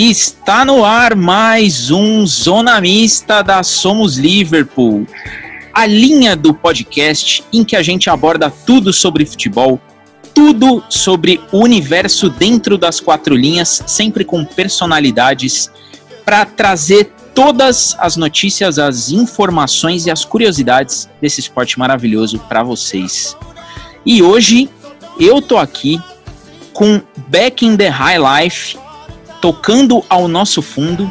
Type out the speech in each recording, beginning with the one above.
Está no ar mais um Zona Mista da Somos Liverpool. A linha do podcast em que a gente aborda tudo sobre futebol, tudo sobre o universo dentro das quatro linhas, sempre com personalidades, para trazer todas as notícias, as informações e as curiosidades desse esporte maravilhoso para vocês. E hoje eu tô aqui com Back in the High Life tocando ao nosso fundo,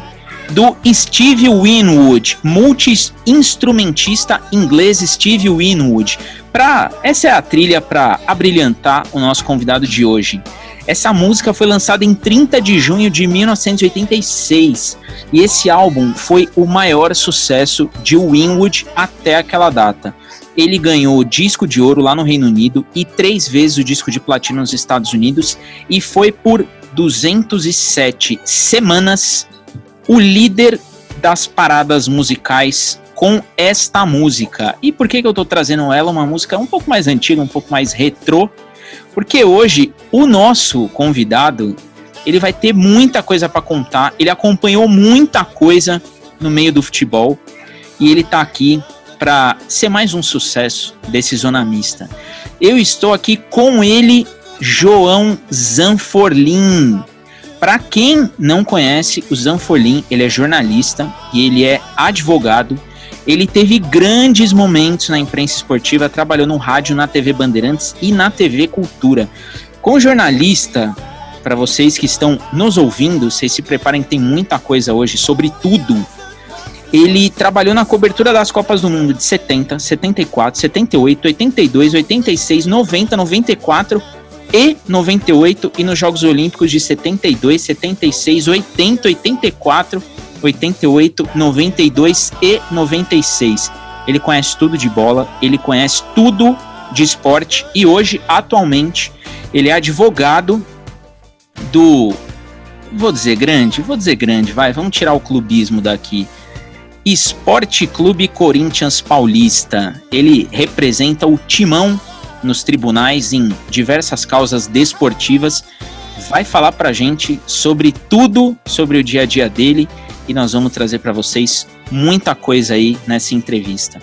do Steve Winwood, multi-instrumentista inglês Steve Winwood. Pra, essa é a trilha para abrilhantar o nosso convidado de hoje. Essa música foi lançada em 30 de junho de 1986 e esse álbum foi o maior sucesso de Winwood até aquela data. Ele ganhou o disco de ouro lá no Reino Unido e três vezes o disco de platino nos Estados Unidos e foi por 207 semanas o líder das paradas musicais com esta música. E por que, que eu tô trazendo ela? Uma música um pouco mais antiga, um pouco mais retrô. Porque hoje o nosso convidado ele vai ter muita coisa para contar. Ele acompanhou muita coisa no meio do futebol e ele tá aqui para ser mais um sucesso desse zona mista. Eu estou aqui com ele João Zanforlin. Para quem não conhece, o Zanforlin, ele é jornalista e ele é advogado. Ele teve grandes momentos na imprensa esportiva, trabalhou no rádio, na TV Bandeirantes e na TV Cultura. Com jornalista, para vocês que estão nos ouvindo, vocês se preparem, tem muita coisa hoje sobre tudo. Ele trabalhou na cobertura das Copas do Mundo de 70, 74, 78, 82, 86, 90, 94 e 98 e nos Jogos Olímpicos de 72, 76, 80, 84, 88, 92 e 96. Ele conhece tudo de bola, ele conhece tudo de esporte e hoje, atualmente, ele é advogado do. Vou dizer grande? Vou dizer grande, vai, vamos tirar o clubismo daqui. Esporte Clube Corinthians Paulista. Ele representa o timão nos tribunais em diversas causas desportivas, vai falar para a gente sobre tudo sobre o dia a dia dele e nós vamos trazer para vocês muita coisa aí nessa entrevista.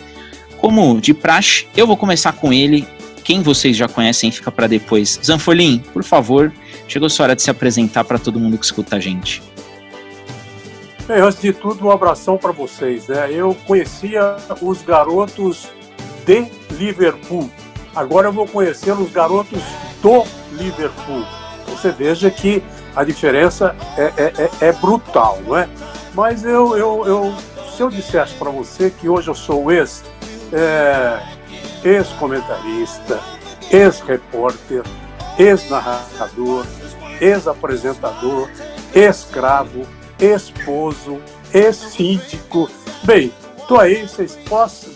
Como de praxe, eu vou começar com ele. Quem vocês já conhecem fica para depois. Zanfolim, por favor, chegou a sua hora de se apresentar para todo mundo que escuta a gente. Bem, antes de tudo, um abração para vocês. Né? Eu conhecia os garotos de Liverpool, Agora eu vou conhecer os garotos do Liverpool. Você veja que a diferença é, é, é, é brutal, não é? Mas eu, eu, eu se eu dissesse para você que hoje eu sou ex, é, ex-comentarista, ex-repórter, ex-narrador, ex-apresentador, escravo, esposo, ex-síndico, bem, Estou aí, vocês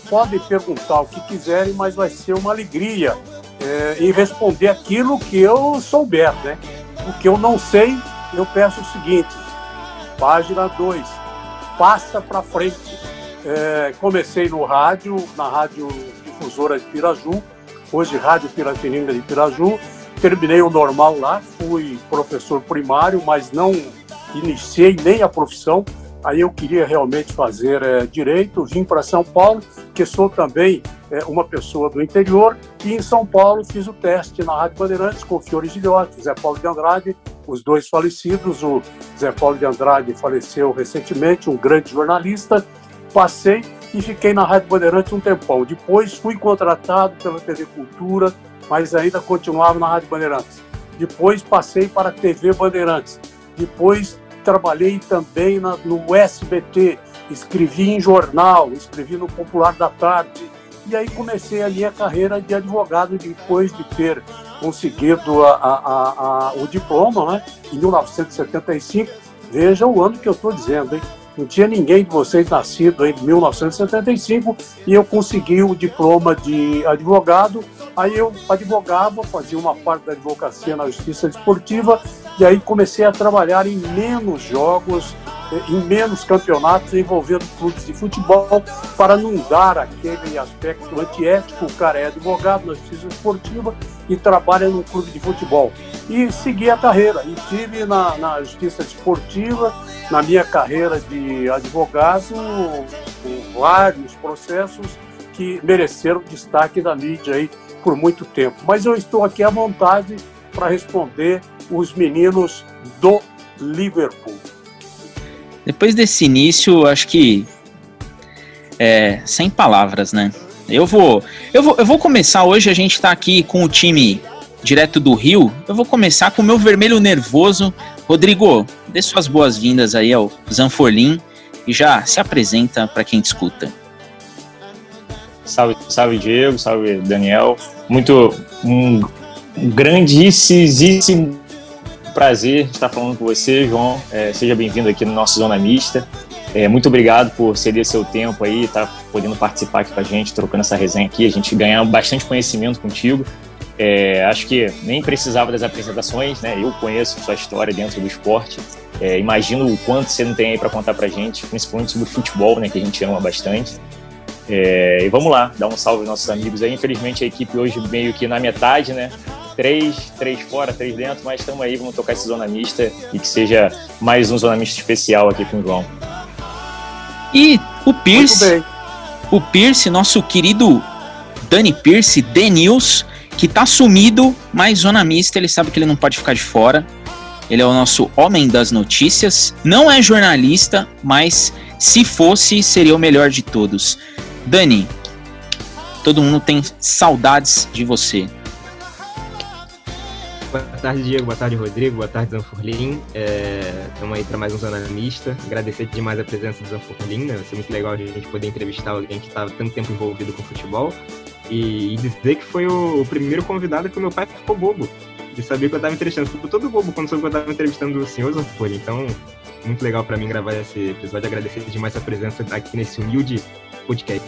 podem perguntar o que quiserem, mas vai ser uma alegria é, em responder aquilo que eu souber, né? O que eu não sei, eu peço o seguinte: página 2, passa para frente. É, comecei no rádio, na Rádio Difusora de Piraju, hoje Rádio Piratininga de Piraju. Terminei o normal lá, fui professor primário, mas não iniciei nem a profissão Aí eu queria realmente fazer é, direito, vim para São Paulo, que sou também é, uma pessoa do interior, e em São Paulo fiz o teste na Rádio Bandeirantes com o Fiore Gilhote, Zé Paulo de Andrade, os dois falecidos. O Zé Paulo de Andrade faleceu recentemente, um grande jornalista. Passei e fiquei na Rádio Bandeirantes um tempão. Depois fui contratado pela TV Cultura, mas ainda continuava na Rádio Bandeirantes. Depois passei para a TV Bandeirantes. Depois trabalhei também na, no SBT, escrevi em jornal, escrevi no Popular da Tarde. E aí comecei a minha carreira de advogado depois de ter conseguido a, a, a, o diploma, né? Em 1975. Veja o ano que eu estou dizendo, hein? Não tinha ninguém de vocês nascido em 1975 e eu consegui o diploma de advogado. Aí eu advogava, fazia uma parte da advocacia na justiça desportiva e aí comecei a trabalhar em menos jogos, em menos campeonatos envolvendo clubes de futebol, para não dar aquele aspecto antiético. O cara é advogado na justiça esportiva e trabalha num clube de futebol. E segui a carreira. E tive na, na justiça esportiva, na minha carreira de advogado, vários processos que mereceram destaque da mídia aí por muito tempo. Mas eu estou aqui à vontade para responder os meninos do Liverpool. Depois desse início, acho que é, sem palavras, né? Eu vou, eu vou, eu vou começar hoje. A gente está aqui com o time direto do Rio. Eu vou começar com o meu vermelho nervoso. Rodrigo, dê suas boas-vindas aí ao Zanforlim e já se apresenta para quem escuta. Salve, salve Diego, salve Daniel. Muito um grandíssimo prazer estar falando com você, João. É, seja bem-vindo aqui no nosso Zona Mista. É, muito obrigado por ceder seu tempo aí, estar tá podendo participar aqui com a gente, trocando essa resenha aqui, a gente ganhar bastante conhecimento contigo. É, acho que nem precisava das apresentações, né? Eu conheço sua história dentro do esporte. É, imagino o quanto você não tem aí para contar para gente, principalmente sobre futebol, né? Que a gente ama bastante. É, e vamos lá, dar um salve aos nossos amigos aí. Infelizmente a equipe hoje meio que na metade, né? Três, três fora, três dentro, mas estamos aí, vamos tocar esse zona mista e que seja mais um zona mista especial aqui com o João. E o Pierce, o Pierce, nosso querido Dani Pierce, Denils, que tá sumido, mas zona mista, ele sabe que ele não pode ficar de fora. Ele é o nosso homem das notícias. Não é jornalista, mas se fosse, seria o melhor de todos. Dani, todo mundo tem saudades de você. Boa tarde, Diego. Boa tarde, Rodrigo. Boa tarde, Zanfurlim. Estamos é, aí para mais um Zona. Agradecer demais a presença do Zanfurlim. Né? Vai ser muito legal a gente poder entrevistar alguém que estava tanto tempo envolvido com futebol. E, e dizer que foi o, o, primeiro convidado que o meu pai ficou bobo. De saber que eu estava entrevistando. Ficou todo bobo quando soube que eu estava entrevistando o senhor Zanfurlim. Então, muito legal para mim gravar esse episódio. Agradecer demais a presença aqui nesse humilde podcast.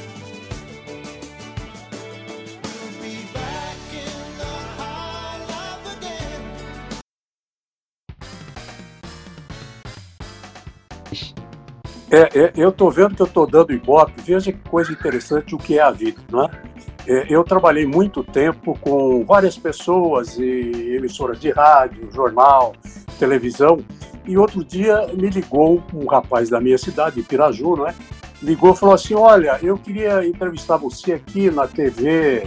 É, é, eu estou vendo que eu estou dando ibope. Veja que coisa interessante o que é a vida, não é? é? Eu trabalhei muito tempo com várias pessoas, e emissoras de rádio, jornal, televisão, e outro dia me ligou um rapaz da minha cidade, Piraju, não é? Ligou e falou assim: Olha, eu queria entrevistar você aqui na TV,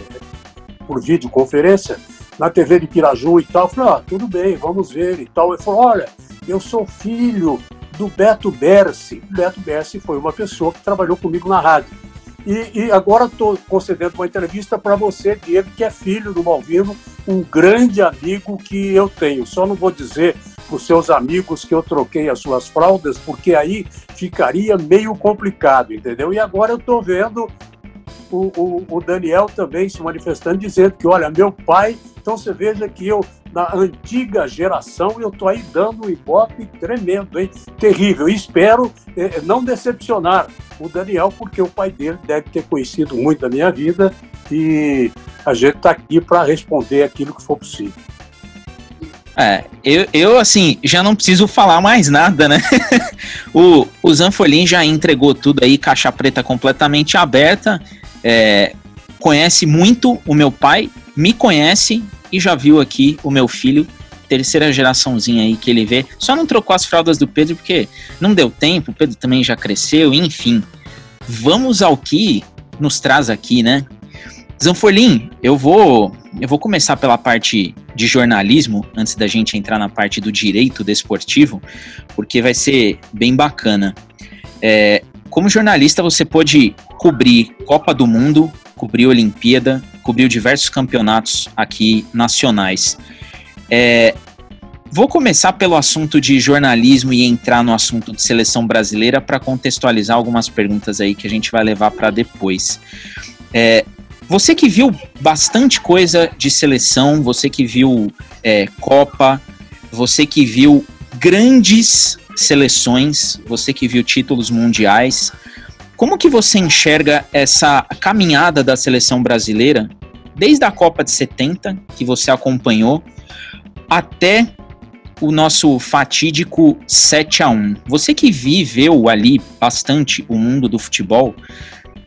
por videoconferência, na TV de Piraju e tal. Eu falei: Ah, tudo bem, vamos ver e tal. Ele falou: Olha, eu sou filho do Beto Berce. Beto Berce foi uma pessoa que trabalhou comigo na rádio. E, e agora estou concedendo uma entrevista para você, Diego, que é filho do Malvino, um grande amigo que eu tenho. Só não vou dizer para os seus amigos que eu troquei as suas fraldas, porque aí ficaria meio complicado, entendeu? E agora eu estou vendo o, o, o, Daniel também se manifestando, dizendo que, olha, meu pai, então você veja que eu na antiga geração, eu estou aí dando um ibope tremendo, hein? Terrível. E espero eh, não decepcionar o Daniel, porque o pai dele deve ter conhecido muito da minha vida e a gente está aqui para responder aquilo que for possível. É, eu, eu, assim, já não preciso falar mais nada, né? o, o Zanfolin já entregou tudo aí, caixa preta completamente aberta. É, conhece muito o meu pai, me conhece, e já viu aqui o meu filho, terceira geraçãozinha aí que ele vê. Só não trocou as fraldas do Pedro porque não deu tempo, o Pedro também já cresceu, enfim. Vamos ao que nos traz aqui, né? Zanforlim, eu vou eu vou começar pela parte de jornalismo antes da gente entrar na parte do direito desportivo, porque vai ser bem bacana. É, como jornalista, você pode cobrir Copa do Mundo, cobrir Olimpíada, cobriu diversos campeonatos aqui nacionais. É, vou começar pelo assunto de jornalismo e entrar no assunto de seleção brasileira para contextualizar algumas perguntas aí que a gente vai levar para depois. É, você que viu bastante coisa de seleção, você que viu é, Copa, você que viu grandes seleções, você que viu títulos mundiais, como que você enxerga essa caminhada da seleção brasileira, desde a Copa de 70, que você acompanhou, até o nosso fatídico 7 a 1 Você que viveu ali bastante o mundo do futebol,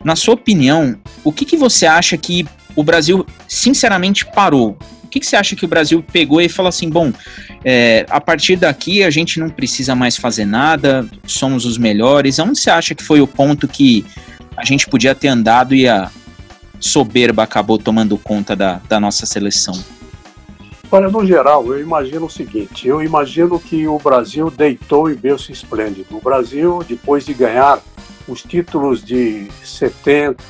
na sua opinião, o que, que você acha que o Brasil sinceramente parou? O que, que você acha que o Brasil pegou e falou assim: bom, é, a partir daqui a gente não precisa mais fazer nada, somos os melhores? Onde você acha que foi o ponto que a gente podia ter andado e a soberba acabou tomando conta da, da nossa seleção? Olha, no geral, eu imagino o seguinte: eu imagino que o Brasil deitou em berço esplêndido. O Brasil, depois de ganhar os títulos de 70,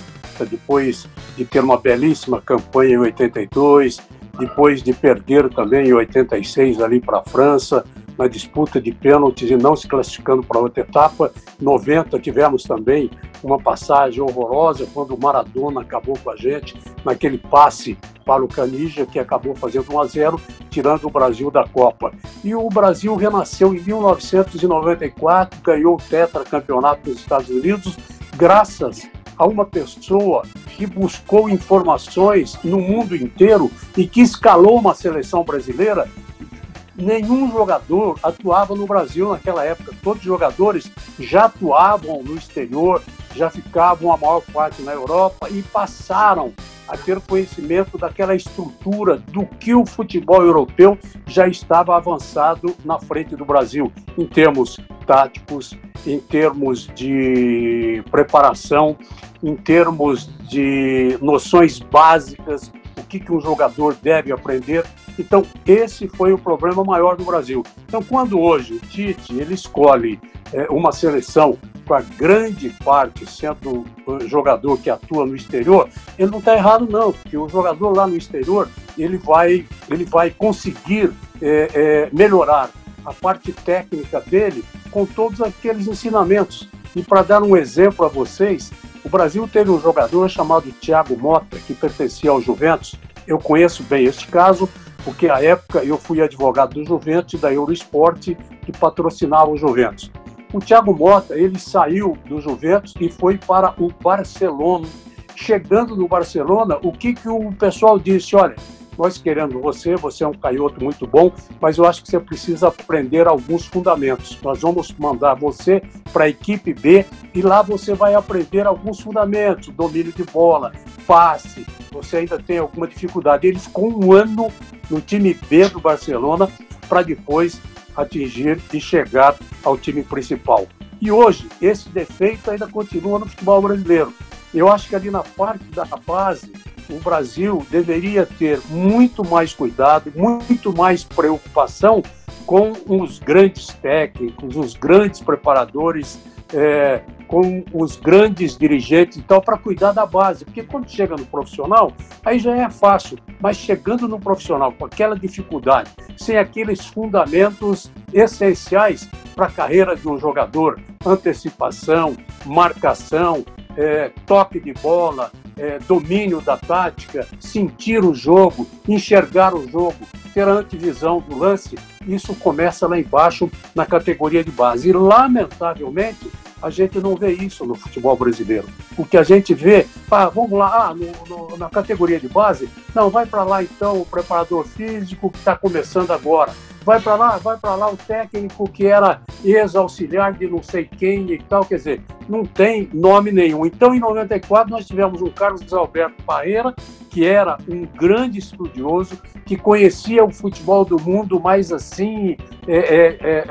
depois de ter uma belíssima campanha em 82, depois de perder também em 86 ali para a França, na disputa de pênaltis e não se classificando para outra etapa. 90 tivemos também uma passagem horrorosa quando o Maradona acabou com a gente naquele passe para o Canija que acabou fazendo 1 a 0, tirando o Brasil da Copa. E o Brasil renasceu em 1994, ganhou o tetracampeonato dos Estados Unidos graças a uma pessoa que buscou informações no mundo inteiro e que escalou uma seleção brasileira, nenhum jogador atuava no Brasil naquela época. Todos os jogadores já atuavam no exterior, já ficavam a maior parte na Europa e passaram a ter conhecimento daquela estrutura do que o futebol europeu já estava avançado na frente do Brasil, em termos táticos, em termos de preparação, em termos de noções básicas, o que, que um jogador deve aprender. Então, esse foi o problema maior do Brasil. Então, quando hoje o Tite ele escolhe é, uma seleção com a grande parte sendo jogador que atua no exterior, ele não está errado não, porque o jogador lá no exterior ele vai, ele vai conseguir é, é, melhorar a parte técnica dele com todos aqueles ensinamentos. E para dar um exemplo a vocês, o Brasil teve um jogador chamado Thiago Mota, que pertencia ao Juventus. Eu conheço bem este caso, porque à época eu fui advogado do Juventus e da Eurosport, que patrocinava o Juventus. O Thiago Mota, ele saiu do Juventus e foi para o Barcelona. Chegando no Barcelona, o que, que o pessoal disse? Olha, nós querendo você, você é um canhoto muito bom, mas eu acho que você precisa aprender alguns fundamentos. Nós vamos mandar você para a equipe B e lá você vai aprender alguns fundamentos, domínio de bola, passe, você ainda tem alguma dificuldade. Ele ficou um ano no time B do Barcelona para depois atingir e chegar ao time principal. E hoje, esse defeito ainda continua no futebol brasileiro. Eu acho que ali na parte da base, o Brasil deveria ter muito mais cuidado, muito mais preocupação com os grandes técnicos, os grandes preparadores, é, com os grandes dirigentes e tal, para cuidar da base. Porque quando chega no profissional, aí já é fácil. Mas chegando no profissional com aquela dificuldade, sem aqueles fundamentos essenciais para a carreira de um jogador, antecipação, marcação, é, toque de bola, é, domínio da tática, sentir o jogo, enxergar o jogo, ter a antivisão do lance, isso começa lá embaixo na categoria de base. E, lamentavelmente, a gente não vê isso no futebol brasileiro. O que a gente vê, ah, vamos lá, ah, no, no, na categoria de base, não, vai para lá então o preparador físico que está começando agora vai para lá, vai para lá o técnico que era ex-auxiliar de não sei quem e tal, quer dizer, não tem nome nenhum. Então, em 94, nós tivemos um Carlos Alberto Parreira, que era um grande estudioso, que conhecia o futebol do mundo mais assim, é, é, é,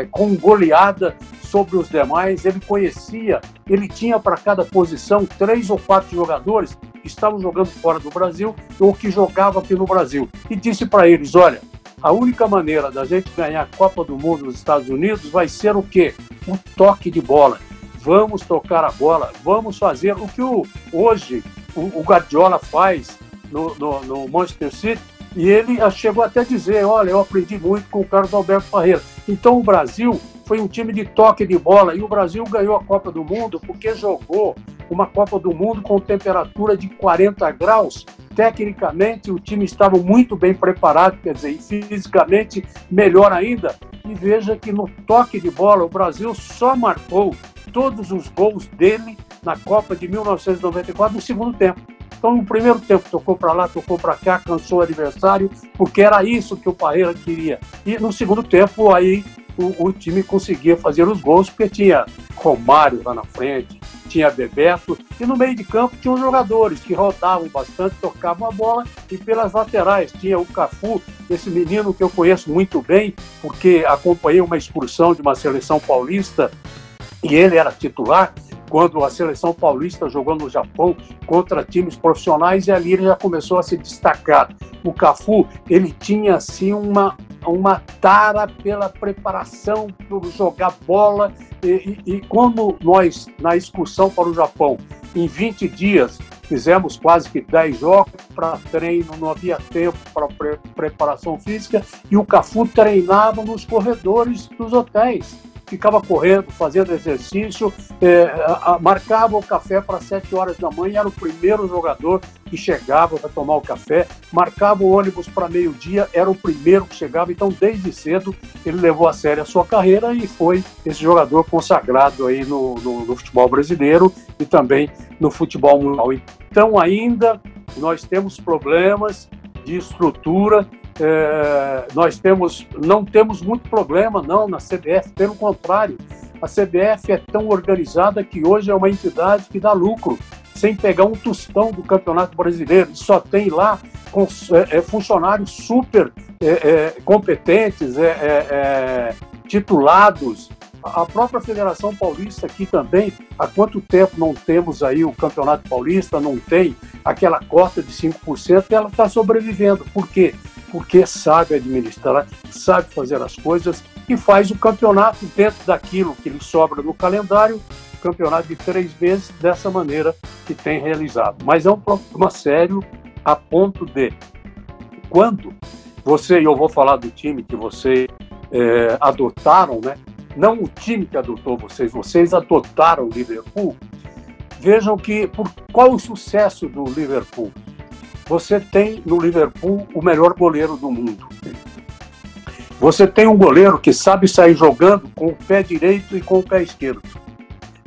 é com goleada sobre os demais. Ele conhecia, ele tinha para cada posição três ou quatro jogadores que estavam jogando fora do Brasil ou que jogavam aqui no Brasil. E disse para eles: olha, a única maneira da gente ganhar a Copa do Mundo nos Estados Unidos vai ser o quê? Um toque de bola. Vamos tocar a bola, vamos fazer o que o, hoje o, o Guardiola faz no, no, no Manchester City, e ele chegou até a dizer: Olha, eu aprendi muito com o Carlos Alberto Parreira. Então o Brasil foi um time de toque de bola e o Brasil ganhou a Copa do Mundo porque jogou uma Copa do Mundo com temperatura de 40 graus tecnicamente o time estava muito bem preparado, quer dizer, e fisicamente melhor ainda. E veja que no toque de bola o Brasil só marcou todos os gols dele na Copa de 1994 no segundo tempo. Então, no primeiro tempo, tocou para lá, tocou para cá, cansou o adversário, porque era isso que o Parreira queria. E no segundo tempo, aí o, o time conseguia fazer os gols, porque tinha Romário lá na frente, tinha Bebeto, e no meio de campo tinham jogadores que rodavam bastante, tocavam a bola, e pelas laterais tinha o Cafu, esse menino que eu conheço muito bem, porque acompanhei uma excursão de uma seleção paulista e ele era titular quando a seleção paulista jogou no Japão contra times profissionais e ali ele já começou a se destacar. O Cafu, ele tinha assim uma uma tara pela preparação, por jogar bola e, e, e como nós na excursão para o Japão, em 20 dias fizemos quase que 10 jogos para treino, não havia tempo para pre preparação física e o Cafu treinava nos corredores dos hotéis ficava correndo, fazendo exercício, é, a, a, marcava o café para 7 horas da manhã, era o primeiro jogador que chegava para tomar o café, marcava o ônibus para meio-dia, era o primeiro que chegava, então desde cedo ele levou a sério a sua carreira e foi esse jogador consagrado aí no, no, no futebol brasileiro e também no futebol mundial. Então ainda nós temos problemas de estrutura é, nós temos, não temos muito problema não na CBF, pelo contrário, a CBF é tão organizada que hoje é uma entidade que dá lucro, sem pegar um tostão do Campeonato Brasileiro, só tem lá é, é funcionários super é, é, competentes, é, titulados, a própria Federação Paulista aqui também, há quanto tempo não temos aí o Campeonato Paulista, não tem aquela cota de 5%, ela está sobrevivendo. Por quê? Porque sabe administrar, sabe fazer as coisas e faz o campeonato dentro daquilo que lhe sobra no calendário, campeonato de três vezes, dessa maneira que tem realizado. Mas é um problema sério a ponto de, quando você, e eu vou falar do time que vocês é, adotaram, né? não o time que adotou vocês, vocês adotaram o Liverpool, vejam que, por qual o sucesso do Liverpool? Você tem no Liverpool o melhor goleiro do mundo. Você tem um goleiro que sabe sair jogando com o pé direito e com o pé esquerdo.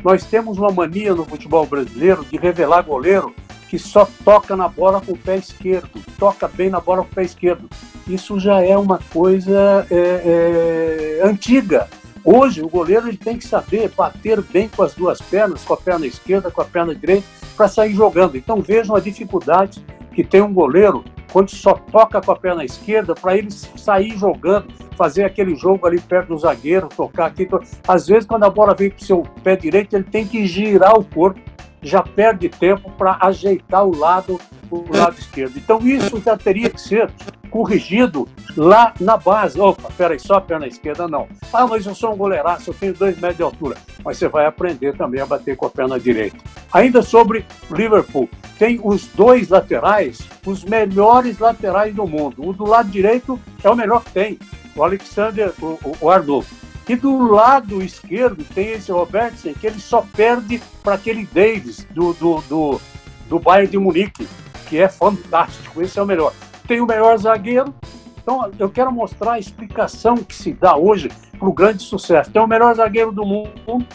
Nós temos uma mania no futebol brasileiro de revelar goleiro que só toca na bola com o pé esquerdo, toca bem na bola com o pé esquerdo. Isso já é uma coisa é, é, antiga. Hoje o goleiro ele tem que saber bater bem com as duas pernas, com a perna esquerda, com a perna direita, para sair jogando. Então vejam a dificuldade que tem um goleiro, quando só toca com a perna esquerda, para ele sair jogando, fazer aquele jogo ali perto do zagueiro, tocar aqui. To... Às vezes, quando a bola vem para o seu pé direito, ele tem que girar o corpo, já perde tempo para ajeitar o lado, o lado esquerdo. Então, isso já teria que ser corrigido lá na base. Opa, peraí, só a perna esquerda não. Ah, mas eu sou um goleiraço, eu tenho dois metros de altura. Mas você vai aprender também a bater com a perna direita. Ainda sobre Liverpool, tem os dois laterais, os melhores laterais do mundo. O do lado direito é o melhor que tem, o Alexander, o, o. E do lado esquerdo tem esse Robertson, que ele só perde para aquele Davis, do, do, do, do Bayern de Munique, que é fantástico. Esse é o melhor tem o melhor zagueiro. Então, eu quero mostrar a explicação que se dá hoje para o grande sucesso. Tem o melhor zagueiro do mundo,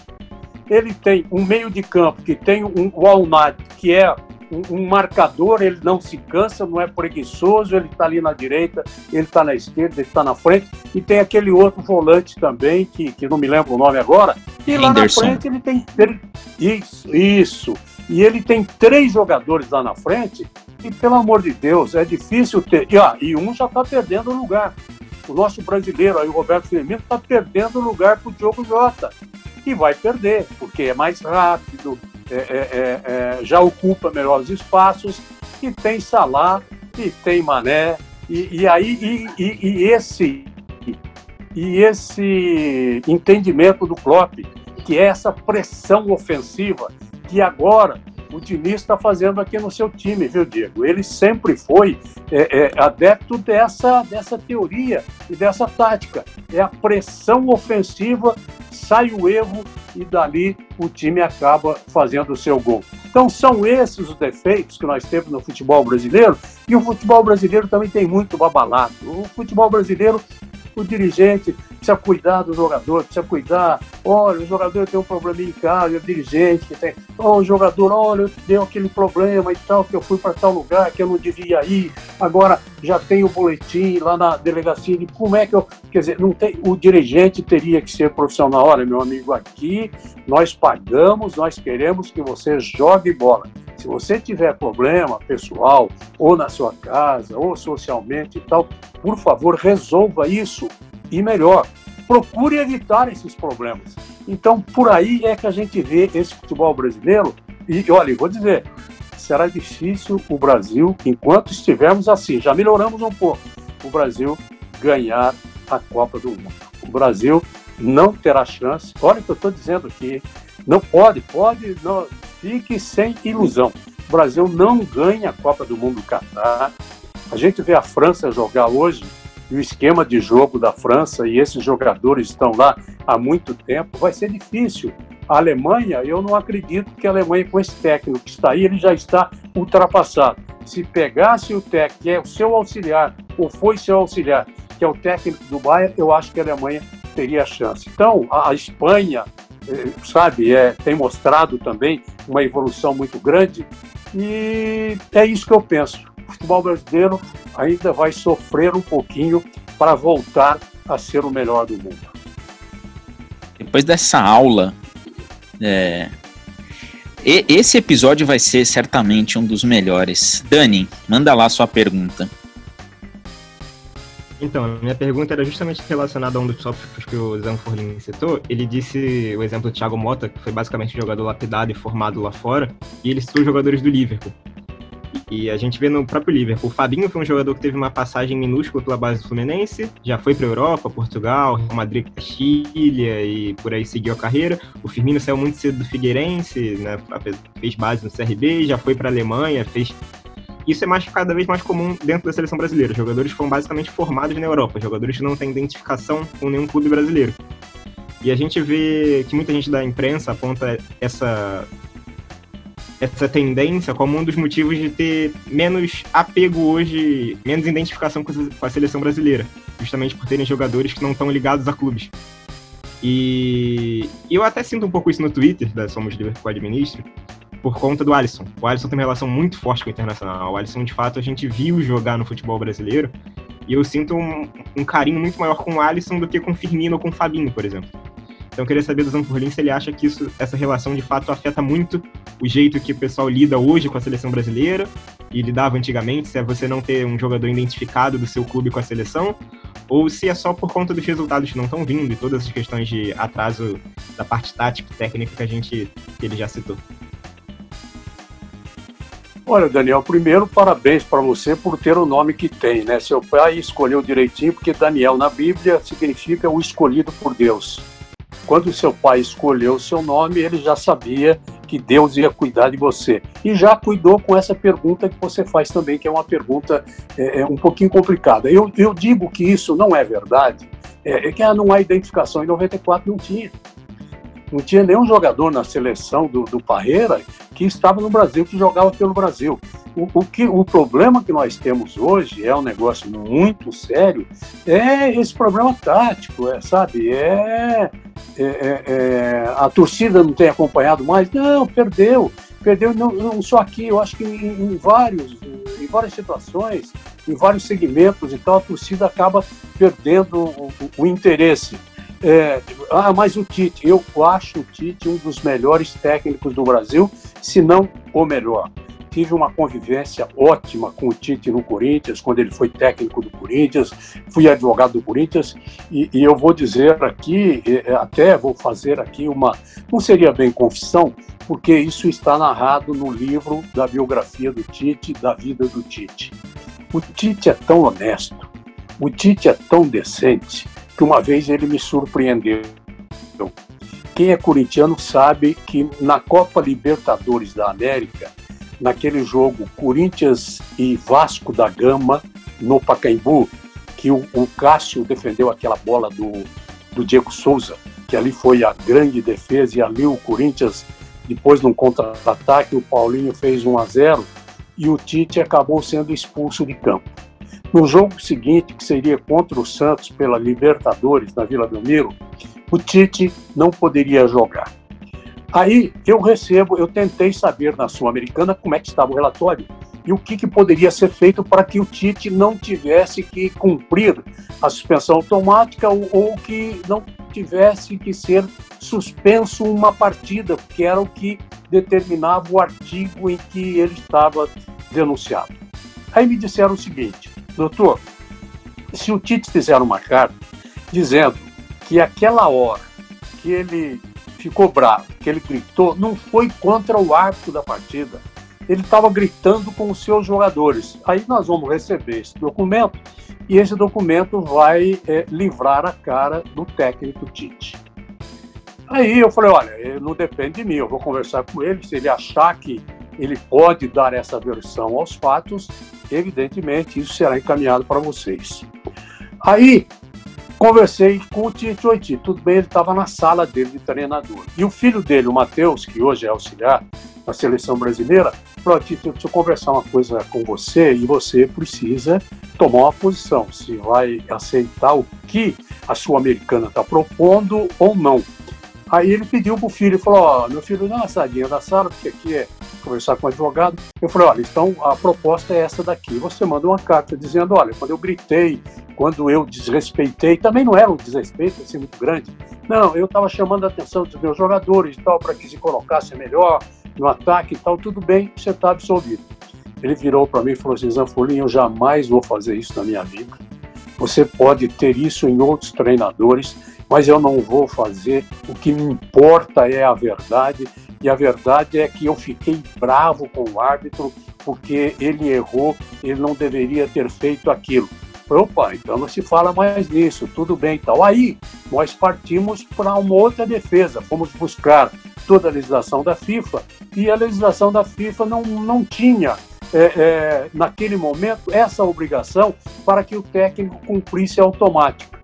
ele tem um meio de campo que tem um Walmart, que é um, um, marcador, ele não se cansa, não é preguiçoso, ele está ali na direita, ele está na esquerda, ele está na frente, e tem aquele outro volante também, que, que não me lembro o nome agora, e lá na frente ele tem. Isso, isso. E ele tem três jogadores lá na frente e, pelo amor de Deus, é difícil ter. E, ah, e um já está perdendo o lugar. O nosso brasileiro, aí, o Roberto Firmino, está perdendo o lugar para o Diogo Jota. E vai perder, porque é mais rápido, é, é, é, é já ocupa melhores espaços, e tem Salah, e tem Mané, e, e aí e, e, e, esse e esse entendimento do Klopp, que é essa pressão ofensiva, que agora o Diniz está fazendo aqui no seu time, viu, Diego? Ele sempre foi é, é, adepto dessa, dessa teoria e dessa tática. É a pressão ofensiva, sai o erro e dali o time acaba fazendo o seu gol. Então são esses os defeitos que nós temos no futebol brasileiro e o futebol brasileiro também tem muito babalado. O futebol brasileiro o dirigente precisa cuidar do jogador, precisa cuidar. Olha, o jogador tem um probleminha em casa, o dirigente tem. Oh, o jogador, olha, deu aquele problema e tal, que eu fui para tal lugar que eu não devia ir. agora já tem o boletim lá na delegacia de como é que eu. Quer dizer, não tem, o dirigente teria que ser profissional. Olha, meu amigo, aqui nós pagamos, nós queremos que você jogue bola. Se você tiver problema pessoal, ou na sua casa, ou socialmente e tal, por favor, resolva isso. E melhor, procure evitar esses problemas. Então, por aí é que a gente vê esse futebol brasileiro. E olha, vou dizer, será difícil o Brasil, enquanto estivermos assim, já melhoramos um pouco, o Brasil ganhar a Copa do Mundo. O Brasil não terá chance. Olha o que eu estou dizendo aqui. Não pode, pode, não, fique sem ilusão. O Brasil não ganha a Copa do Mundo Catar. A gente vê a França jogar hoje e o esquema de jogo da França e esses jogadores estão lá há muito tempo, vai ser difícil. A Alemanha, eu não acredito que a Alemanha, com esse técnico que está aí, ele já está ultrapassado. Se pegasse o técnico, que é o seu auxiliar, ou foi seu auxiliar, que é o técnico do Bayern, eu acho que a Alemanha teria chance. Então, a, Espanha, eh, sabe, é, tem mostrado também uma evolução muito grande e é isso que eu penso. O futebol brasileiro ainda vai sofrer um pouquinho para voltar a ser o melhor do mundo. Depois dessa aula, é, esse episódio vai ser certamente um dos melhores. Dani, manda lá sua pergunta. Então, minha pergunta era justamente relacionada a um dos tópicos que o Zanforlin citou. Ele disse o exemplo do Thiago Mota, que foi basicamente um jogador lapidado e formado lá fora, e ele citou jogadores do Liverpool. E a gente vê no próprio Liverpool. O Fabinho foi um jogador que teve uma passagem minúscula pela base do Fluminense, já foi para Europa, Portugal, Real Madrid, Castilha e por aí seguiu a carreira. O Firmino saiu muito cedo do Figueirense, né, fez base no CRB, já foi para a Alemanha, fez isso é mais, cada vez mais comum dentro da seleção brasileira. Jogadores foram basicamente formados na Europa, jogadores que não têm identificação com nenhum clube brasileiro. E a gente vê que muita gente da imprensa aponta essa essa tendência como um dos motivos de ter menos apego hoje, menos identificação com a seleção brasileira, justamente por terem jogadores que não estão ligados a clubes. E eu até sinto um pouco isso no Twitter da Somos Liverpool Administro, por conta do Alisson. O Alisson tem uma relação muito forte com o Internacional. O Alisson, de fato, a gente viu jogar no futebol brasileiro e eu sinto um, um carinho muito maior com o Alisson do que com o Firmino ou com o Fabinho, por exemplo. Então eu queria saber do Zanfurlin se ele acha que isso, essa relação de fato afeta muito o jeito que o pessoal lida hoje com a seleção brasileira e lidava antigamente, se é você não ter um jogador identificado do seu clube com a seleção, ou se é só por conta dos resultados que não estão vindo e todas as questões de atraso da parte tática e técnica que a gente que ele já citou. Olha, Daniel, primeiro, parabéns para você por ter o nome que tem, né? Seu pai escolheu direitinho, porque Daniel na Bíblia significa o escolhido por Deus. Quando seu pai escolheu o seu nome, ele já sabia que Deus ia cuidar de você. E já cuidou com essa pergunta que você faz também, que é uma pergunta é, é um pouquinho complicada. Eu, eu digo que isso não é verdade, é, é que não há identificação. Em 94 não tinha. Não tinha nenhum jogador na seleção do, do Parreira que estava no Brasil, que jogava pelo Brasil. O, o, que, o problema que nós temos hoje é um negócio muito sério, é esse problema tático, é, sabe? É, é, é, é a torcida não tem acompanhado mais, não, perdeu, perdeu não, não só aqui, eu acho que em, em, vários, em várias situações, em vários segmentos, então a torcida acaba perdendo o, o interesse. É, ah, mas o Tite, eu acho o Tite um dos melhores técnicos do Brasil, se não o melhor. Tive uma convivência ótima com o Tite no Corinthians, quando ele foi técnico do Corinthians, fui advogado do Corinthians, e, e eu vou dizer aqui, até vou fazer aqui uma. Não seria bem confissão, porque isso está narrado no livro da biografia do Tite, da vida do Tite. O Tite é tão honesto, o Tite é tão decente, que uma vez ele me surpreendeu. Quem é corintiano sabe que na Copa Libertadores da América, naquele jogo Corinthians e Vasco da Gama, no Pacaembu, que o, o Cássio defendeu aquela bola do, do Diego Souza, que ali foi a grande defesa, e ali o Corinthians, depois num contra-ataque, o Paulinho fez 1 a 0 e o Tite acabou sendo expulso de campo. No jogo seguinte, que seria contra o Santos pela Libertadores na Vila Belmiro, o Tite não poderia jogar. Aí eu recebo, eu tentei saber na Sul-Americana como é que estava o relatório e o que, que poderia ser feito para que o Tite não tivesse que cumprir a suspensão automática ou, ou que não tivesse que ser suspenso uma partida, que era o que determinava o artigo em que ele estava denunciado. Aí me disseram o seguinte, doutor, se o Tite fizer uma carta dizendo que aquela hora que ele ficou bravo, que ele gritou, não foi contra o árbitro da partida. Ele estava gritando com os seus jogadores. Aí nós vamos receber esse documento e esse documento vai é, livrar a cara do técnico Tite. Aí eu falei, olha, não depende de mim, eu vou conversar com ele, se ele achar que ele pode dar essa versão aos fatos, evidentemente isso será encaminhado para vocês. Aí conversei com o Tite Oiti, tudo bem, ele estava na sala dele de treinador. E o filho dele, o Matheus, que hoje é auxiliar na seleção brasileira, falou, Tite, eu preciso conversar uma coisa com você e você precisa tomar uma posição, se vai aceitar o que a Sul-Americana está propondo ou não. Aí ele pediu para o filho, falou, ó, meu filho, dá uma saidinha da sala, porque aqui é conversar com o advogado. Eu falei, olha, então a proposta é essa daqui. Você manda uma carta dizendo, olha, quando eu gritei, quando eu desrespeitei, também não era um desrespeito assim muito grande. Não, eu estava chamando a atenção dos meus jogadores e tal, para que se colocassem melhor no ataque e tal, tudo bem, você está absolvido. Ele virou para mim e falou assim, Zanfolim, eu jamais vou fazer isso na minha vida. Você pode ter isso em outros treinadores, mas eu não vou fazer. O que me importa é a verdade, e a verdade é que eu fiquei bravo com o árbitro porque ele errou, ele não deveria ter feito aquilo. Opa, então não se fala mais nisso, tudo bem tal. Aí nós partimos para uma outra defesa, fomos buscar toda a legislação da FIFA e a legislação da FIFA não, não tinha é, é, naquele momento essa obrigação para que o técnico cumprisse automático.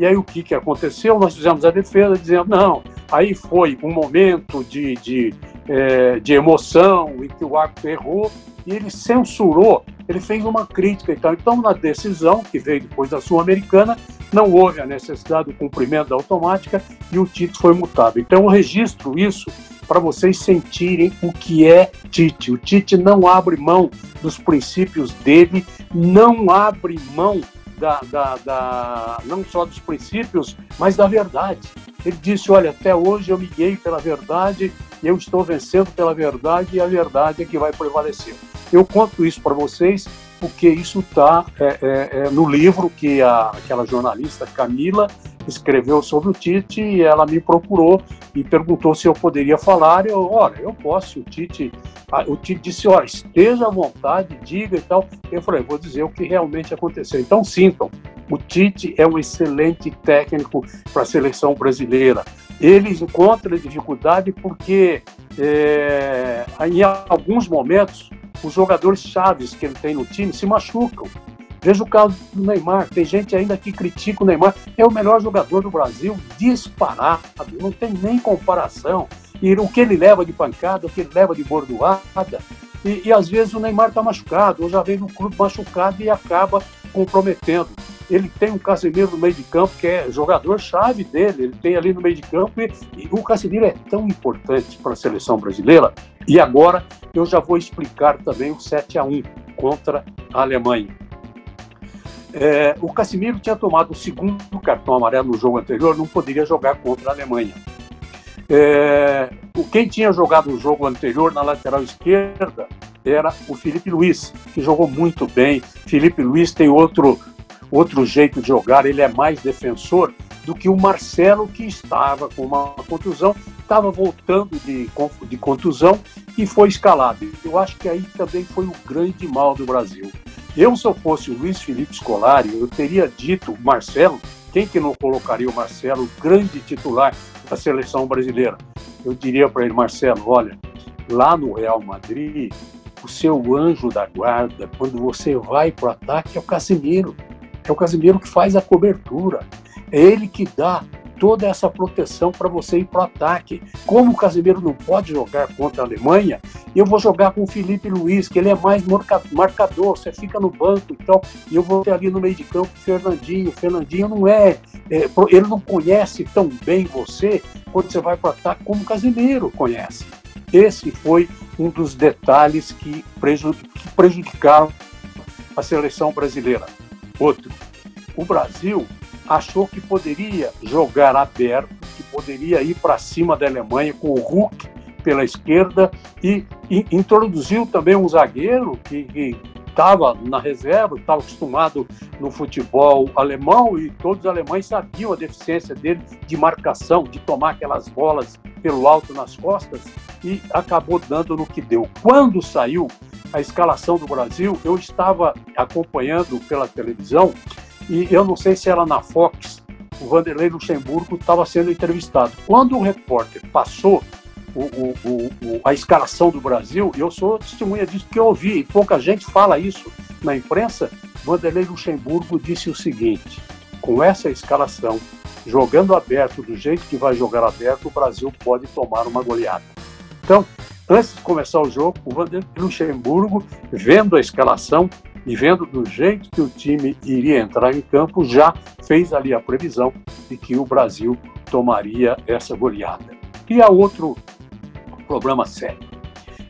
E aí o que, que aconteceu? Nós fizemos a defesa dizendo, não, aí foi um momento de, de, é, de emoção em que o árbitro errou e ele censurou, ele fez uma crítica e tal. Então, na decisão, que veio depois da Sul-Americana, não houve a necessidade do cumprimento da automática e o Tite foi multado. Então, eu registro isso para vocês sentirem o que é Tite. O Tite não abre mão dos princípios dele, não abre mão da, da, da, não só dos princípios, mas da verdade. Ele disse: Olha, até hoje eu me guiei pela verdade, eu estou vencendo pela verdade e a verdade é que vai prevalecer. Eu conto isso para vocês porque isso está é, é, é, no livro que a, aquela jornalista Camila escreveu sobre o Tite e ela me procurou e perguntou se eu poderia falar. Eu, olha, eu posso. O Tite, o Tite disse, olha, esteja à vontade, diga e tal. Eu falei, vou dizer o que realmente aconteceu. Então sintam, o Tite é um excelente técnico para a seleção brasileira. Ele encontra dificuldade porque é, em alguns momentos os jogadores chaves que ele tem no time se machucam. Veja o caso do Neymar. Tem gente ainda que critica o Neymar. É o melhor jogador do Brasil, disparado, não tem nem comparação. E o que ele leva de pancada, o que ele leva de bordoada. E, e às vezes o Neymar está machucado, ou já vem no clube machucado e acaba comprometendo. Ele tem um Casemiro no meio de campo, que é jogador-chave dele, ele tem ali no meio de campo, e, e o Casemiro é tão importante para a seleção brasileira. E agora eu já vou explicar também o 7 a 1 contra a Alemanha. É, o Casimiro tinha tomado o segundo cartão amarelo no jogo anterior, não poderia jogar contra a Alemanha. É, quem tinha jogado o jogo anterior na lateral esquerda era o Felipe Luiz, que jogou muito bem. Felipe Luiz tem outro, outro jeito de jogar, ele é mais defensor do que o Marcelo, que estava com uma contusão, estava voltando de, de contusão e foi escalado. Eu acho que aí também foi o grande mal do Brasil. Eu, se eu fosse o Luiz Felipe Scolari, eu teria dito Marcelo, quem que não colocaria o Marcelo, grande titular da seleção brasileira? Eu diria para ele, Marcelo, olha, lá no Real Madrid, o seu anjo da guarda, quando você vai para o ataque, é o Casimiro. É o Casimiro que faz a cobertura. É ele que dá toda essa proteção para você ir para o ataque. Como o Casemiro não pode jogar contra a Alemanha, eu vou jogar com o Felipe Luiz, que ele é mais marcador, você fica no banco então, e eu vou ter ali no meio de campo o Fernandinho. O Fernandinho não é, é ele não conhece tão bem você quando você vai para o ataque como o Casemiro conhece. Esse foi um dos detalhes que prejudicaram a seleção brasileira. Outro, o Brasil achou que poderia jogar aberto, que poderia ir para cima da Alemanha com o Hulk pela esquerda e, e introduziu também um zagueiro que estava na reserva, estava acostumado no futebol alemão e todos os alemães sabiam a deficiência dele de marcação, de tomar aquelas bolas pelo alto nas costas e acabou dando no que deu. Quando saiu a escalação do Brasil, eu estava acompanhando pela televisão e eu não sei se era na Fox, o Vanderlei Luxemburgo estava sendo entrevistado. Quando o repórter passou o, o, o, a escalação do Brasil, eu sou testemunha disso que eu ouvi, e pouca gente fala isso na imprensa. Vanderlei Luxemburgo disse o seguinte: com essa escalação, jogando aberto do jeito que vai jogar aberto, o Brasil pode tomar uma goleada. Então, antes de começar o jogo, o Vanderlei Luxemburgo, vendo a escalação e vendo do jeito que o time iria entrar em campo, já fez ali a previsão de que o Brasil tomaria essa goleada. E a outro problema sério.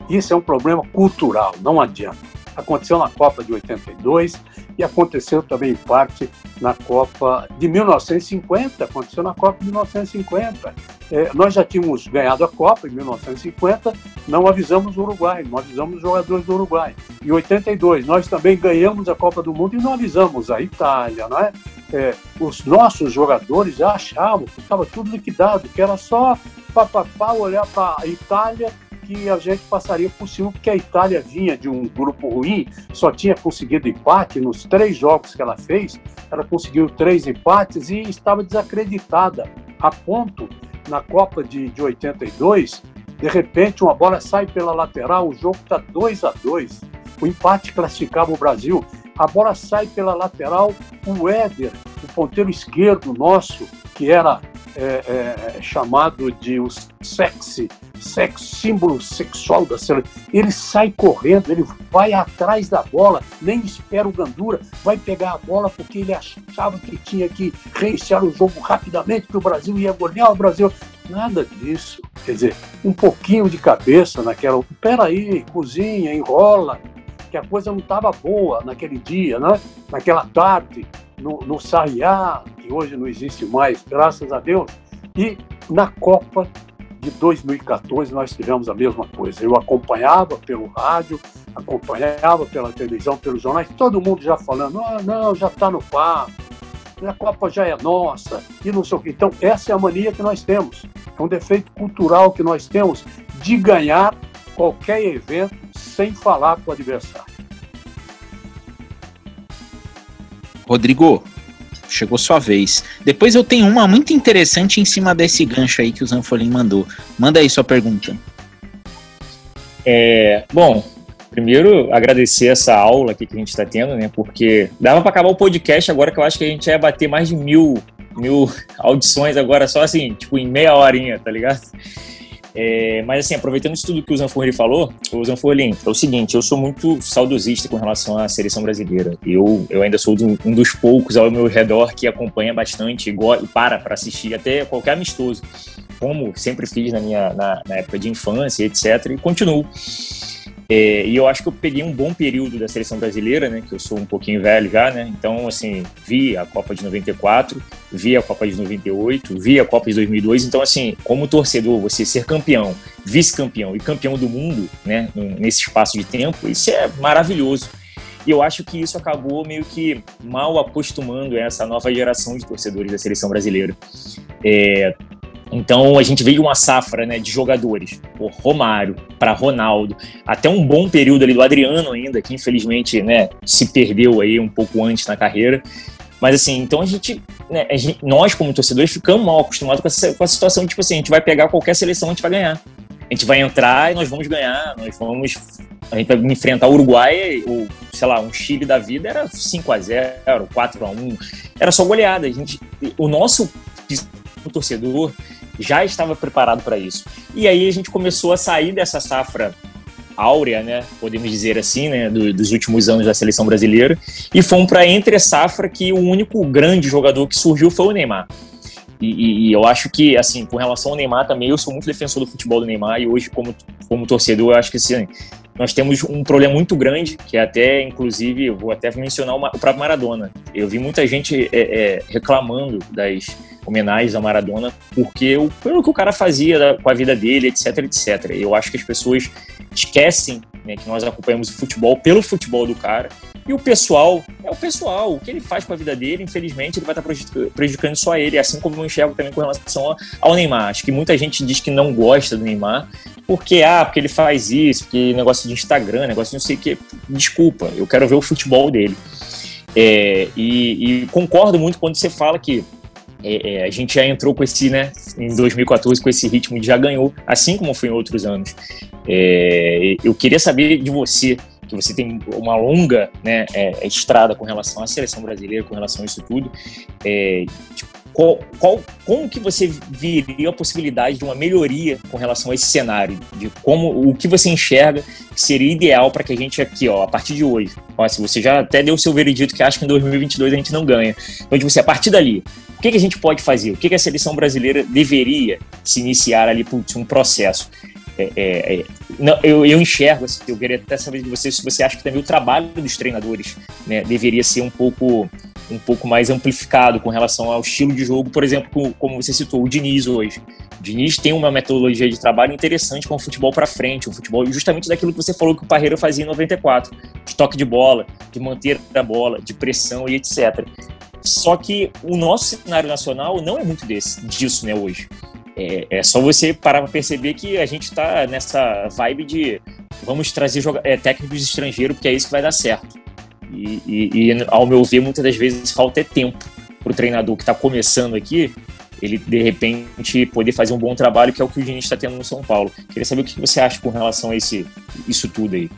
Isso é um problema cultural, não adianta. Aconteceu na Copa de 82 e aconteceu também em parte na Copa de 1950. Aconteceu na Copa de 1950. É, nós já tínhamos ganhado a Copa em 1950, não avisamos o Uruguai, não avisamos os jogadores do Uruguai. Em 82, nós também ganhamos a Copa do Mundo e não avisamos a Itália, não é? é os nossos jogadores já achavam que estava tudo liquidado, que era só papapá olhar para a Itália que a gente passaria por cima, porque a Itália vinha de um grupo ruim, só tinha conseguido empate nos três jogos que ela fez, ela conseguiu três empates e estava desacreditada, a ponto, na Copa de, de 82, de repente uma bola sai pela lateral, o jogo está 2 a 2 o empate classificava o Brasil, a bola sai pela lateral, o Éder, o ponteiro esquerdo nosso, que era é, é, chamado de o sexy, sex, símbolo sexual da seleção. Ele sai correndo, ele vai atrás da bola, nem espera o Gandura, vai pegar a bola porque ele achava que tinha que reiniciar o jogo rapidamente, que o Brasil ia golear o Brasil. Nada disso. Quer dizer, um pouquinho de cabeça naquela. Peraí, cozinha, enrola, que a coisa não estava boa naquele dia, né? naquela tarde no, no Sarriá, que hoje não existe mais, graças a Deus, e na Copa de 2014 nós tivemos a mesma coisa. Eu acompanhava pelo rádio, acompanhava pela televisão, pelos jornais, todo mundo já falando, ah, não, já está no papo, a Copa já é nossa, e não sei o quê. Então, essa é a mania que nós temos. É um defeito cultural que nós temos de ganhar qualquer evento sem falar com o adversário. Rodrigo, chegou sua vez. Depois eu tenho uma muito interessante em cima desse gancho aí que o Zanfolim mandou. Manda aí sua pergunta. É, bom, primeiro agradecer essa aula aqui que a gente está tendo, né? Porque dava para acabar o podcast agora que eu acho que a gente ia bater mais de mil, mil audições agora só assim, tipo em meia horinha, tá ligado? É, mas assim, aproveitando isso tudo que o Zanfurli falou, o Zanfurli, é o seguinte, eu sou muito saudosista com relação à seleção brasileira. Eu, eu ainda sou um dos poucos ao meu redor que acompanha bastante e para para assistir até qualquer amistoso, como sempre fiz na minha na, na época de infância, etc. E continuo. É, e eu acho que eu peguei um bom período da seleção brasileira, né? Que eu sou um pouquinho velho já, né? Então, assim, vi a Copa de 94, vi a Copa de 98, vi a Copa de 2002. Então, assim, como torcedor, você ser campeão, vice-campeão e campeão do mundo, né? Nesse espaço de tempo, isso é maravilhoso. E eu acho que isso acabou meio que mal acostumando essa nova geração de torcedores da seleção brasileira. É, então a gente veio uma safra né, de jogadores, por Romário, para Ronaldo, até um bom período ali do Adriano ainda, que infelizmente né, se perdeu aí um pouco antes na carreira. Mas assim, então a gente, né, a gente nós como torcedores ficamos mal acostumados com essa, com a situação de tipo assim, a gente vai pegar qualquer seleção, a gente vai ganhar. A gente vai entrar e nós vamos ganhar, nós vamos a gente vai enfrentar o Uruguai, ou sei lá, um Chile da vida era 5 a 0, 4 a 1, era só goleada. A gente, o nosso torcedor já estava preparado para isso. E aí a gente começou a sair dessa safra áurea, né, podemos dizer assim, né, do, dos últimos anos da seleção brasileira, e fomos para entre safra que o único grande jogador que surgiu foi o Neymar. E, e, eu acho que, assim, com relação ao Neymar também, eu sou muito defensor do futebol do Neymar e hoje, como, como torcedor, eu acho que assim, nós temos um problema muito grande, que é até, inclusive, eu vou até mencionar o próprio Maradona. Eu vi muita gente é, é, reclamando das homenagens ao Maradona porque o, pelo que o cara fazia com a vida dele, etc, etc. Eu acho que as pessoas esquecem né, que nós acompanhamos o futebol pelo futebol do cara e o pessoal é o pessoal, o que ele faz com a vida dele, infelizmente, ele vai estar prejudicando só ele, assim como eu enxergo também com relação ao Neymar. Acho que muita gente diz que não gosta do Neymar, porque, ah, porque ele faz isso, porque negócio de Instagram, negócio de não sei o que. Desculpa, eu quero ver o futebol dele. É, e, e, concordo muito quando você fala que é, é, a gente já entrou com esse, né, em 2014, com esse ritmo de já ganhou, assim como foi em outros anos. É, eu queria saber de você, que você tem uma longa né, é, estrada com relação à seleção brasileira, com relação a isso tudo. É, tipo, qual, qual, como que você viria a possibilidade de uma melhoria com relação a esse cenário? De como o que você enxerga que seria ideal para que a gente aqui, ó, a partir de hoje, ó, se você já até deu o seu veredito que acha que em 2022 a gente não ganha. Então, de você, a partir dali, o que, que a gente pode fazer? O que, que a seleção brasileira deveria se iniciar ali por um processo? É, é, é, não, eu, eu, enxergo, assim, eu queria até saber de você se você acha que também o trabalho dos treinadores né, deveria ser um pouco, um pouco mais amplificado com relação ao estilo de jogo, por exemplo, como, você citou, o Diniz hoje. O Diniz tem uma metodologia de trabalho interessante com o futebol para frente, o futebol justamente daquilo que você falou que o Parreira fazia em 94, de toque de bola, de manter a bola, de pressão e etc. Só que o nosso cenário nacional não é muito desse, disso, né, hoje. É, é só você parar para perceber que a gente está nessa vibe de vamos trazer é, técnicos estrangeiros porque é isso que vai dar certo. E, e, e, ao meu ver, muitas das vezes falta é tempo para o treinador que está começando aqui, ele de repente poder fazer um bom trabalho, que é o que o Diniz está tendo no São Paulo. Queria saber o que você acha com relação a esse, isso tudo aí.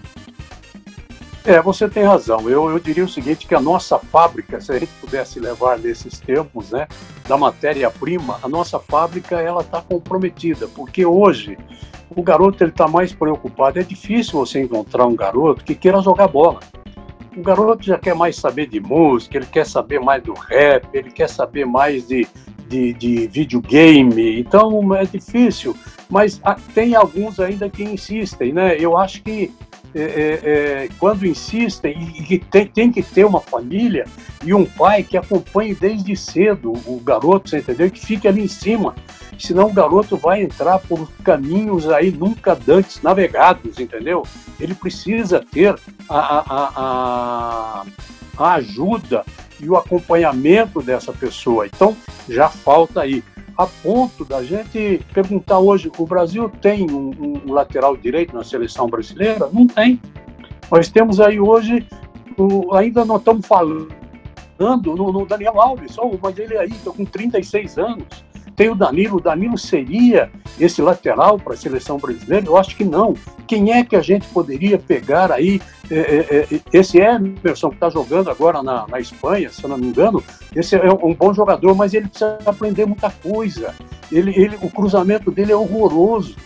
É, você tem razão. Eu, eu diria o seguinte, que a nossa fábrica, se a gente pudesse levar nesses termos, né, da matéria-prima, a nossa fábrica ela está comprometida, porque hoje o garoto ele está mais preocupado. É difícil você encontrar um garoto que queira jogar bola. O garoto já quer mais saber de música, ele quer saber mais do rap, ele quer saber mais de, de, de videogame. Então é difícil, mas tem alguns ainda que insistem, né? Eu acho que é, é, é, quando insistem e tem, tem, que ter uma família e um pai que acompanhe desde cedo o garoto, você entendeu? Que fique ali em cima. Senão o garoto vai entrar por caminhos aí nunca antes navegados, entendeu? Ele precisa ter a, a, a, a ajuda e o acompanhamento dessa pessoa. Então já falta aí a ponto da gente perguntar hoje: o Brasil tem um, um, lateral direito na seleção brasileira? Não tem. Nós temos aí hoje, o, ainda não estamos falando no, no Daniel Alves, mas ele aí está com 36 anos. Tem o Danilo, o Danilo seria esse lateral para a seleção brasileira? Eu acho que não. Quem é que a gente poderia pegar aí? É, é, é, esse Emerson que está jogando agora na, na Espanha, se eu não me engano, esse é um bom jogador, mas ele precisa aprender muita coisa. Ele, ele, o cruzamento dele é horroroso.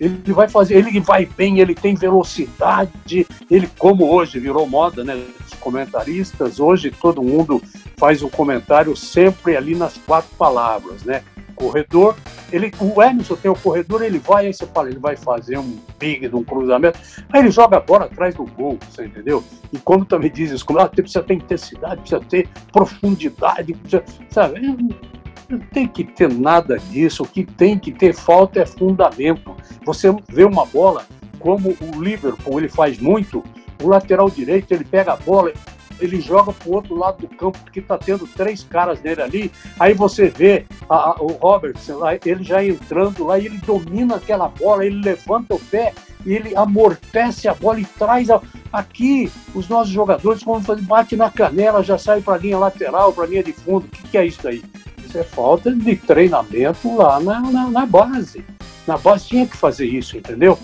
Ele vai fazer, ele vai bem, ele tem velocidade, ele como hoje virou moda, né? Os comentaristas hoje todo mundo faz um comentário sempre ali nas quatro palavras, né? Corredor. Ele, o Emerson tem o corredor, ele vai, aí você fala, ele vai fazer um big de um cruzamento, aí ele joga a bola atrás do gol, você entendeu? E como também diz isso, como, ah, precisa ter intensidade, precisa ter profundidade, precisa, sabe? Não tem que ter nada disso, o que tem que ter falta é fundamento. Você vê uma bola, como o Liverpool ele faz muito, o lateral direito ele pega a bola, ele joga pro outro lado do campo, porque tá tendo três caras dele ali. Aí você vê a, a, o Robertson ele já entrando lá, e ele domina aquela bola, ele levanta o pé e ele amortece a bola e traz a... aqui os nossos jogadores, quando bate na canela, já sai para linha lateral, para linha de fundo. O que, que é isso aí? Isso é falta de treinamento lá na, na, na base. Na base tinha que fazer isso, entendeu?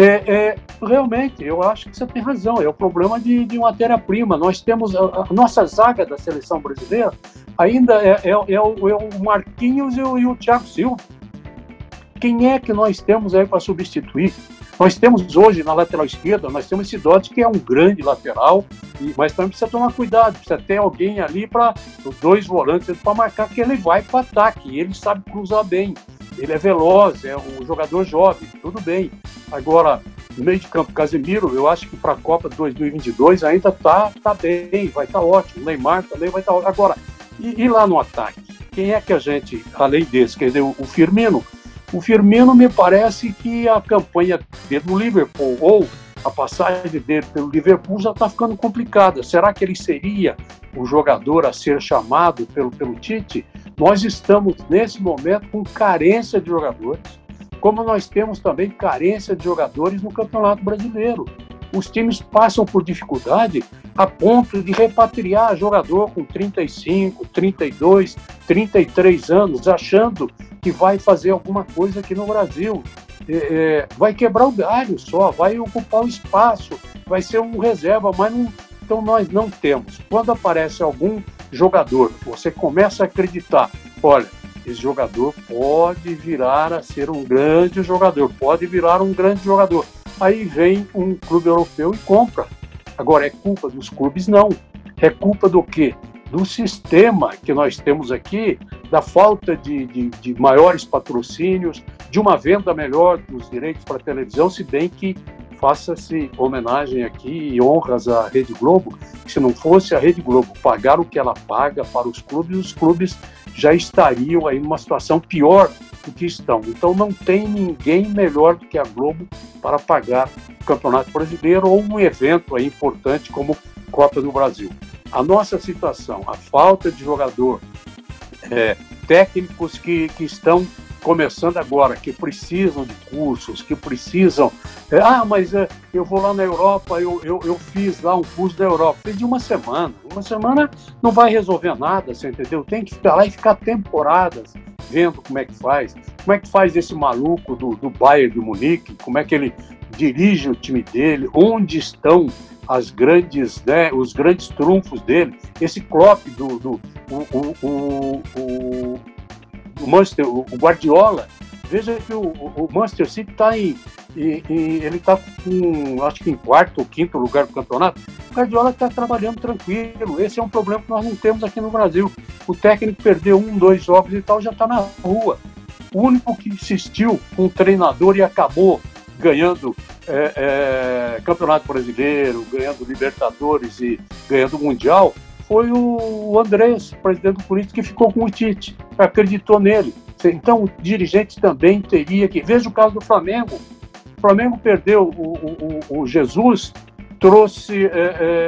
É, é, realmente, eu acho que você tem razão. É o problema de, de matéria-prima. Nós temos a, a, nossa zaga da seleção brasileira ainda é, é, é o, é o, Marquinhos e o, e o Thiago Silva. Quem é que nós temos aí para substituir? Nós temos hoje na lateral esquerda, nós temos esse Dote que é um grande lateral, mas também precisa tomar cuidado, precisa ter alguém ali para os dois volantes para marcar que ele vai para ataque, ele sabe cruzar bem ele é veloz, é um jogador jovem, tudo bem. Agora, meio de campo, Casemiro, eu acho que para a Copa 2022 ainda tá, tá bem, vai estar tá ótimo. Neymar também vai estar tá ótimo. Agora, e, e, lá no ataque? Quem é que a gente, além desse, quer dizer, o, o Firmino? O Firmino me parece que a campanha dele no Liverpool ou a passagem dele pelo Liverpool já está ficando complicada. Será que ele seria o jogador a ser chamado pelo, pelo Tite? Nós estamos, nesse momento, com carência de jogadores, como nós temos também carência de jogadores no Campeonato Brasileiro. Os times passam por dificuldade a ponto de repatriar jogador com 35, 32, 33 anos, achando que vai fazer alguma coisa aqui no Brasil. É, é, vai quebrar o galho só, vai ocupar o espaço, vai ser um reserva, mas não, então nós não temos. Quando aparece algum jogador, você começa a acreditar, olha, esse jogador pode virar a ser um grande jogador, pode virar um grande jogador. Aí vem um clube europeu e compra. Agora, é culpa dos clubes? Não. É culpa do quê? Do sistema que nós temos aqui, da falta de, de, de maiores patrocínios, de uma venda melhor dos direitos para televisão, se bem que faça-se homenagem aqui e honras à Rede Globo, se não fosse a Rede Globo pagar o que ela paga para os clubes, os clubes já estariam aí numa situação pior do que estão. Então não tem ninguém melhor do que a Globo para pagar o Campeonato Brasileiro ou um evento aí importante como Copa do Brasil. A nossa situação, a falta de jogador, é, técnicos que, que estão começando agora, que precisam de cursos, que precisam. É, ah, mas é, eu vou lá na Europa, eu, eu, eu fiz lá um curso da Europa. De uma semana. Uma semana não vai resolver nada, você entendeu? Tem que ficar lá e ficar temporadas vendo como é que faz. Como é que faz esse maluco do, do Bayern de Munique? Como é que ele dirige o time dele? Onde estão as grandes, né, os grandes trunfos dele? Esse Klopp do, do o, o, o, o o Manchester, o Guardiola, veja que o, o Manchester City está em, em, em, ele está com, acho que em quarto ou quinto lugar do campeonato. O Guardiola está trabalhando tranquilo. Esse é um problema que nós não temos aqui no Brasil. O técnico perdeu um, dois jogos e tal, já está na rua. O único que insistiu com o treinador e acabou ganhando é, é, Campeonato Brasileiro, ganhando Libertadores e ganhando Mundial foi o Andrés, presidente do Corinthians, que ficou com o Tite, acreditou nele. Então, o dirigente também teria que. Veja o caso do Flamengo. O Flamengo perdeu o, o, o Jesus, trouxe é,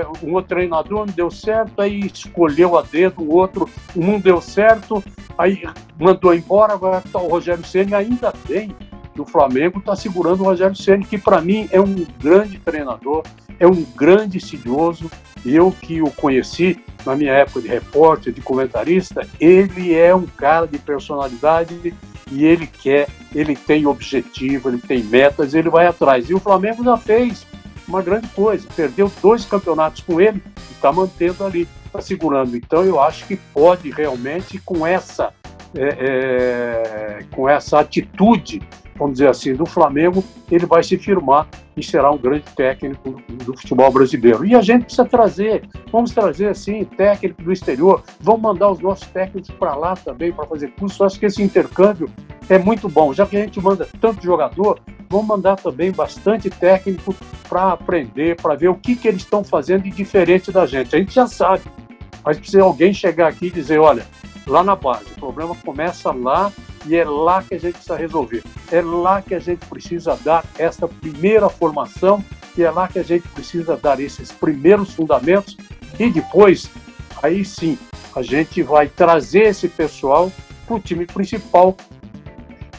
é, um outro treinador, não deu certo, aí escolheu a dedo um outro, não deu certo, aí mandou embora, agora está o Rogério Senna, ainda bem que o Flamengo está segurando o Rogério Senna, que para mim é um grande treinador, é um grande estudioso, eu que o conheci na minha época de repórter, de comentarista, ele é um cara de personalidade e ele quer, ele tem objetivo, ele tem metas, ele vai atrás. E o Flamengo já fez uma grande coisa, perdeu dois campeonatos com ele e está mantendo ali, está segurando. Então eu acho que pode realmente, com essa, é, é, com essa atitude vamos dizer assim, do Flamengo, ele vai se firmar e será um grande técnico do futebol brasileiro. E a gente precisa trazer, vamos trazer assim, técnico do exterior, vamos mandar os nossos técnicos para lá também para fazer curso. Eu acho que esse intercâmbio é muito bom. Já que a gente manda tanto jogador, vamos mandar também bastante técnico para aprender, para ver o que, que eles estão fazendo de diferente da gente. A gente já sabe, mas precisa alguém chegar aqui e dizer, olha, lá na base, o problema começa lá e é lá que a gente precisa resolver. É lá que a gente precisa dar essa primeira formação e é lá que a gente precisa dar esses primeiros fundamentos e depois, aí sim, a gente vai trazer esse pessoal para o time principal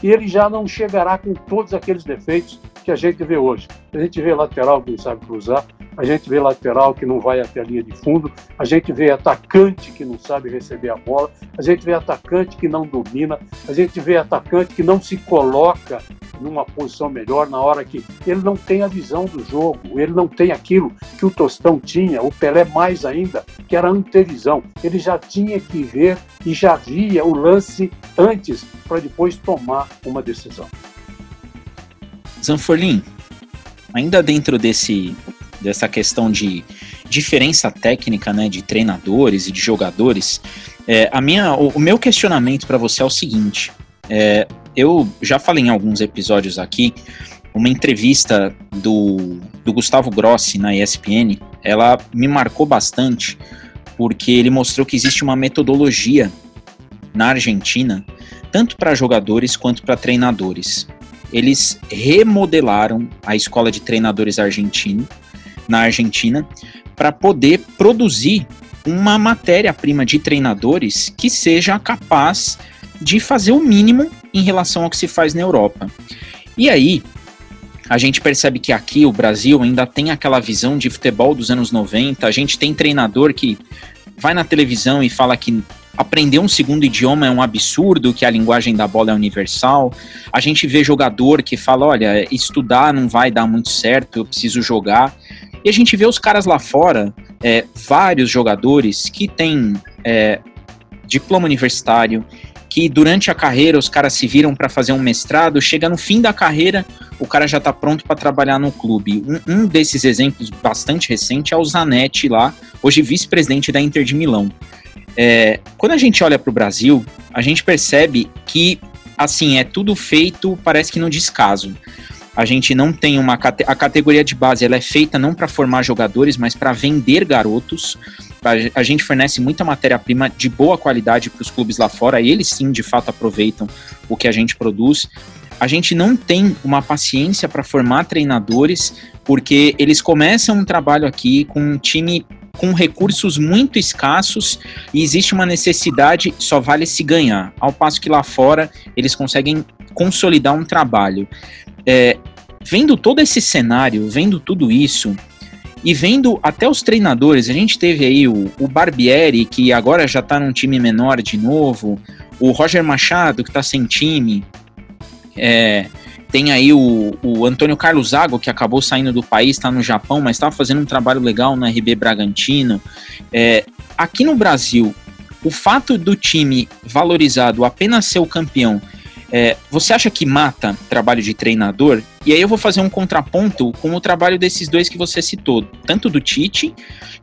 e ele já não chegará com todos aqueles defeitos que a gente vê hoje. A gente vê lateral que sabe cruzar, a gente vê lateral que não vai até a linha de fundo, a gente vê atacante que não sabe receber a bola, a gente vê atacante que não domina, a gente vê atacante que não se coloca numa posição melhor na hora que ele não tem a visão do jogo, ele não tem aquilo que o Tostão tinha, o Pelé mais ainda, que era antevisão. Ele já tinha que ver e já via o lance antes para depois tomar uma decisão. Zanforlin, ainda dentro desse dessa questão de diferença técnica, né, de treinadores e de jogadores, é, a minha, o, o meu questionamento para você é o seguinte: é, eu já falei em alguns episódios aqui uma entrevista do, do Gustavo Grossi na ESPN, ela me marcou bastante, porque ele mostrou que existe uma metodologia na Argentina, tanto para jogadores quanto para treinadores. Eles remodelaram a escola de treinadores argentino na Argentina para poder produzir uma matéria-prima de treinadores que seja capaz de fazer o mínimo em relação ao que se faz na Europa. E aí, a gente percebe que aqui o Brasil ainda tem aquela visão de futebol dos anos 90. A gente tem treinador que vai na televisão e fala que aprender um segundo idioma é um absurdo, que a linguagem da bola é universal. A gente vê jogador que fala: olha, estudar não vai dar muito certo, eu preciso jogar. E a gente vê os caras lá fora, é, vários jogadores que têm é, diploma universitário, que durante a carreira os caras se viram para fazer um mestrado, chega no fim da carreira, o cara já está pronto para trabalhar no clube. Um, um, desses exemplos bastante recente é o Zanetti lá, hoje vice-presidente da Inter de Milão. É, quando a gente olha para o Brasil, a gente percebe que assim é tudo feito, parece que no descaso. A gente não tem uma a categoria de base, ela é feita não para formar jogadores, mas para vender garotos. A gente fornece muita matéria-prima de boa qualidade para os clubes lá fora, eles sim, de fato, aproveitam o que a gente produz. A gente não tem uma paciência para formar treinadores, porque eles começam um trabalho aqui com um time com recursos muito escassos e existe uma necessidade, só vale se ganhar. Ao passo que lá fora eles conseguem consolidar um trabalho. É, vendo todo esse cenário, vendo tudo isso, e vendo até os treinadores, a gente teve aí o, o Barbieri, que agora já está num time menor de novo, o Roger Machado, que está sem time, é, tem aí o, o Antônio Carlos Zago, que acabou saindo do país, está no Japão, mas estava fazendo um trabalho legal na RB Bragantino. É, aqui no Brasil, o fato do time valorizado apenas ser o campeão é, você acha que mata trabalho de treinador? E aí eu vou fazer um contraponto com o trabalho desses dois que você citou, tanto do Tite,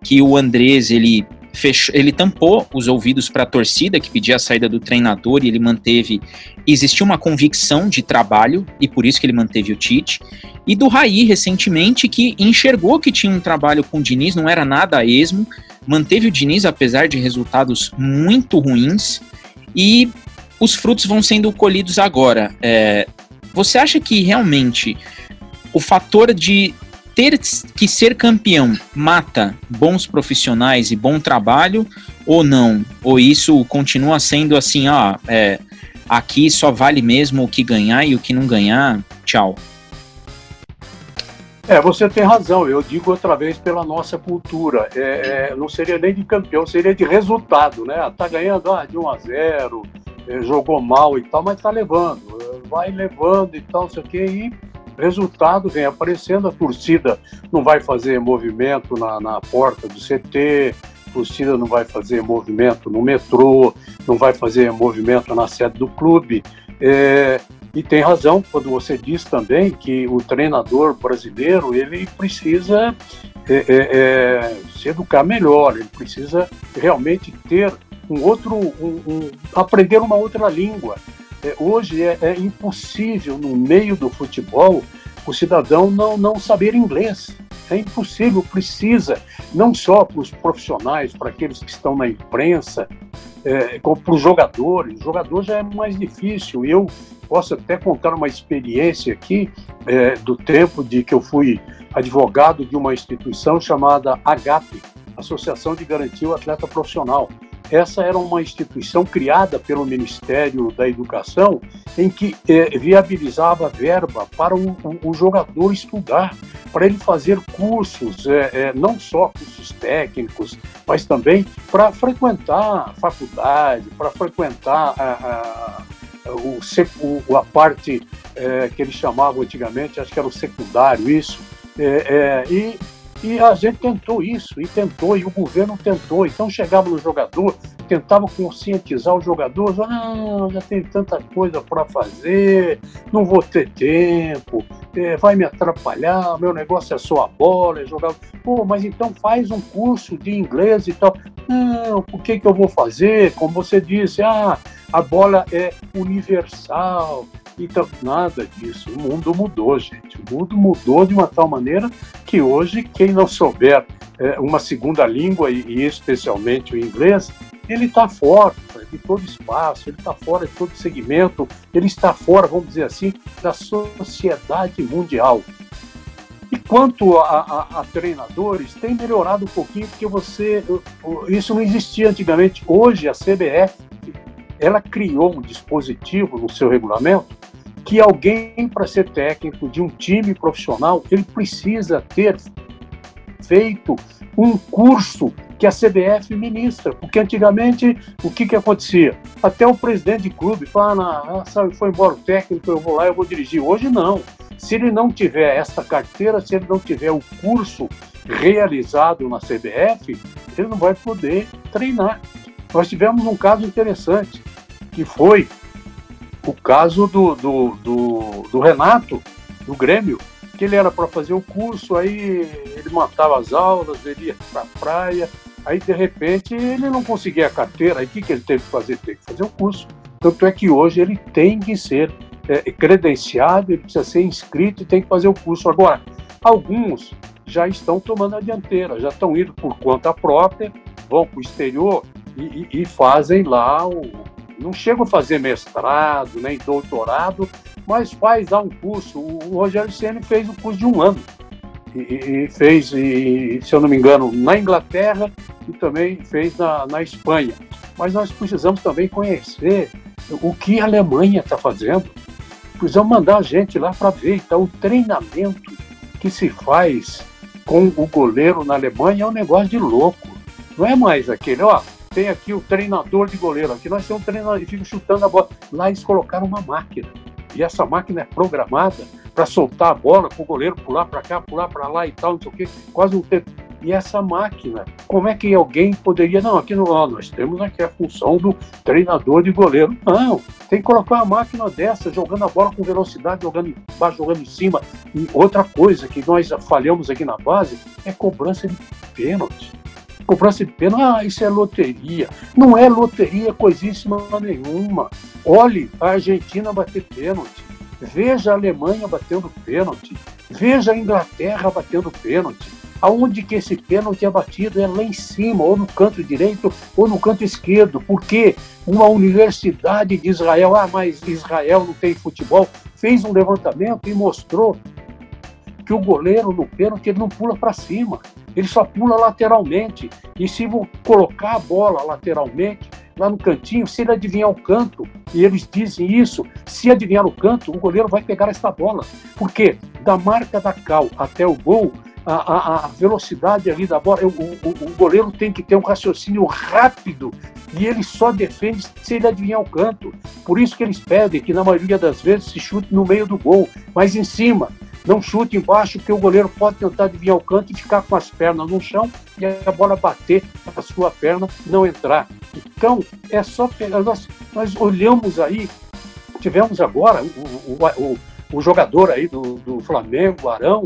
que o Andrés ele fechou, ele tampou os ouvidos para a torcida que pedia a saída do treinador e ele manteve. Existiu uma convicção de trabalho e por isso que ele manteve o Tite. E do Raí recentemente que enxergou que tinha um trabalho com o Diniz, não era nada a esmo, manteve o Diniz apesar de resultados muito ruins e os frutos vão sendo colhidos agora. É, você acha que realmente o fator de ter que ser campeão mata bons profissionais e bom trabalho ou não? Ou isso continua sendo assim, ó, é, aqui só vale mesmo o que ganhar e o que não ganhar, tchau. É, você tem razão. Eu digo outra vez pela nossa cultura. É, é, não seria nem de campeão, seria de resultado, né? Tá ganhando ah, de 1 a 0, é, jogou mal e tal, mas está levando, vai levando e tal, sei o quê, e resultado vem aparecendo, a torcida não vai fazer movimento na, na porta do CT, a torcida não vai fazer movimento no metrô, não vai fazer movimento na sede do clube. É, e tem razão quando você diz também que o treinador brasileiro ele precisa é, é se educar melhor, ele precisa realmente ter um outro, um, um, aprender uma outra língua. É, hoje é, é, impossível no meio do futebol o cidadão não, não saber inglês. É impossível, precisa, não só para os profissionais, para aqueles que estão na imprensa, é, para os jogadores. O jogador já é mais difícil. Eu posso até contar uma experiência aqui é, do tempo de que eu fui advogado de uma instituição chamada AGAP, Associação de Garantia ao Atleta Profissional. Essa era uma instituição criada pelo Ministério da Educação em que eh, viabilizava verba para o, o, o, jogador estudar, para ele fazer cursos, eh, eh, não só cursos técnicos, mas também para frequentar a faculdade, para frequentar a, a, o, a parte que eles chamavam antigamente, acho que era o secundário, isso, e e a gente tentou isso, e tentou, e o governo tentou. Então chegava no jogador, tentava conscientizar o jogador, não, já tem tanta coisa para fazer, não vou ter tempo, é, vai me atrapalhar, meu negócio é só a bola, é jogar. Pô, mas então faz um curso de inglês e tal. Não, o que, que eu vou fazer? Como você disse, ah, a bola é universal, Então, nada disso. O mundo mudou, gente. O mundo mudou de uma tal maneira que hoje, quem não souber é, uma segunda língua, e, e especialmente o inglês, ele está fora de todo espaço, ele está fora de todo segmento, ele está fora, vamos dizer assim, da sociedade mundial. E quanto a, a, a, treinadores, tem melhorado um pouquinho, porque você. Isso não existia antigamente. Hoje, a CBF ela criou um dispositivo no seu regulamento que alguém, para ser técnico de um time profissional, ele precisa ter feito um curso que a CBF ministra, porque antigamente o que, que acontecia? Até o presidente de clube fala, ah, sabe, foi embora o técnico, eu vou lá, eu vou dirigir. Hoje não. Se ele não tiver essa carteira, se ele não tiver o curso realizado na CBF, ele não vai poder treinar. Nós tivemos um caso interessante, que foi o caso do, do, do, do Renato, do Grêmio, que ele era para fazer o curso, aí ele matava as aulas, ele ia para a praia, aí de repente ele não conseguia a carteira, aí o que, que ele teve que fazer? Teve que fazer o curso. Tanto é que hoje ele tem que ser é, credenciado, ele precisa ser inscrito e tem que fazer o curso. Agora, alguns já estão tomando a dianteira, já estão indo por conta própria, vão para o exterior e, e, e fazem lá o, não chegam a fazer mestrado, nem doutorado, mas faz lá um curso. O Rogério Ceni fez um curso de um ano. E, e fez, e, se eu não me engano, na Inglaterra e também fez na, na Espanha. Mas nós precisamos também conhecer o que a Alemanha está fazendo. Precisamos mandar a gente lá para ver. Então, o treinamento que se faz com o goleiro na Alemanha é um negócio de louco. Não é mais aquele, ó, tem aqui o treinador de goleiro. Aqui nós temos um treinador e fica chutando a bola. Lá eles colocaram uma máquina e essa máquina é programada para soltar a bola, para o goleiro pular para cá, pular para lá e tal, não sei o quê, quase um tempo. E essa máquina, como é que alguém poderia. Não, aqui nós temos aqui a função do treinador de goleiro. Não, tem que colocar uma máquina dessa, jogando a bola com velocidade, jogando embaixo, jogando em cima. E outra coisa que nós falhamos aqui na base é cobrança de pênalti cobrança de pênalti, ah, isso é loteria. Não é loteria coisíssima nenhuma. Olhe a Argentina bater pênalti. Veja a Alemanha batendo pênalti. Veja a Inglaterra batendo pênalti. Aonde que esse pênalti é batido? É lá em cima, ou no canto direito, ou no canto esquerdo. Porque uma universidade de Israel, ah, mas Israel não tem futebol, fez um levantamento e mostrou que o goleiro no pênalti ele não pula para cima ele só pula lateralmente. E se colocar a bola lateralmente, lá no cantinho, se ele adivinhar o canto, e eles dizem isso, se adivinhar o canto, o goleiro vai pegar esta bola. Porque da marca da cal até o gol, a, a, a velocidade ali da bola, o, o, o, goleiro tem que ter um raciocínio rápido e ele só defende se ele adivinhar o canto. Por isso que eles pedem que na maioria das vezes se chute no meio do gol, mas em cima. Não chute embaixo, que o goleiro pode tentar adivinhar o canto e ficar com as pernas no chão e a bola bater a sua perna não entrar. Então, é só pegar. Nós, nós olhamos aí, tivemos agora o, o, o, o jogador aí do, do Flamengo, Arão,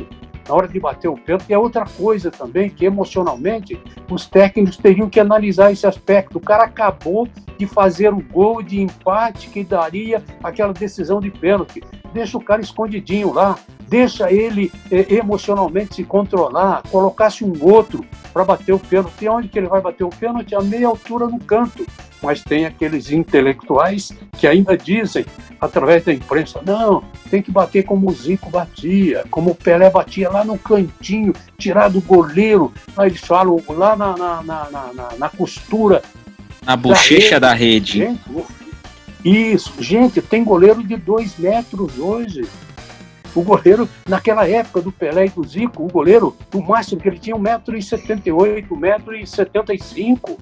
na hora de bater o pênalti, é outra coisa também, que emocionalmente os técnicos teriam que analisar esse aspecto. O cara acabou de fazer o gol de empate que daria aquela decisão de pênalti. Deixa o cara escondidinho lá, deixa ele eh, emocionalmente se controlar, colocasse um outro para bater o pênalti. Onde que ele vai bater o pênalti? A meia altura no canto. Mas tem aqueles intelectuais que ainda dizem, através da imprensa, não, tem que bater como o Zico batia, como o Pelé batia lá no cantinho, tirar do goleiro. Aí eles falam lá na, na, na, na, na costura. Na bochecha da rede. Da rede. Gente, isso, gente, tem goleiro de dois metros hoje. O goleiro, naquela época do Pelé e do Zico, o goleiro, o máximo que ele tinha 1,78m, 1,75m.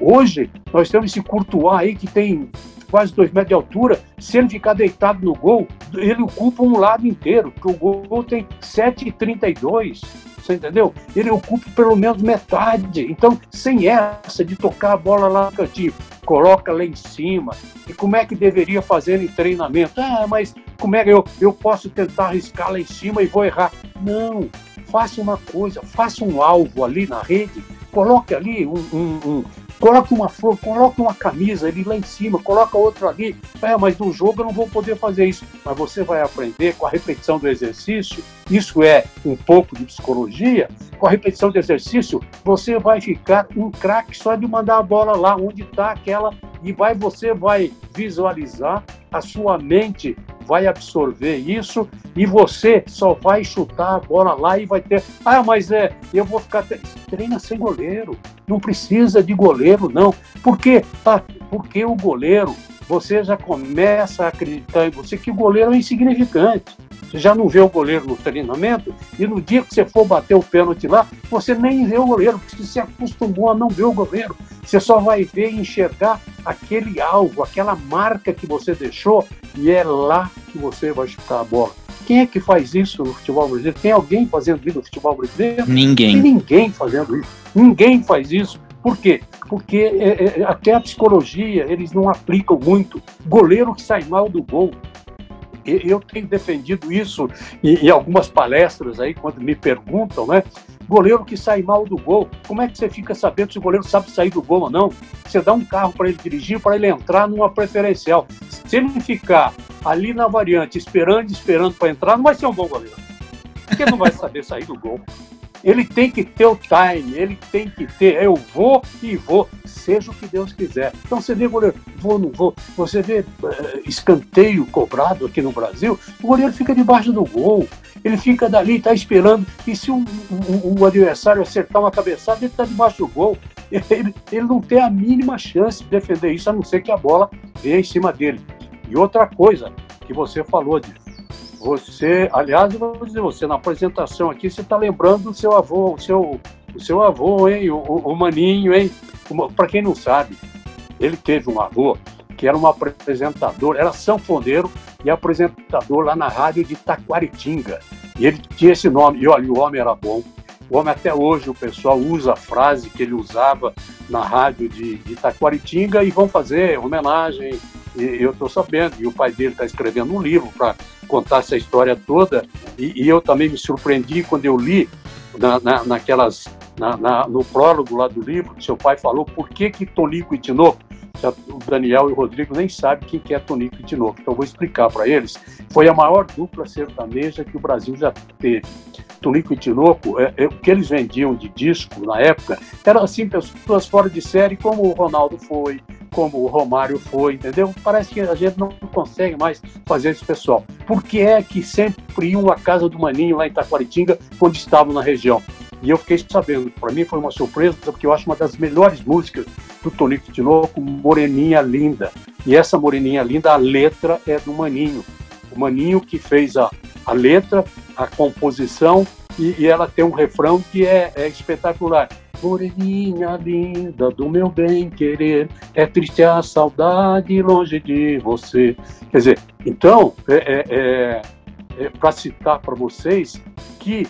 Hoje, nós temos esse Courtois aí que tem quase 2 metros de altura. Se ele ficar deitado no gol, ele ocupa um lado inteiro, porque o gol tem 7,32 você entendeu? Ele ocupa pelo menos metade. Então, sem essa de tocar a bola lá no cantinho, coloca lá em cima. E como é que deveria fazer em treinamento? Ah, mas como é que eu, eu posso tentar arriscar lá em cima e vou errar? Não, faça uma coisa, faça um alvo ali na rede, coloque ali um, um, um coloca uma flor, coloca uma camisa ali lá em cima, coloca outra ali. É, mas no jogo eu não vou poder fazer isso. Mas você vai aprender com a repetição do exercício, isso é um pouco de psicologia. Com a repetição do exercício, você vai ficar um craque só de mandar a bola lá onde está aquela e vai você vai visualizar, a sua mente vai absorver isso e você só vai chutar a bola lá e vai ter. Ah, mas é, eu vou ficar. Treina sem goleiro. Não precisa de goleiro, não. Por quê? Ah, porque o goleiro, você já começa a acreditar em você que o goleiro é insignificante. Você já não vê o goleiro no treinamento e no dia que você for bater o pênalti lá, você nem vê o goleiro, porque você se acostumou a não ver o goleiro. Você só vai ver e enxergar aquele alvo, aquela marca que você deixou e é lá que você vai chutar a bola. Quem é que faz isso no futebol brasileiro? Tem alguém fazendo isso no futebol brasileiro? Ninguém. Tem ninguém fazendo isso. Ninguém faz isso. Por quê? Porque é, é, até a psicologia eles não aplicam muito. Goleiro que sai mal do gol, eu tenho defendido isso em, algumas palestras aí, quando me perguntam, né? Goleiro que sai mal do gol, como é que você fica sabendo se o goleiro sabe sair do gol ou não? Você dá um carro para ele dirigir, para ele entrar numa preferencial. Se ele ficar ali na variante, esperando, esperando para entrar, não vai ser um bom goleiro. Porque não vai saber sair do gol. Ele tem que ter o time, ele tem que ter, eu vou e vou, seja o que Deus quiser. Então você vê goleiro, vou, não vou, você vê uh, escanteio cobrado aqui no Brasil, o goleiro fica debaixo do gol, ele fica dali, está esperando, e se um, um, um, adversário acertar uma cabeçada, ele está debaixo do gol. Ele, ele não tem a mínima chance de defender isso, a não ser que a bola venha em cima dele. E outra coisa que você falou, de você, aliás, eu vou dizer, você na apresentação aqui, você está lembrando do seu avô, o seu, o seu avô, hein? O, o Maninho, hein? Para quem não sabe, ele teve um avô que era um apresentador, era sanfoneiro e apresentador lá na rádio de Taquaritinga. E ele tinha esse nome, e olha, o homem era bom. O homem até hoje, o pessoal usa a frase que ele usava na rádio de, de Taquaritinga e vão fazer homenagem. E eu estou sabendo, e o pai dele está escrevendo um livro para contar essa história toda, e, e, eu também me surpreendi quando eu li na, na, naquelas, na, na, no prólogo lá do livro, que seu pai falou por que que Tonico e Tinoco, o Daniel e o Rodrigo nem sabem quem que é Tonico e Tinoco, então eu vou explicar para eles, foi a maior dupla sertaneja que o Brasil já teve. Tonico e Tinoco, é, é, o que eles vendiam de disco na época, eram assim, pessoas fora de série, como o Ronaldo foi, como o Romário foi, entendeu? Parece que a gente não consegue mais fazer esse pessoal. Por que é que sempre iam à casa do Maninho lá em Itaquaritinga quando estavam na região? E eu fiquei sabendo, para mim foi uma surpresa, porque eu acho uma das melhores músicas do Tonico Tinoco, Moreninha Linda. E essa Moreninha Linda, a letra é do Maninho. O Maninho que fez a, a letra, a composição, e, e ela tem um refrão que é, é espetacular. Moreninha linda do meu bem querer, é triste a saudade longe de você. Quer dizer, então, é, é, é, é para citar para vocês que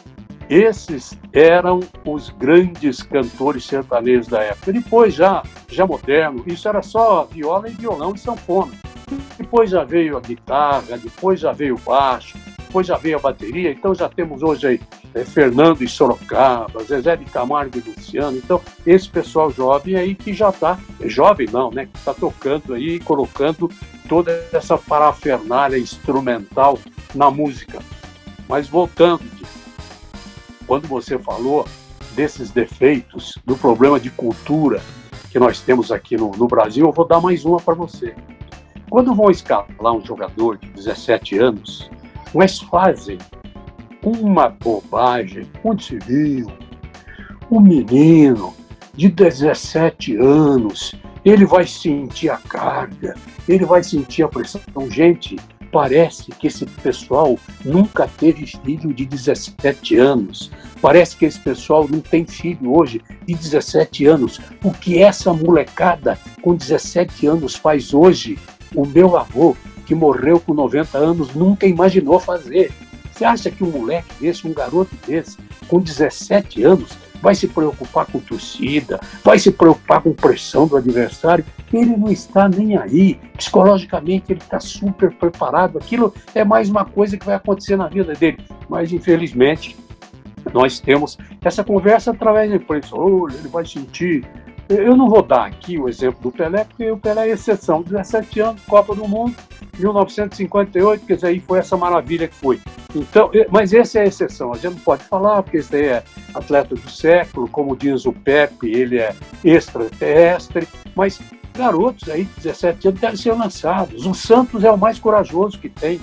esses eram os grandes cantores sertanejos da época. Depois, já, já moderno, isso era só viola e violão e sanfona. Depois já veio a guitarra, depois já veio o baixo, depois já veio a bateria, então já temos hoje aí é, Fernando e Sorocaba, Zezé de Camargo e Luciano, então esse pessoal jovem aí que já está, jovem não, né, que está tocando aí, colocando toda essa parafernália instrumental na música. Mas voltando, quando você falou desses defeitos, do problema de cultura que nós temos aqui no, no Brasil, eu vou dar mais uma para você. Quando vão escalar um jogador de 17 anos, mas fazem uma bobagem. Onde se viu? Um menino de 17 anos, ele vai sentir a carga, ele vai sentir a pressão. Gente, parece que esse pessoal nunca teve filho de 17 anos. Parece que esse pessoal não tem filho hoje de 17 anos. O que essa molecada com 17 anos faz hoje, o meu avô que morreu com 90 anos, nunca imaginou fazer. Você acha que um moleque desse, um garoto desse, com 17 anos, vai se preocupar com torcida, vai se preocupar com pressão do adversário? Ele não está nem aí. Psicologicamente, ele está super preparado. Aquilo é mais uma coisa que vai acontecer na vida dele. Mas, infelizmente, nós temos essa conversa através da imprensa. Oh, ele vai sentir Eu não vou dar aqui o exemplo do Pelé, porque o Pelé é exceção. 17 anos, Copa do Mundo, 1958, quer dizer, aí foi essa maravilha que foi. Então, mas essa é a exceção. A gente não pode falar, porque esse é atleta do século, como diz o Pepe, ele é extraterrestre, mas garotos aí, 17 anos, devem ser lançados. O Santos é o mais corajoso que tem.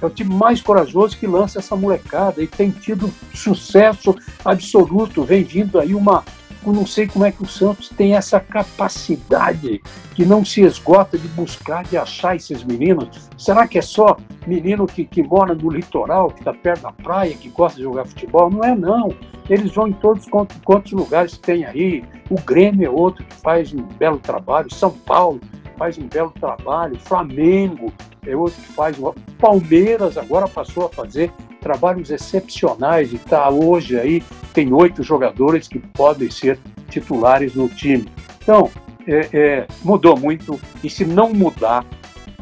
É o time mais corajoso que lança essa molecada e tem tido sucesso absoluto. Vem vindo aí uma. Eu não sei como é que o Santos tem essa capacidade que não se esgota de buscar, de achar esses meninos. Será que é só menino que, que mora no litoral, que está perto da praia, que gosta de jogar futebol? Não é, não. Eles vão em todos quantos lugares tem aí. O Grêmio é outro que faz um belo trabalho. São Paulo faz um belo trabalho. Flamengo é outro que faz. Palmeiras agora passou a fazer trabalhos excepcionais e está hoje aí, tem oito jogadores que podem ser titulares no time. Então, é, é, mudou muito, e se não mudar,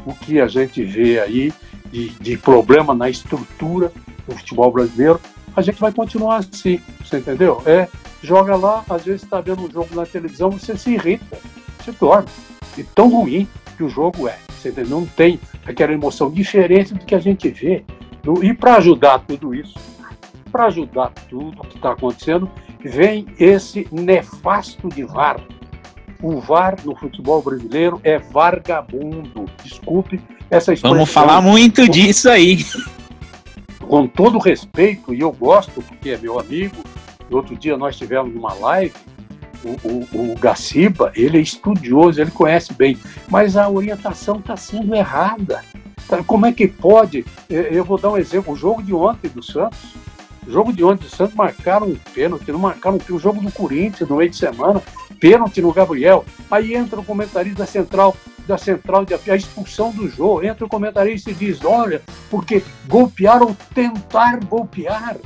o que a gente vê aí de, de problema na estrutura do futebol brasileiro, a gente vai continuar assim, você entendeu? É, joga lá, às vezes está vendo um jogo na televisão, você se irrita, se torna. E tão ruim que o jogo é. Você não tem aquela emoção diferente do que a gente vê. E para ajudar tudo isso, para ajudar tudo o que está acontecendo, vem esse nefasto de VAR. O VAR no futebol brasileiro é vargabundo. Desculpe essa expressão. Vamos falar muito disso aí. Com todo respeito, e eu gosto, porque é meu amigo, no outro dia nós tivemos uma live o, o, o Gaciba, ele é estudioso, ele conhece bem, mas a orientação está sendo errada. Tá, como é que pode? Eu vou dar um exemplo. O jogo de ontem do Santos, o jogo de ontem do Santos marcaram um pênalti, não marcaram um O jogo do Corinthians no meio de semana, pênalti no Gabriel. Aí entra o comentarista da central, da central de a expulsão do jogo. Entra o comentarista e diz: olha, porque golpearam, tentar golpear.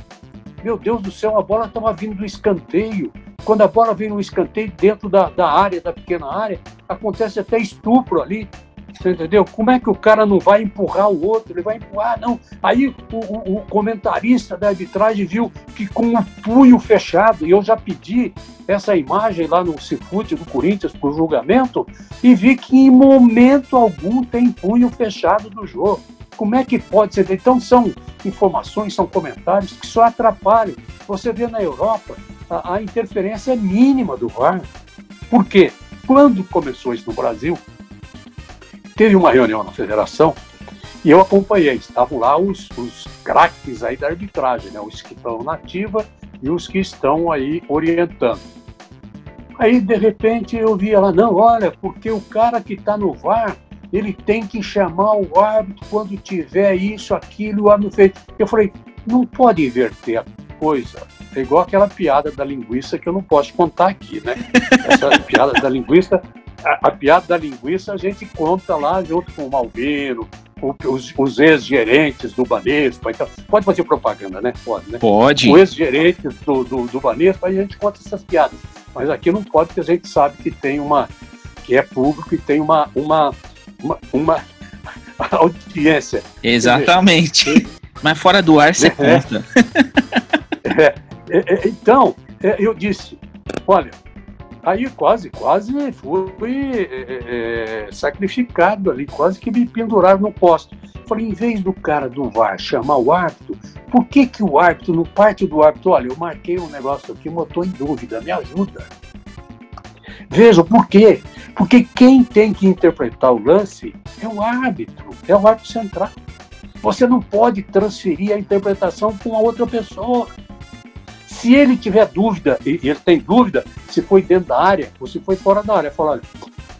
Meu Deus do céu, a bola estava vindo do escanteio. Quando a bola vem no escanteio dentro da, da área, da pequena área, acontece até estupro ali. Você entendeu? Como é que o cara não vai empurrar o outro? Ele vai empurrar, não. Aí o, o, o comentarista da arbitragem viu que com o punho fechado, e eu já pedi essa imagem lá no Cifute do Corinthians para o julgamento, e vi que em momento algum tem punho fechado do jogo. Como é que pode ser? Então são informações, são comentários que só atrapalham. Você vê na Europa, a, a interferência mínima do VAR. Por quê? Quando começou isso no Brasil, teve uma reunião na federação e eu acompanhei. Estavam lá os, os craques aí da arbitragem, né? os que estão na ativa e os que estão aí orientando. Aí, de repente, eu via lá, não, olha, porque o cara que está no VAR, ele tem que chamar o árbitro quando tiver isso, aquilo, o árbitro fez. Eu falei, não pode inverter a coisa. É igual aquela piada da linguiça que eu não posso contar aqui, né? Essa piada da linguiça, a, a, piada da linguiça a gente conta lá junto com o Malvino, os, os ex-gerentes do Banespa. Então, pode fazer propaganda, né? Pode, né? Pode. Os ex-gerentes do, do, do Banespa, a gente conta essas piadas. Mas aqui não pode, porque a gente sabe que tem uma. que é público e tem uma, uma, uma, uma audiência. Exatamente. Mas fora do ar você é, conta. É, é, é, então, é, eu disse, olha, aí quase, quase fui é, sacrificado ali, quase que me penduraram no posto. Falei, em vez do cara do VAR chamar o árbitro, por que, que o árbitro, no parte do árbitro, olha, eu marquei um negócio aqui, estou em dúvida, me ajuda. Veja, por quê? Porque quem tem que interpretar o lance é o árbitro, é o árbitro central. Você não pode transferir a interpretação para uma outra pessoa. Se ele tiver dúvida, e ele tem dúvida se foi dentro da área ou se foi fora da área, fala, olha,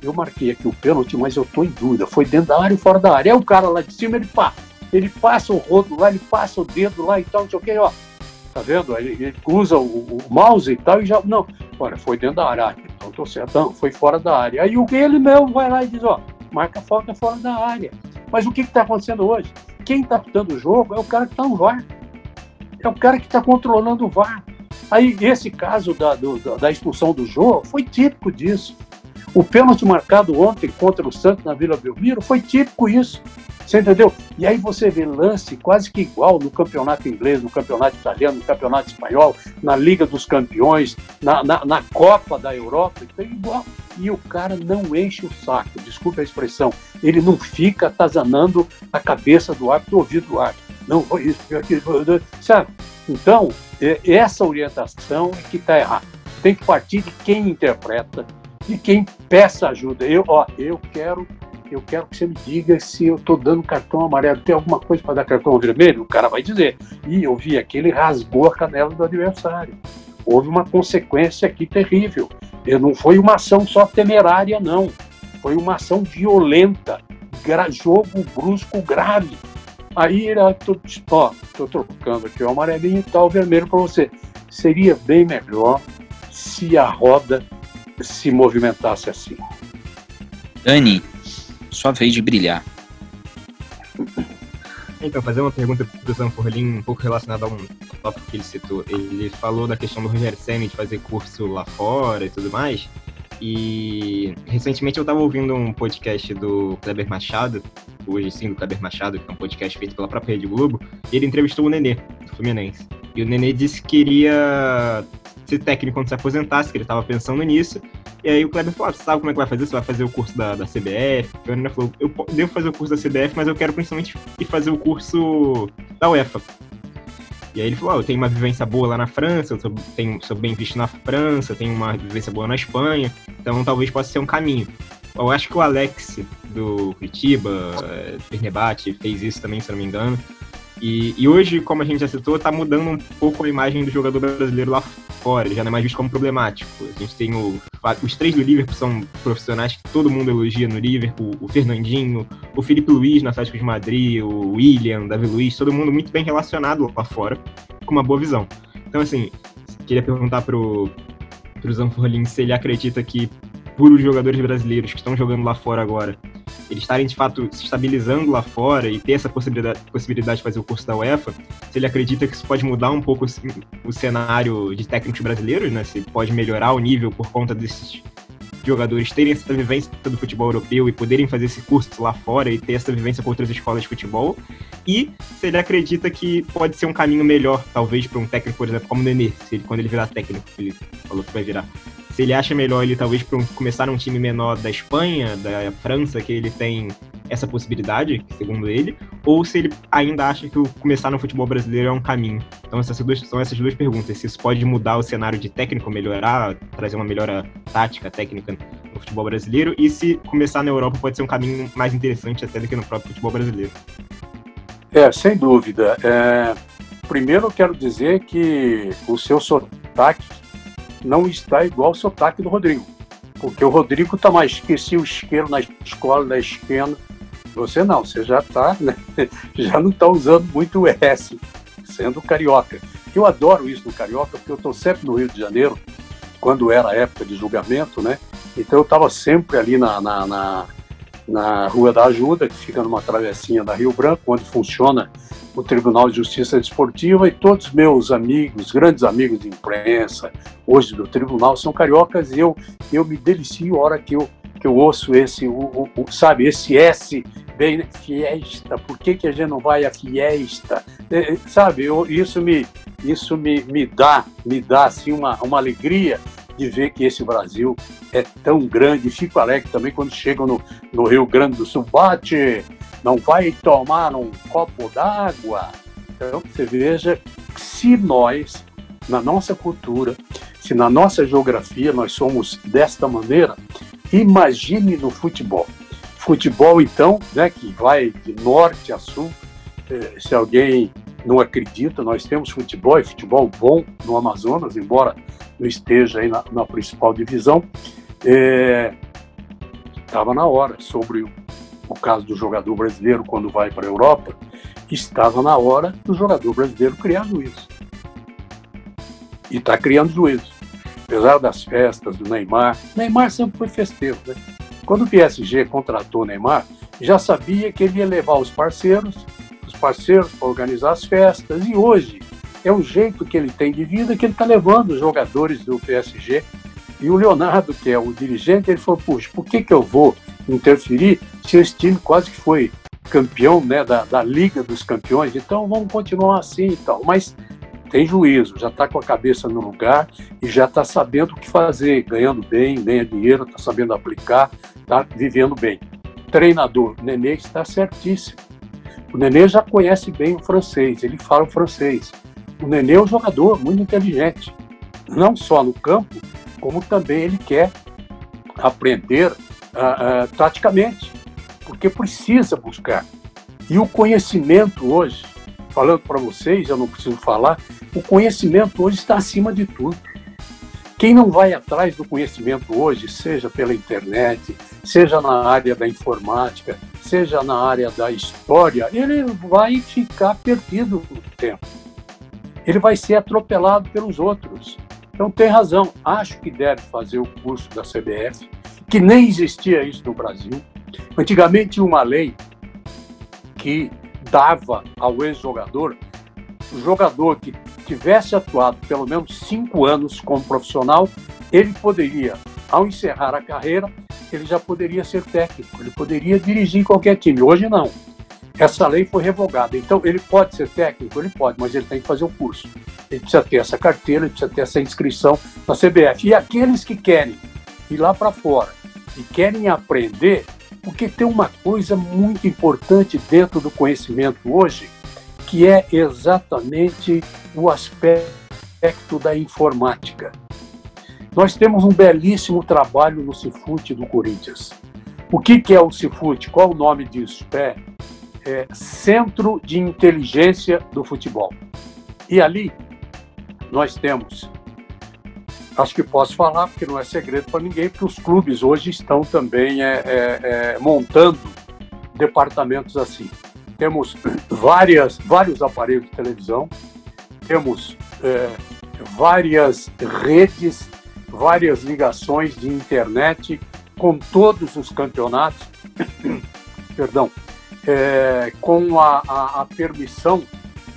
eu marquei aqui o pênalti, mas eu estou em dúvida, foi dentro da área ou fora da área. É o cara lá de cima, ele pá, ele passa o rodo lá, ele passa o dedo lá e tal, não sei o que, ó. Tá vendo? Ele, ele usa o, o, mouse e tal e já. Não, olha, foi dentro da área. Então tô certo. Não, foi fora da área. Aí ele mesmo vai lá e diz, ó, marca falta fora da área. Mas o que está acontecendo hoje? Quem está pitando o jogo é o cara que está no VAR. É o cara que está controlando o VAR. Aí, esse caso da, do, da expulsão do Jô foi típico disso. O pênalti marcado ontem contra o Santos na Vila Belmiro foi típico isso. Você entendeu? E aí você vê lance quase que igual no campeonato inglês, no campeonato italiano, no campeonato espanhol, na Liga dos Campeões, na, na, na Copa da Europa, então, igual. E o cara não enche o saco, desculpe a expressão. Ele não fica atazanando a cabeça do árbitro, o ouvido do árbitro. Não foi isso, sabe? Então, essa orientação é que está errada. Tem que partir de quem interpreta, de quem peça ajuda. Eu, ó, eu quero eu quero que você me diga se eu estou dando cartão amarelo. Tem alguma coisa para dar cartão vermelho? O cara vai dizer. E eu vi aquele rasgou a canela do adversário. Houve uma consequência aqui terrível. E não foi uma ação só temerária, não. Foi uma ação violenta, jogo brusco grave. Aí ele, tô, ó, tô trocando aqui o amarelinho e tal, o vermelho para você. Seria bem melhor se a roda se movimentasse assim. Dani, sua vez de brilhar. Então, fazer uma pergunta para o Zanforlin um pouco relacionada a um tópico que ele citou. Ele falou da questão do Roger Senna de fazer curso lá fora e tudo mais. E recentemente eu estava ouvindo um podcast do Kleber Machado, hoje sim do Kleber Machado, que é um podcast feito pela própria Rede Globo, e ele entrevistou o Nenê, do Fluminense. E o Nenê disse que queria ser técnico quando se aposentasse, que ele estava pensando nisso. E aí o Kleber falou: ah, sabe como é que vai fazer? Você vai fazer o curso da, da CBF? E o Nenê falou: eu devo fazer o curso da CBF, mas eu quero principalmente ir fazer o curso da UEFA. E aí ele falou, oh, eu tenho uma vivência boa lá na França, eu sou, tenho, sou bem visto na França, tenho uma vivência boa na Espanha, então talvez possa ser um caminho. Eu acho que o Alex do Curitiba, é, Fernebate, fez isso também, se não me engano. E, e, hoje, como a gente já citou, está mudando um pouco a imagem do jogador brasileiro lá fora. Ele já não é mais visto como problemático. A gente tem o, os três do Liverpool são profissionais que todo mundo elogia no Liverpool. O Fernandinho, o Felipe Luiz na Atlético de Madrid, o William, Davi Luiz, todo mundo muito bem relacionado lá fora, com uma boa visão. Então, assim, queria perguntar pro, pro Zanforlin se ele acredita que por os jogadores brasileiros que estão jogando lá fora agora, eles estarem de fato se estabilizando lá fora e ter essa possibilidade, possibilidade de fazer o curso da UEFA, se ele acredita que isso pode mudar um pouco o, o cenário de técnicos brasileiros, né? Se pode melhorar o nível por conta desses jogadores terem essa vivência do futebol europeu e poderem fazer esse curso lá fora e ter essa vivência com outras escolas de futebol. E se ele acredita que pode ser um caminho melhor, talvez, para um técnico, por exemplo, como o Nenê, se ele, quando ele virar técnico, ele falou que vai virar se ele acha melhor ele talvez começar num time menor da Espanha, da França, que ele tem essa possibilidade, segundo ele, ou se ele ainda acha que começar no futebol brasileiro é um caminho. Então essas duas, são essas duas perguntas. Se isso pode mudar o cenário de técnico, melhorar, trazer uma melhora tática, técnica no futebol brasileiro, e se começar na Europa pode ser um caminho mais interessante até do que no próprio futebol brasileiro. É, sem dúvida. É, primeiro eu quero dizer que o seu sotaque não está igual ao sotaque do Rodrigo. Porque o Rodrigo está mais esqueci o isqueiro na escola, na esquina. Você não, você já está, né? já não está usando muito o S, sendo carioca. Eu adoro isso no carioca, porque eu estou sempre no Rio de Janeiro, quando era a época de julgamento, né? Então eu estava sempre ali na, na, na, na Rua da Ajuda, que fica numa travessinha da Rio Branco, onde funciona o Tribunal de Justiça Desportiva e todos meus amigos, grandes amigos de imprensa, hoje do tribunal, são cariocas e eu, eu me delicio a hora que eu, que eu ouço esse, o, o, o sabe, esse S bem, né? fiesta, por que, que a gente não vai a fiesta? É, é, sabe, eu, isso, me, isso me, me dá, me dá assim, uma, uma alegria de ver que esse Brasil é tão grande. Fico alegre também quando chego no, no Rio Grande do Sul. Bate, não vai tomar um copo d'água. Então, você veja, se nós, na nossa cultura, se na nossa geografia nós somos desta maneira, imagine no futebol. Futebol, então, né, que vai de norte a sul. Eh, se alguém não acredita, nós temos futebol e futebol bom no Amazonas, embora não esteja aí na, na principal divisão. Estava é, na hora sobre o caso do jogador brasileiro quando vai para a Europa, estava na hora do jogador brasileiro criar juízo. E está criando juízo. Apesar das festas do Neymar, Neymar sempre foi festeiro. Né? Quando o PSG contratou o Neymar, já sabia que ele ia levar os parceiros, os parceiros para organizar as festas. E hoje é o jeito que ele tem de vida que ele está levando os jogadores do PSG. E o Leonardo, que é o dirigente, ele falou: puxa, por que, que eu vou interferir se esse time quase que foi campeão né, da, da Liga dos Campeões, então vamos continuar assim e tal. Mas tem juízo, já está com a cabeça no lugar e já está sabendo o que fazer, ganhando bem, ganha dinheiro, está sabendo aplicar, está vivendo bem. Treinador, Nenê está certíssimo. O Nenê já conhece bem o francês, ele fala o francês. O Nenê é um jogador muito inteligente, não só no campo, como também ele quer aprender uh, taticamente, porque precisa buscar. E o conhecimento hoje, falando para vocês, eu não preciso falar, o conhecimento hoje está acima de tudo. Quem não vai atrás do conhecimento hoje, seja pela internet, seja na área da informática, seja na área da história, ele vai ficar perdido no tempo. Ele vai ser atropelado pelos outros. Então tem razão, acho que deve fazer o curso da CBF, que nem existia isso no Brasil. Antigamente uma lei que dava ao ex-jogador, o jogador que tivesse atuado pelo menos cinco anos como profissional, ele poderia, ao encerrar a carreira, ele já poderia ser técnico, ele poderia dirigir qualquer time. Hoje não. Essa lei foi revogada. Então, ele pode ser técnico? Ele pode, mas ele tem que fazer o curso. Ele precisa ter essa carteira, ele precisa ter essa inscrição na CBF. E aqueles que querem ir lá para fora e querem aprender, porque tem uma coisa muito importante dentro do conhecimento hoje, que é exatamente o aspecto da informática. Nós temos um belíssimo trabalho no Cifute do Corinthians. O que, que é o Cifute? Qual o nome disso? É, é Centro de Inteligência do Futebol. E ali nós temos, acho que posso falar, porque não é segredo para ninguém, porque os clubes hoje estão também é, é, é montando departamentos assim. Temos várias, vários aparelhos de televisão, temos é, várias redes, várias ligações de internet com todos os campeonatos, perdão, é, com a, a, a permissão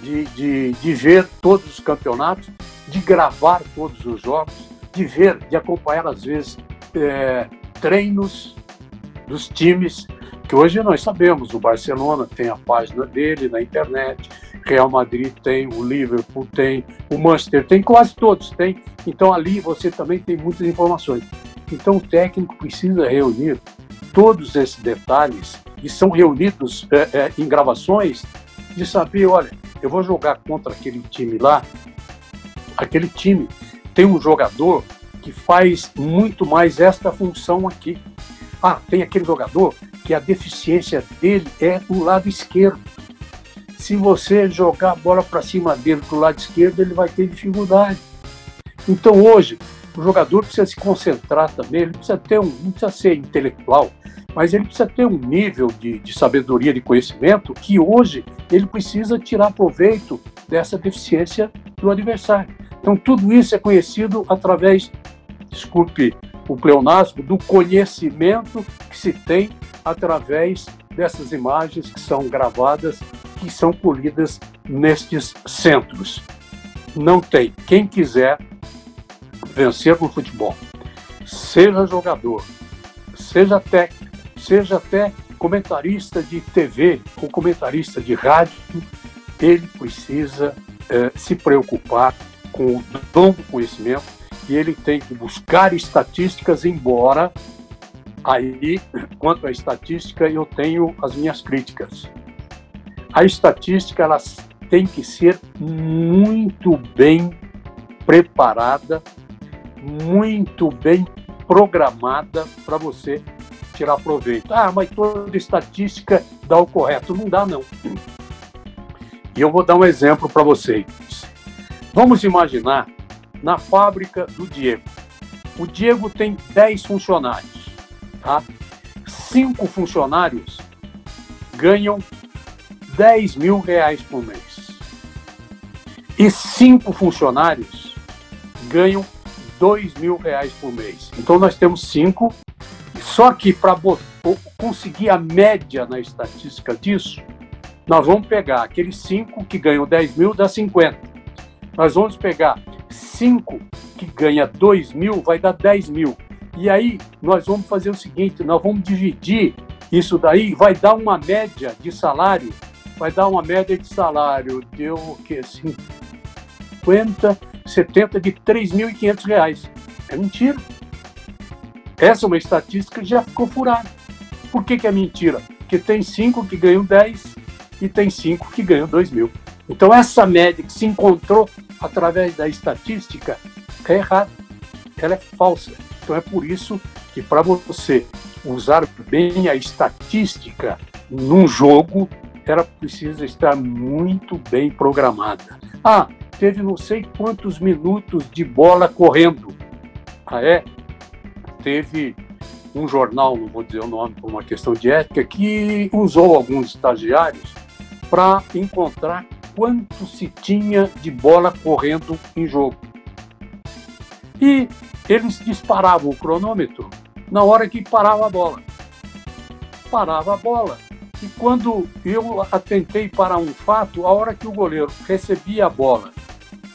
de, de, de, ver todos os campeonatos, de gravar todos os jogos, de ver, de acompanhar às vezes é, treinos dos times, que hoje nós sabemos, o Barcelona tem a página dele na internet, Real Madrid tem, o Liverpool tem, o Manchester tem, quase todos têm. Então ali você também tem muitas informações. Então o técnico precisa reunir todos esses detalhes e são reunidos é, é, em gravações de saber, olha, eu vou jogar contra aquele time lá, aquele time tem um jogador que faz muito mais esta função aqui. Ah, tem aquele jogador que a deficiência dele é o lado esquerdo se você jogar a bola para cima dele para o lado esquerdo, ele vai ter dificuldade. Então hoje, o jogador precisa se concentrar também, ele precisa ter um, não precisa ser intelectual, mas ele precisa ter um nível de, de sabedoria, de conhecimento, que hoje ele precisa tirar proveito dessa deficiência do adversário. Então tudo isso é conhecido através, desculpe o pleonasmo, do conhecimento que se tem através dessas imagens que são gravadas que são colhidas nestes centros. Não tem. Quem quiser vencer no futebol, seja jogador, seja técnico, seja até comentarista de TV ou comentarista de rádio, ele precisa eh, se preocupar com o dom do conhecimento e ele tem que buscar estatísticas, embora aí, quanto à estatística, eu tenho as minhas críticas a estatística ela tem que ser muito bem preparada, muito bem programada para você tirar proveito. Ah, mas toda estatística dá o correto. Não dá, não. E eu vou dar um exemplo para vocês. Vamos imaginar na fábrica do Diego. O Diego tem 10 funcionários. Tá? Cinco funcionários ganham 10 mil reais por mês. E cinco funcionários ganham 2 mil reais por mês. Então nós temos cinco, só que para conseguir a média na estatística disso, nós vamos pegar aqueles cinco que ganham 10 mil, dá 50. Nós vamos pegar cinco que ganha 2 mil, vai dar 10 mil. E aí nós vamos fazer o seguinte, nós vamos dividir isso daí vai dar uma média de salário, vai dar uma média de salário, deu o que? 50, 70 de 3.500 reais. É mentira. Essa é uma estatística que já ficou furada. Por que, que é mentira? Porque tem cinco que ganham 10 e tem cinco que ganham 2 mil. Então, essa média que se encontrou através da estatística é errada. Ela é falsa. Então, é por isso que, para você usar bem a estatística num jogo, ela precisa estar muito bem programada. Ah, teve não sei quantos minutos de bola correndo. Ah, é? Teve um jornal, não vou dizer o nome por uma questão de ética, que usou alguns estagiários para encontrar quanto se tinha de bola correndo em jogo. E eles disparavam o cronômetro na hora que parava a bola. Parava a bola. E quando eu atentei para um fato, a hora que o goleiro recebia a bola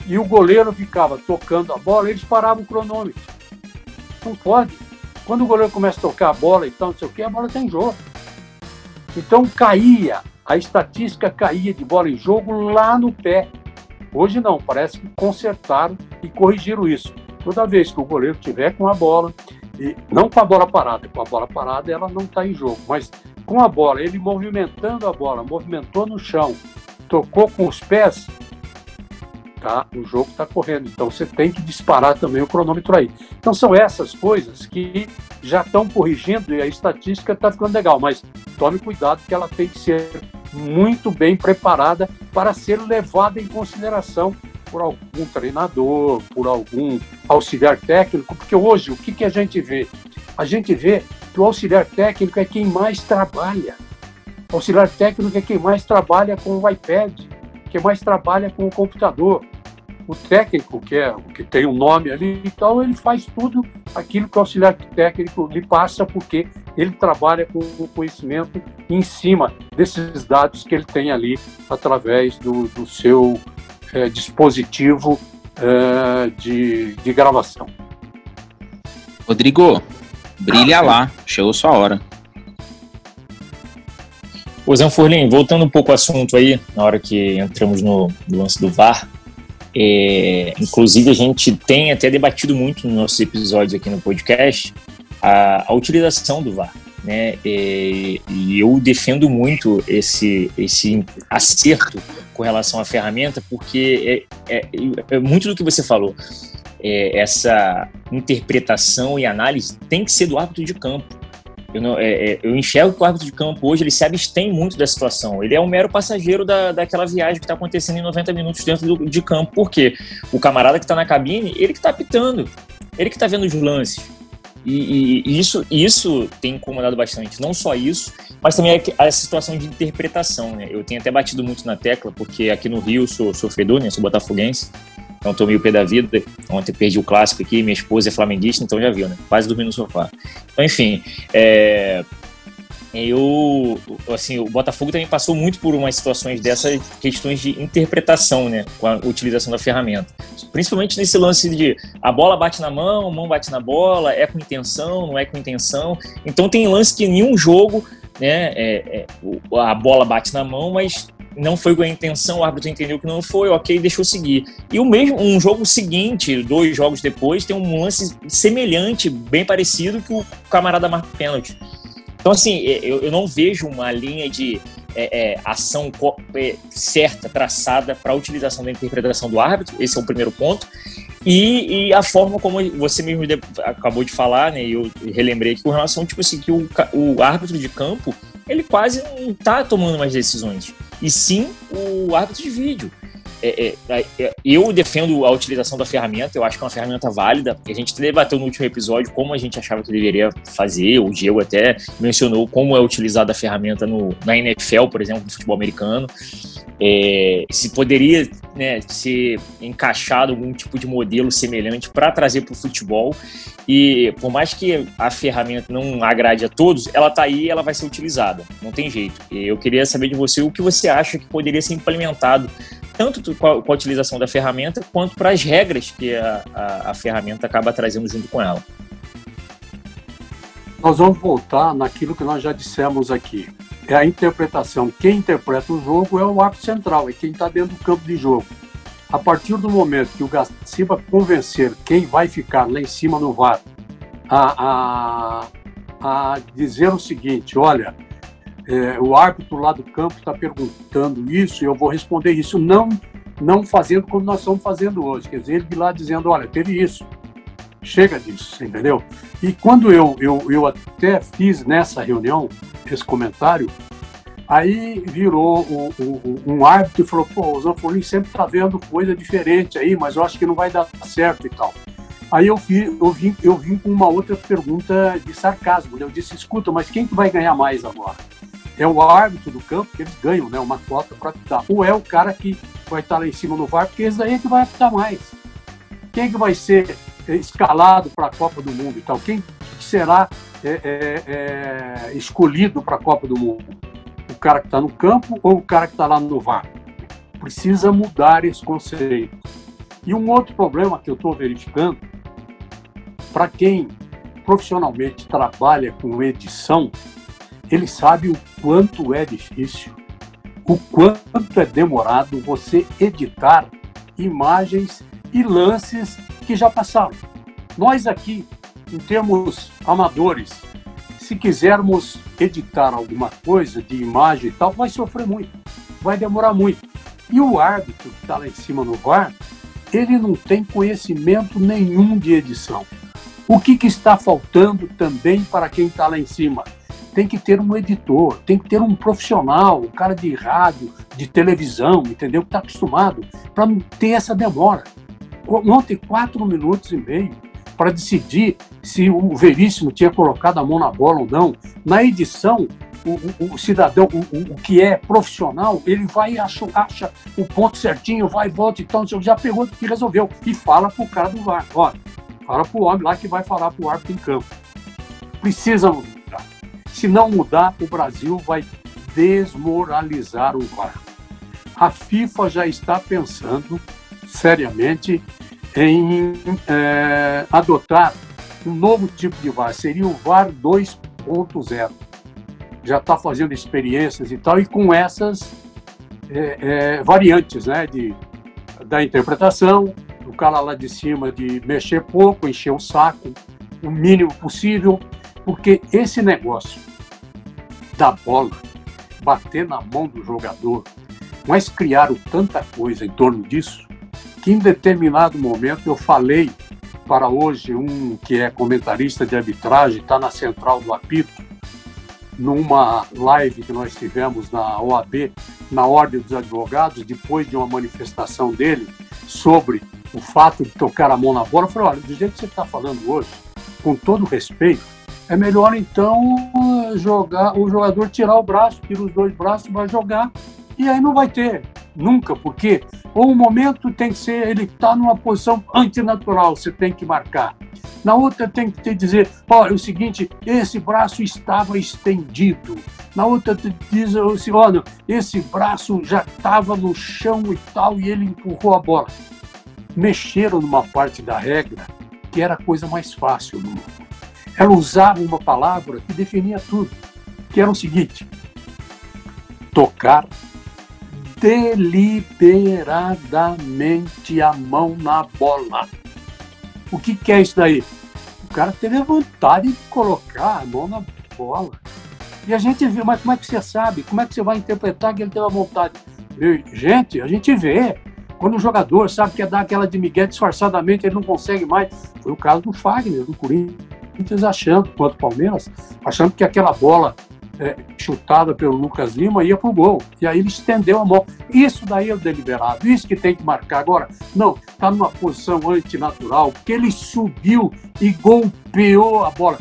e o goleiro ficava tocando a bola, eles paravam o cronômetro. Não pode. Quando o goleiro começa a tocar a bola e tal, não sei o que, a bola tem jogo. Então caía, a estatística caía de bola em jogo lá no pé. Hoje não, parece que consertaram e corrigiram isso. Toda vez que o goleiro tiver com a bola, e não com a bola parada, com a bola parada ela não está em jogo, mas com a bola, ele movimentando a bola, movimentou no chão, tocou com os pés, tá? O jogo está correndo. Então você tem que disparar também o cronômetro aí. Então são essas coisas que já estão corrigindo e a estatística está ficando legal, mas tome cuidado que ela tem que ser muito bem preparada para ser levada em consideração por algum treinador, por algum auxiliar técnico, porque hoje o que, que a gente vê? A gente vê que o auxiliar técnico é quem mais trabalha. O auxiliar técnico é quem mais trabalha com o iPad, quem mais trabalha com o computador o técnico, que é que tem um nome ali e tal, ele faz tudo aquilo que o auxiliar técnico lhe passa, porque ele trabalha com o conhecimento em cima desses dados que ele tem ali através do, do seu é, dispositivo é, de, de gravação. Rodrigo, brilha lá, chegou sua hora. Ô Zanfurlim, voltando um pouco ao assunto aí, na hora que entramos no, no lance do VAR, é, inclusive, a gente tem até debatido muito nos nossos episódios aqui no podcast a, a utilização do VAR. Né? E, é, e, eu defendo muito esse, esse acerto com relação à ferramenta, porque é, é, é muito do que você falou. É, essa interpretação e análise tem que ser do árbitro de campo. Eu, não, é, é, eu enxergo que o árbitro de campo hoje ele se abstém muito da situação. Ele é um mero passageiro da, daquela viagem que está acontecendo em 90 minutos dentro do, de campo. Por quê? O camarada que está na cabine, ele que está apitando. Ele que está vendo os lances. E, e, isso, isso tem incomodado bastante. Não só isso, mas também a, a situação de interpretação. Né? Eu tenho até batido muito na tecla, porque aqui no Rio sou sofredor, né? sou botafoguense. Então tô meio pé da vida. Ontem perdi o clássico aqui, minha esposa é flamenguista, então já viu, né? Quase dormi no sofá. Então, enfim, é... eu, assim, o Botafogo também passou muito por umas situações dessas questões de interpretação, né? Com a utilização da ferramenta. Principalmente nesse lance de a bola bate na mão, a mão bate na bola, é com intenção, não é com intenção. Então tem lance que em nenhum jogo né, é, é, a bola bate na mão, mas não foi com a intenção, o árbitro entendeu que não foi, ok, deixou seguir. E o mesmo, um jogo seguinte, dois jogos depois, tem um lance semelhante, bem parecido, que o camarada marca pênalti. Então, assim, eu, eu não vejo uma linha de é, é, ação é, certa, traçada para a utilização da interpretação do árbitro, esse é o primeiro ponto. E, e, a forma como você mesmo acabou de falar, né, e eu relembrei aqui com relação, tipo assim, que o, o árbitro de campo, ele quase não está tomando mais decisões e sim o árbitro de vídeo. É, é, é, eu defendo a utilização da ferramenta, eu acho que é uma ferramenta válida. A gente debateu no último episódio como a gente achava que deveria fazer, o Diego até mencionou como é utilizada a ferramenta no, na NFL, por exemplo, no futebol americano. É, se poderia né, ser encaixado algum tipo de modelo semelhante para trazer para o futebol. E por mais que a ferramenta não agrade a todos, ela está aí e ela vai ser utilizada. Não tem jeito. Eu queria saber de você o que você acha que poderia ser implementado, tanto com a, utilização da ferramenta, quanto para as regras que a, a, a ferramenta acaba trazendo junto com ela. nós vamos voltar naquilo que nós já dissemos aqui. É a interpretação. Quem interpreta o jogo é o árbitro central, é quem está dentro do campo de jogo. A partir do momento que o Gaciba convencer quem vai ficar lá em cima no VAR a, a, a dizer o seguinte: olha, é, o árbitro lá do campo está perguntando isso e eu vou responder isso, não, não fazendo como nós estamos fazendo hoje. Quer dizer, ele de lá dizendo: olha, teve isso, chega disso, entendeu? E quando eu, eu, eu até fiz nessa reunião esse comentário, aí virou o, o, um árbitro e falou: pô, o Zanfolin sempre está vendo coisa diferente aí, mas eu acho que não vai dar certo e tal. Aí eu, vi, eu, vim, eu vim com uma outra pergunta de sarcasmo. Né? Eu disse: escuta, mas quem que vai ganhar mais agora? É o árbitro do campo, que eles ganham né, uma cota para apitar. Ou é o cara que vai estar lá em cima no VAR, porque esse daí é que vai apitar mais. Quem que vai ser escalado para a Copa do Mundo e tal? Quem será é, é, é, escolhido para a Copa do Mundo? O cara que está no campo ou o cara que está lá no VAR? Precisa mudar esse conceito. E um outro problema que eu estou verificando, para quem profissionalmente trabalha com edição, ele sabe o quanto é difícil, o quanto é demorado você editar imagens e lances que já passaram. Nós aqui, em termos amadores, se quisermos editar alguma coisa de imagem e tal, vai sofrer muito, vai demorar muito. E o árbitro que está lá em cima no VAR, ele não tem conhecimento nenhum de edição. O que, que está faltando também para quem está lá em cima? Tem que ter um editor, tem que ter um profissional, um cara de rádio, de televisão, entendeu? Que está acostumado, para não ter essa demora ontem quatro minutos e meio para decidir se o Veríssimo tinha colocado a mão na bola ou não. Na edição, o, o, o cidadão, o, o, que é profissional, ele vai e acha, acha, o ponto certinho, vai e volta, então já pegou e resolveu. E fala para o cara do VAR, olha, fala para o homem lá que vai falar para o árbitro em campo. Precisa mudar. Se não mudar, o Brasil vai desmoralizar o VAR. A FIFA já está pensando seriamente em é, adotar um novo tipo de VAR, seria o VAR 2.0. Já está fazendo experiências e tal, e com essas é, é, variantes né, de, da interpretação, o cara lá de cima de mexer pouco, encher o saco, o mínimo possível, porque esse negócio da bola bater na mão do jogador, mas criaram tanta coisa em torno disso, que em determinado momento eu falei para hoje um que é comentarista de arbitragem, está na central do apito, numa live que nós tivemos na OAB, na Ordem dos Advogados, depois de uma manifestação dele sobre o fato de tocar a mão na bola, eu falei, olha, do jeito que você está falando hoje, com todo respeito, é melhor então jogar o jogador tirar o braço, tira os dois braços, vai jogar e aí não vai ter nunca, porque ou um momento tem que ser, ele está numa posição antinatural, você tem que marcar. Na outra tem que te dizer, olha, é o seguinte, esse braço estava estendido. Na outra diz assim, olha, esse braço já estava no chão e tal, e ele empurrou a bola. Mexeram numa parte da regra que era a coisa mais fácil do mundo. Ela usava uma palavra que definia tudo, que era o seguinte, tocar deliberadamente a mão na bola. O que, que é isso daí? O cara teve a vontade de colocar a mão na bola. E a gente viu, mas como é que você sabe? Como é que você vai interpretar que ele teve a vontade? Gente, a gente vê. Quando o jogador sabe que é dar aquela de Miguel disfarçadamente, ele não consegue mais. Foi o caso do Fagner, do Corinthians, achando, quanto Palmeiras, achando que aquela bola é, chutada pelo Lucas Lima ia pro gol. E aí ele estendeu a mão. Isso daí é o deliberado, isso que tem que marcar. Agora, não, está numa posição antinatural, porque ele subiu e golpeou a bola.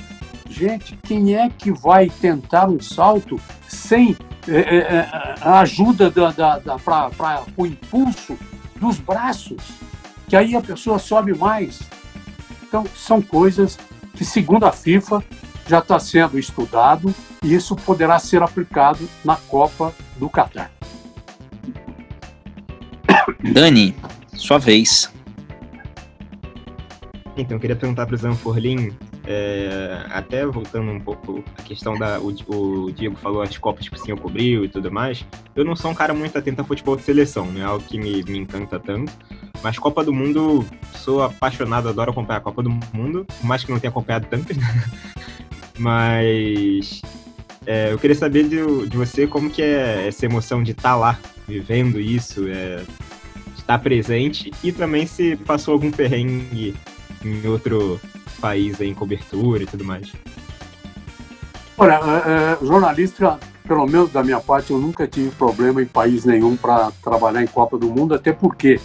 Gente, quem é que vai tentar um salto sem é, é, é a ajuda da, da, da para o impulso dos braços? Que aí a pessoa sobe mais. Então, são coisas que, segundo a FIFA, já está sendo estudado e isso poderá ser aplicado na Copa do Catar. Dani, sua vez. Então, eu queria perguntar para o Zanforlin, é, até voltando um pouco a questão da. O, o, Diego falou as Copas que o senhor cobriu e tudo mais. Eu não sou um cara muito atento a futebol de seleção, não é algo que me, me encanta tanto. Mas Copa do Mundo, sou apaixonado, adoro acompanhar a Copa do Mundo, por mais que não tenha acompanhado tantas. Né? Mas é, eu queria saber de, de, você como que é essa emoção de estar tá lá, vivendo isso, é, estar presente e também se passou algum perrengue em outro país em cobertura e tudo mais. Olha, é, é, jornalista, pelo menos da minha parte, eu nunca tive problema em país nenhum para trabalhar em Copa do Mundo, até porque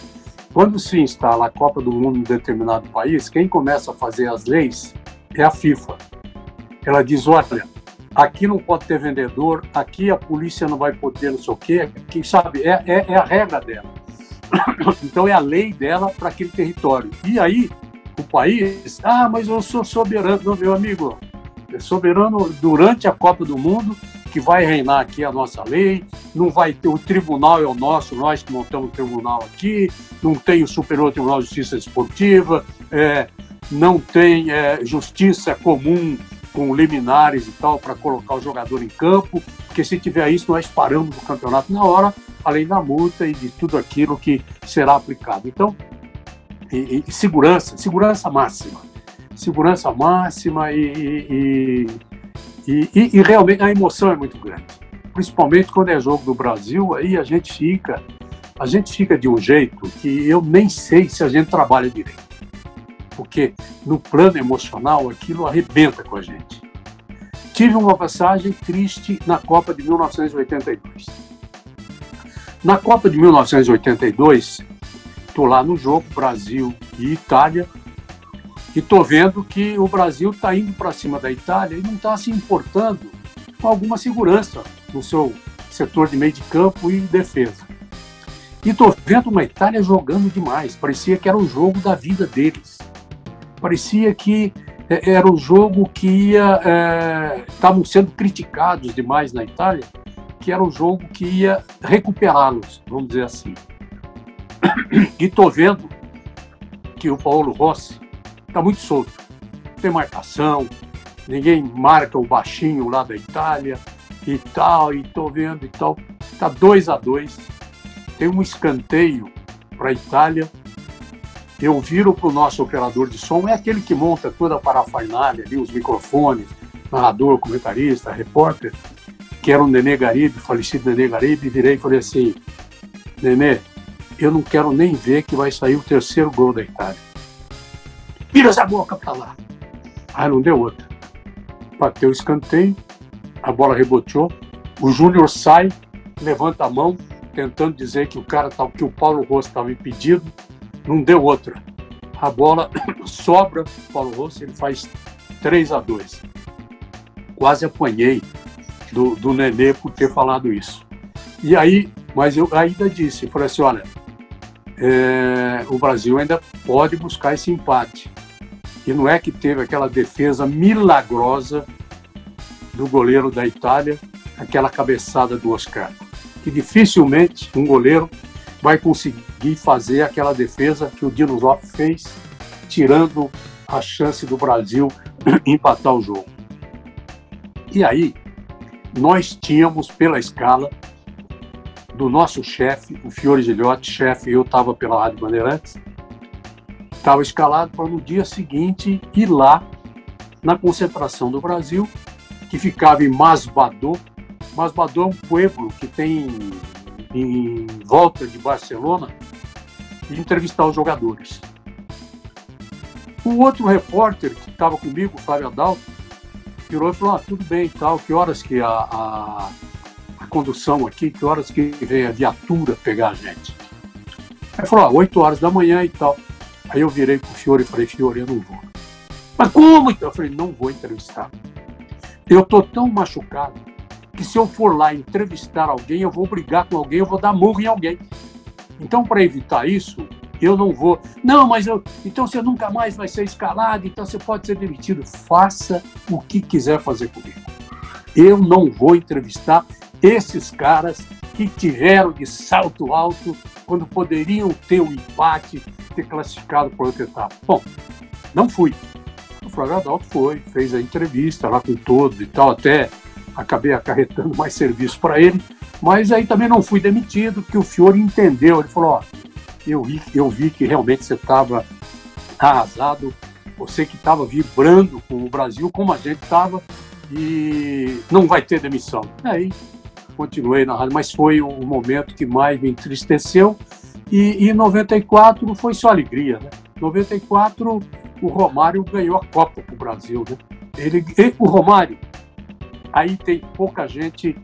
quando se instala a Copa do Mundo em determinado país, quem começa a fazer as leis é a FIFA. Ela diz, olha, aqui não pode ter vendedor, aqui a polícia não vai poder não sei o quê, quem sabe, é, é, é a regra dela. Então é a lei dela para aquele território. E aí o país, ah, mas eu sou soberano, não, meu amigo, soberano durante a Copa do Mundo, que vai reinar aqui a nossa lei, não vai ter, o tribunal é o nosso, nós que montamos o tribunal aqui, não tem o Superior Tribunal de Justiça Esportiva, é, não tem é, justiça comum com liminares e tal para colocar o jogador em campo, porque se tiver isso, nós paramos o campeonato na hora, além da multa e de tudo aquilo que será aplicado. Então, e, e segurança, segurança máxima. Segurança máxima e, e, e, realmente a emoção é muito grande. Principalmente quando é jogo do Brasil, aí a gente fica, a gente fica de um jeito que eu nem sei se a gente trabalha direito. Porque no plano emocional aquilo arrebenta com a gente. Tive uma passagem triste na Copa de 1982. Na Copa de 1982, estou lá no jogo Brasil e Itália e estou vendo que o Brasil está indo para cima da Itália e não está se importando com alguma segurança no seu setor de meio de campo e defesa. E estou vendo uma Itália jogando demais. Parecia que era o jogo da vida deles. Parecia que é, era o jogo que ia. É, estavam sendo criticados demais na Itália, que era o jogo que ia recuperá-los, vamos dizer assim. E estou vendo que o Paulo Rossi está muito solto. Tem marcação, ninguém marca o baixinho lá da Itália e tal, e estou vendo e tal. Está 2 a 2 Tem um escanteio para a Itália. Eu viro para o nosso operador de som, é aquele que monta toda a parafernália ali, os microfones, narrador, comentarista, repórter, que era o Nenê Garibe, falecido Nenê Garibe, virei e falei assim, Nenê, eu não quero nem ver que vai sair o terceiro gol da Itália. Vira essa boca para lá. Ah, não deu outra. Bateu o escanteio, a bola reboteou, o Júnior sai, levanta a mão, tentando dizer que o cara tá, que o Paulo Rossi estava impedido, não deu outra. A bola sobra, o Paulo Rossi, ele faz 3 a 2 Quase apanhei do, do Nenê por ter falado isso. E aí, mas eu ainda disse, falei assim, olha, é, o Brasil ainda pode buscar esse empate. E não é que teve aquela defesa milagrosa do goleiro da Itália, aquela cabeçada do Oscar, que dificilmente um goleiro vai conseguir fazer aquela defesa que o Dino Zoff fez, tirando a chance do Brasil empatar o jogo. E aí, nós tínhamos pela escala do nosso chefe, o Fiore Gilhote, chefe, eu estava pela Rádio Bandeirantes, estava escalado para no dia seguinte ir lá na concentração do Brasil, que ficava em Masbadô. Masbadô é um pueblo que tem em volta de Barcelona, e entrevistar os jogadores. O outro repórter que estava comigo, o Flávio Adalto, virou e falou: ah, tudo bem e tal, que horas que a, a condução aqui, que horas que vem a viatura pegar a gente? Aí falou, ah, 8 horas da manhã e tal. Aí eu virei pro Fiore e falei, Fiore, eu não vou. Mas como então? Eu falei, não vou entrevistar. Eu tô tão machucado que se eu for lá entrevistar alguém, eu vou brigar com alguém, eu vou dar murro em alguém. Então, para evitar isso, eu não vou. Não, mas eu. Então você nunca mais vai ser escalado, então você pode ser demitido. Faça o que quiser fazer comigo. Eu não vou entrevistar esses caras que tiveram de salto alto quando poderiam ter o um empate, ter classificado para outra etapa. Bom, não fui. O Flávio Adalto foi, fez a entrevista lá com todos e tal, até acabei acarretando mais serviço para ele, mas aí também não fui demitido, porque o Fiore entendeu, ele falou, ó, eu vi, eu vi que realmente você estava arrasado, você que estava vibrando com o Brasil, como a gente estava, e não vai ter demissão. Aí continuei na rádio, mas foi o momento que mais me entristeceu. E em 94 foi só alegria, né? 94 o Romário ganhou a Copa para o Brasil, né? Ele, o Romário, aí tem pouca gente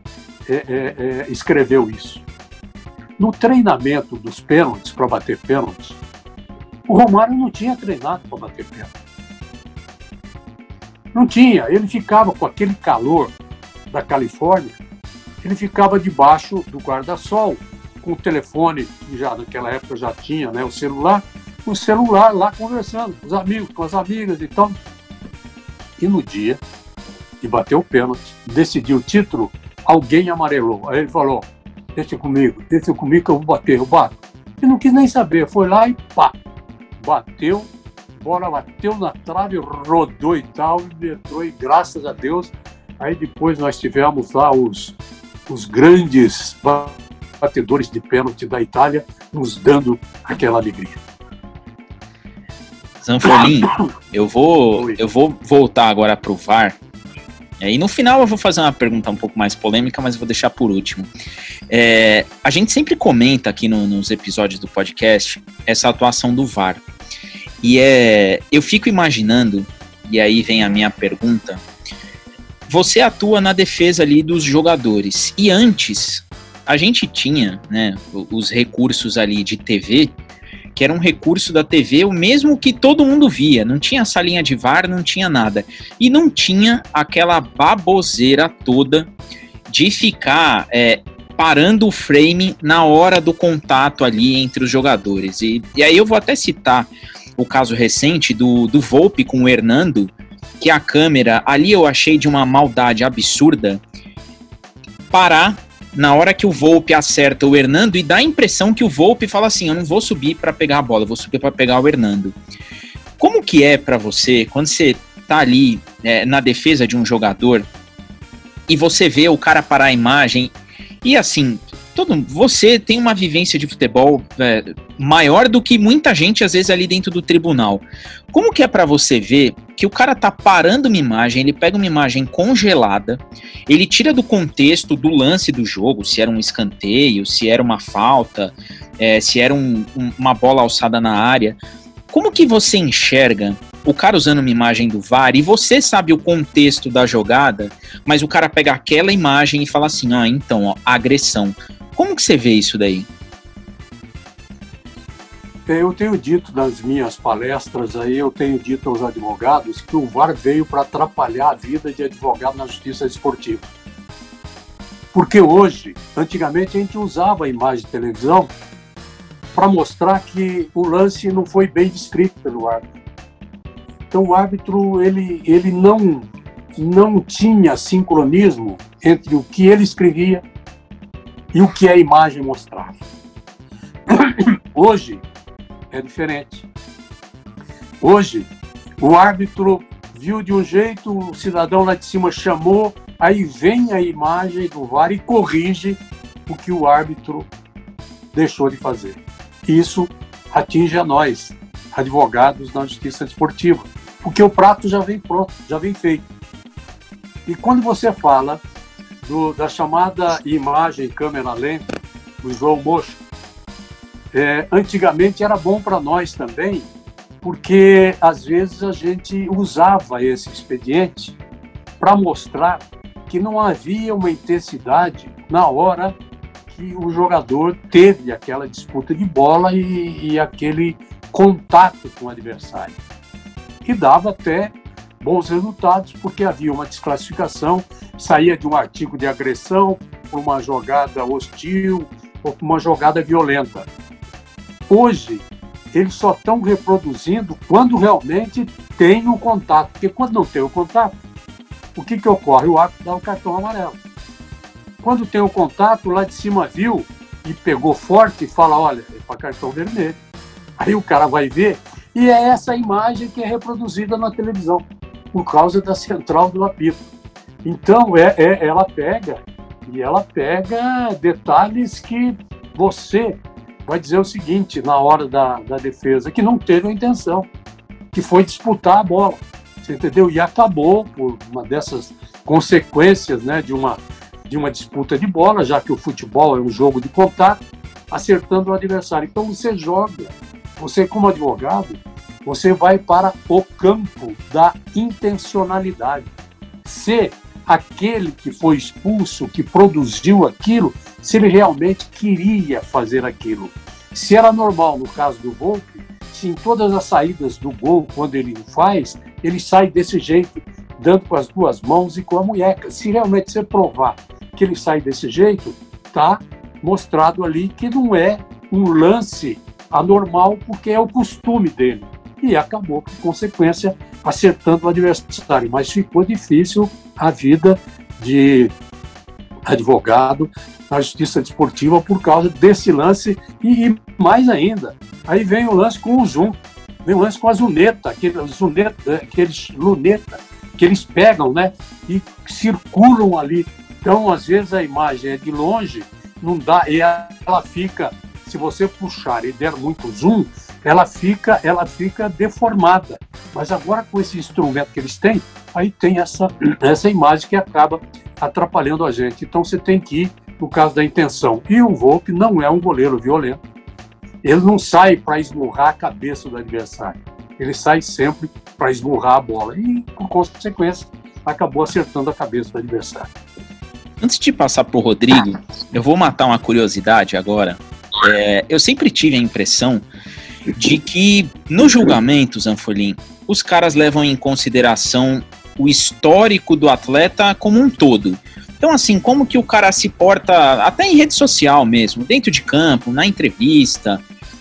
é, é, é, escreveu isso. No treinamento dos pênaltis para bater pênaltis, o Romário não tinha treinado para bater pênalti. Não tinha. Ele ficava com aquele calor da Califórnia, ele ficava debaixo do guarda-sol, com o telefone, que já naquela época já tinha, né, o celular, o celular lá conversando com os amigos, com as amigas e tal. E no dia que bateu o pênalti, decidiu o título, alguém amarelou. Aí ele falou: Deixa comigo, deixa comigo que eu vou bater, eu bato. E não quis nem saber, foi lá e pá, bateu, bola bateu na trave, rodou e tal, e entrou, e graças a Deus, aí depois nós tivemos lá os, os grandes batedores de pênalti da Itália nos dando aquela alegria. Zanfolim, eu vou, eu vou voltar agora para o VAR. E no final eu vou fazer uma pergunta um pouco mais polêmica, mas vou deixar por último. É, a gente sempre comenta aqui no, nos episódios do podcast essa atuação do VAR. E é, eu fico imaginando, e aí vem a minha pergunta, você atua na defesa ali dos jogadores. E antes, a gente tinha né, os recursos ali de TV, que era um recurso da TV, o mesmo que todo mundo via. Não tinha salinha de VAR, não tinha nada. E não tinha aquela baboseira toda de ficar é, parando o frame na hora do contato ali entre os jogadores. E, e aí eu vou até citar o caso recente do, do Volpe com o Hernando, que a câmera, ali eu achei de uma maldade absurda, parar na hora que o Volpe acerta o Hernando e dá a impressão que o Volpe fala assim: eu não vou subir para pegar a bola, eu vou subir para pegar o Hernando. Como que é para você quando você tá ali é, na defesa de um jogador e você vê o cara parar a imagem e assim todo você tem uma vivência de futebol é, maior do que muita gente às vezes ali dentro do tribunal. Como que é para você ver que o cara tá parando uma imagem, ele pega uma imagem congelada, ele tira do contexto do lance do jogo, se era um escanteio, se era uma falta, é, se era um, um, uma bola alçada na área. Como que você enxerga o cara usando uma imagem do VAR e você sabe o contexto da jogada, mas o cara pega aquela imagem e fala assim: ah, então, ó, agressão. Como que você vê isso daí? Eu tenho dito nas minhas palestras aí, eu tenho dito aos advogados que o VAR veio para atrapalhar a vida de advogado na justiça esportiva. Porque hoje, antigamente a gente usava a imagem de televisão para mostrar que o lance não foi bem descrito pelo árbitro. Então o árbitro ele, ele não não tinha sincronismo entre o que ele escrevia e o que a imagem mostrava. Hoje é diferente. Hoje, o árbitro viu de um jeito, o cidadão lá de cima chamou, aí vem a imagem do VAR e corrige o que o árbitro deixou de fazer. Isso atinge a nós, advogados na justiça desportiva, porque o prato já vem pronto, já vem feito. E quando você fala do, da chamada imagem câmera lenta, o João Mocho, é, antigamente era bom para nós também, porque às vezes a gente usava esse expediente para mostrar que não havia uma intensidade na hora que o jogador teve aquela disputa de bola e, e aquele contato com o adversário. E dava até bons resultados, porque havia uma desclassificação, saía de um artigo de agressão por uma jogada hostil ou por uma jogada violenta. Hoje, eles só estão reproduzindo quando realmente tem o contato, porque quando não tem o contato, o que, que ocorre? O árbitro dá o cartão amarelo. Quando tem o contato, lá de cima viu e pegou forte e fala: olha, é para cartão vermelho. Aí o cara vai ver E é essa imagem que é reproduzida na televisão, por causa da central do apito. Então, é, é, ela pega, e ela pega detalhes que você vai dizer o seguinte na hora da, da defesa, que não teve a intenção, que foi disputar a bola. Você entendeu? E acabou por uma dessas consequências né, de, uma, de uma disputa de bola, já que o futebol é um jogo de contato, acertando o adversário. Então você joga, você como advogado, você vai para o campo da intencionalidade. Se aquele que foi expulso, que produziu aquilo, se ele realmente queria fazer aquilo. Se era normal no caso do Volpe, se em todas as saídas do gol, quando ele faz, ele sai desse jeito, dando com as duas mãos e com a munheca. Se realmente você provar que ele sai desse jeito, tá mostrado ali que não é um lance anormal, porque é o costume dele. E acabou, por consequência, acertando o adversário. Mas ficou difícil a vida de advogado na justiça desportiva por causa desse lance e, e, mais ainda. Aí vem o lance com o zoom, vem o lance com a zuneta, aquele, zuneta, aqueles luneta que eles pegam, né, e circulam ali. Então, às vezes a imagem é de longe, não dá, e ela fica, se você puxar e der muito zoom, ela fica, ela fica deformada. Mas agora com esse instrumento que eles têm, aí tem essa, essa imagem que acaba atrapalhando a gente. Então você tem que ir no caso da intenção. E o Volpe não é um goleiro violento. Ele não sai para esmurrar a cabeça do adversário. Ele sai sempre para esmurrar a bola. E, por consequência, acabou acertando a cabeça do adversário. Antes de passar para o Rodrigo, eu vou matar uma curiosidade agora. É, eu sempre tive a impressão de que no julgamento, Zanfolim, os caras levam em consideração o histórico do atleta como um todo. Então, assim, como que o cara se porta, até em rede social mesmo, dentro de campo, na entrevista,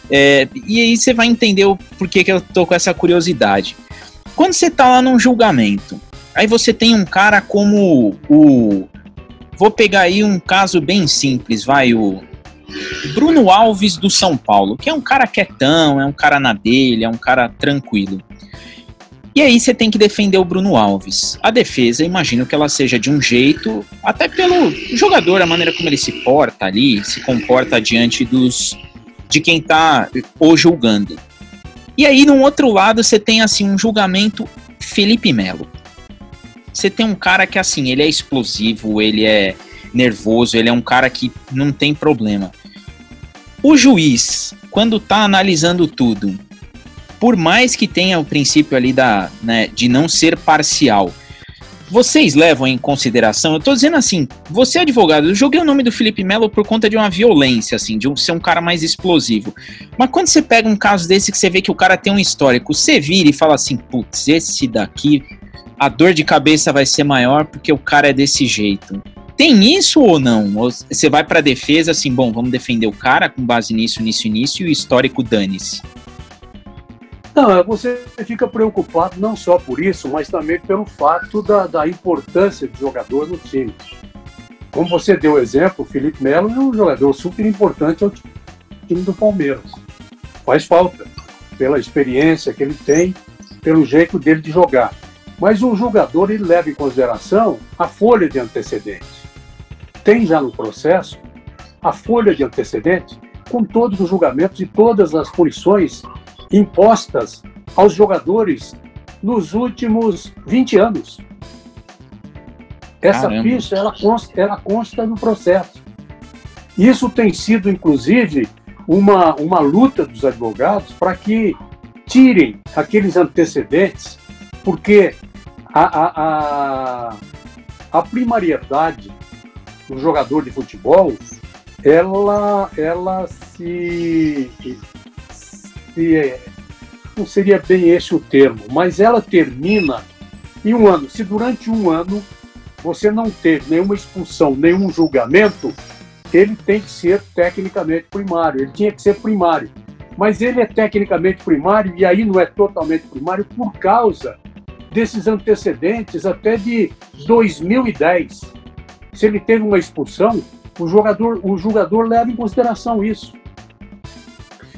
é, e aí você vai entender o porquê que eu tô com essa curiosidade. Quando você tá lá num julgamento, aí você tem um cara como o. Vou pegar aí um caso bem simples, vai, o Bruno Alves do São Paulo, que é um cara quietão, é um cara na dele, é um cara tranquilo. E aí você tem que defender o Bruno Alves. A defesa, imagino que ela seja de um jeito, até pelo jogador, a maneira como ele se porta ali, se comporta diante dos de quem está o julgando. E aí, no outro lado, você tem assim um julgamento Felipe Melo. Você tem um cara que assim, ele é explosivo, ele é nervoso, ele é um cara que não tem problema. O juiz, quando tá analisando tudo, por mais que tenha o princípio ali da, né, de não ser parcial, vocês levam em consideração, eu tô dizendo assim, você é advogado, eu joguei o nome do Felipe Melo por conta de uma violência, assim, de ser um cara mais explosivo. Mas quando você pega um caso desse que você vê que o cara tem um histórico, você vira e fala assim, putz, esse daqui, a dor de cabeça vai ser maior porque o cara é desse jeito. Tem isso ou não? Você vai para defesa assim, bom, vamos defender o cara com base nisso, nisso, nisso e o histórico dane-se. Não, é, você fica preocupado não só por isso, mas também pelo fato da, da importância do jogador no time. Como você deu o exemplo, o Felipe Melo é um jogador super importante ao time do Palmeiras. Faz falta, pela experiência que ele tem, pelo jeito dele de jogar. Mas o jogador ele leva em consideração a folha de antecedentes. Tem já no processo a folha de antecedentes com todos os julgamentos e todas as punições impostas aos jogadores nos últimos 20 anos. Essa Caramba. ficha ela consta, ela consta no processo. Isso tem sido, inclusive, uma, uma luta dos advogados para que tirem aqueles antecedentes, porque a, a, a, a primariedade do jogador de futebol ela, ela se se não seria bem esse o termo, mas ela termina em um ano. Se durante um ano você não teve nenhuma expulsão, nenhum julgamento, ele tem que ser tecnicamente primário. Ele tinha que ser primário. Mas ele é tecnicamente primário e aí não é totalmente primário por causa desses antecedentes até de 2010. Se ele teve uma expulsão, o jogador, o jogador leva em consideração isso.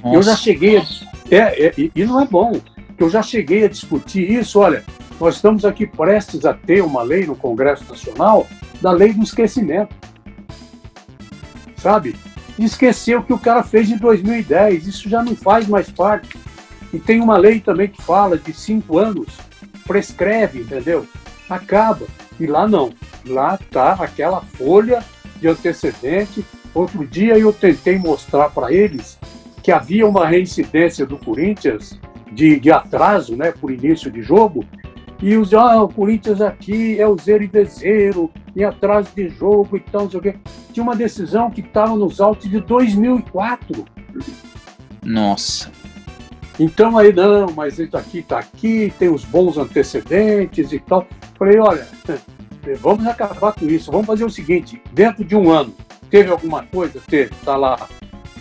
Nossa. Eu já cheguei, a, É, é, e não é bom, eu já cheguei a discutir isso. Olha, nós estamos aqui prestes a ter uma lei no Congresso Nacional da lei do esquecimento. Sabe? Esqueceu o que o cara fez em 2010, isso já não faz mais parte. E tem uma lei também que fala de cinco anos, prescreve, entendeu? Acaba. E lá não. Lá tá aquela folha de antecedente. Outro dia eu tentei mostrar para eles que havia uma reincidência do Corinthians de, de atraso, né, por início de jogo, e os ah, o Corinthians aqui é o zero e vezeiro, em atraso de jogo e tal, não sei o quê. Tinha uma decisão que estava nos autos de 2004. Nossa. Então aí, não, mas está aqui, está aqui, tem os bons antecedentes e tal. Falei, olha, vamos acabar com isso, vamos fazer o seguinte, dentro de um ano, teve alguma coisa? Teve, está lá.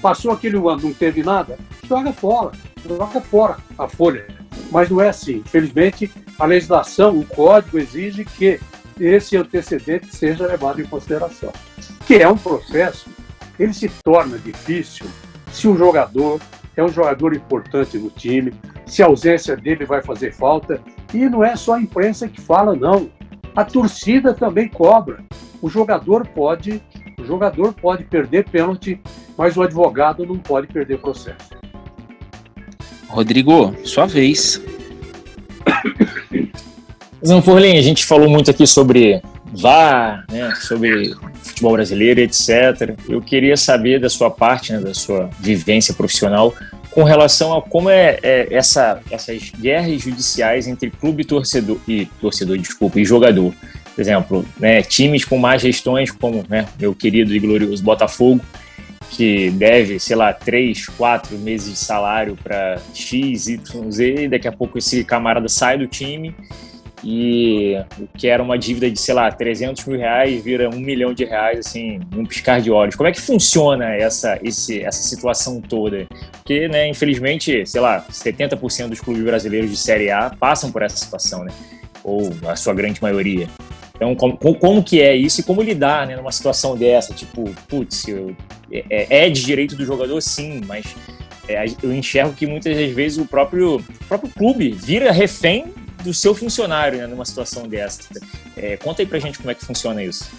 Passou aquele ano, não teve nada? Joga fora, joga fora a folha. Mas não é assim. Infelizmente, a legislação, o código exige que esse antecedente seja levado em consideração. Que é um processo, ele se torna difícil se o jogador é um jogador importante no time, se a ausência dele vai fazer falta. E não é só a imprensa que fala, não. A torcida também cobra. O jogador pode, o jogador pode perder pênalti, mas o advogado não pode perder processo. Rodrigo, sua vez. Zanforlin, a gente falou muito aqui sobre VAR, né, sobre futebol brasileiro, etc. Eu queria saber da sua parte, né, da sua vivência profissional, com relação a como é, é, essa, essas guerras judiciais entre clube e torcedor, e torcedor, desculpa, e jogador. Por exemplo, né, times com más gestões, como né, meu querido e glorioso Botafogo, que deve, sei lá, três, quatro meses de salário para X, Y, Z, e daqui a pouco esse camarada sai do time e o que era uma dívida de, sei lá, 300 mil reais vira um milhão de reais, assim, num piscar de olhos. Como é que funciona essa, esse, essa situação toda? Porque, né, infelizmente, sei lá, 70% dos clubes brasileiros de Série A passam por essa situação, né? Ou a sua grande maioria. Então, como, como que é isso e como lidar né, numa situação dessa? Tipo, putz, eu, é, é de direito do jogador, sim, mas é, eu enxergo que muitas das vezes o próprio, o próprio clube vira refém do seu funcionário né, numa situação dessa. É, conta aí pra gente como é que funciona isso.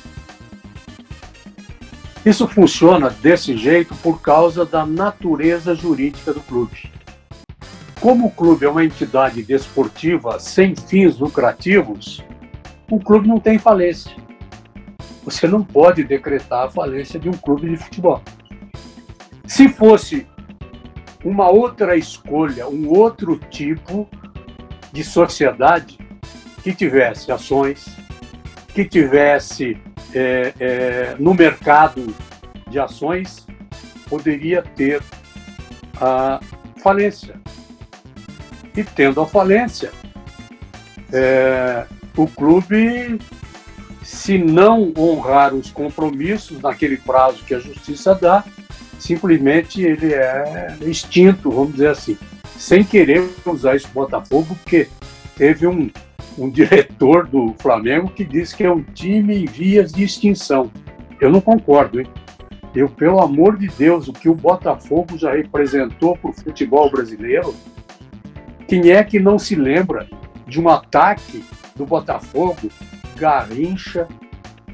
Isso funciona desse jeito por causa da natureza jurídica do clube. Como o clube é uma entidade desportiva sem fins lucrativos, o clube não tem falência. Você não pode decretar a falência de um clube de futebol. Se fosse uma outra escolha, um outro tipo de sociedade que tivesse ações, que tivesse é, é, no mercado de ações, poderia ter a falência. E tendo a falência, é, o clube, se não honrar os compromissos naquele prazo que a justiça dá, simplesmente ele é extinto, vamos dizer assim sem querer usar isso Botafogo, porque teve um, um diretor do Flamengo que disse que é um time em vias de extinção. Eu não concordo, hein? Eu, pelo amor de Deus, o que o Botafogo já representou para o futebol brasileiro, quem é que não se lembra de um ataque do Botafogo? Garrincha,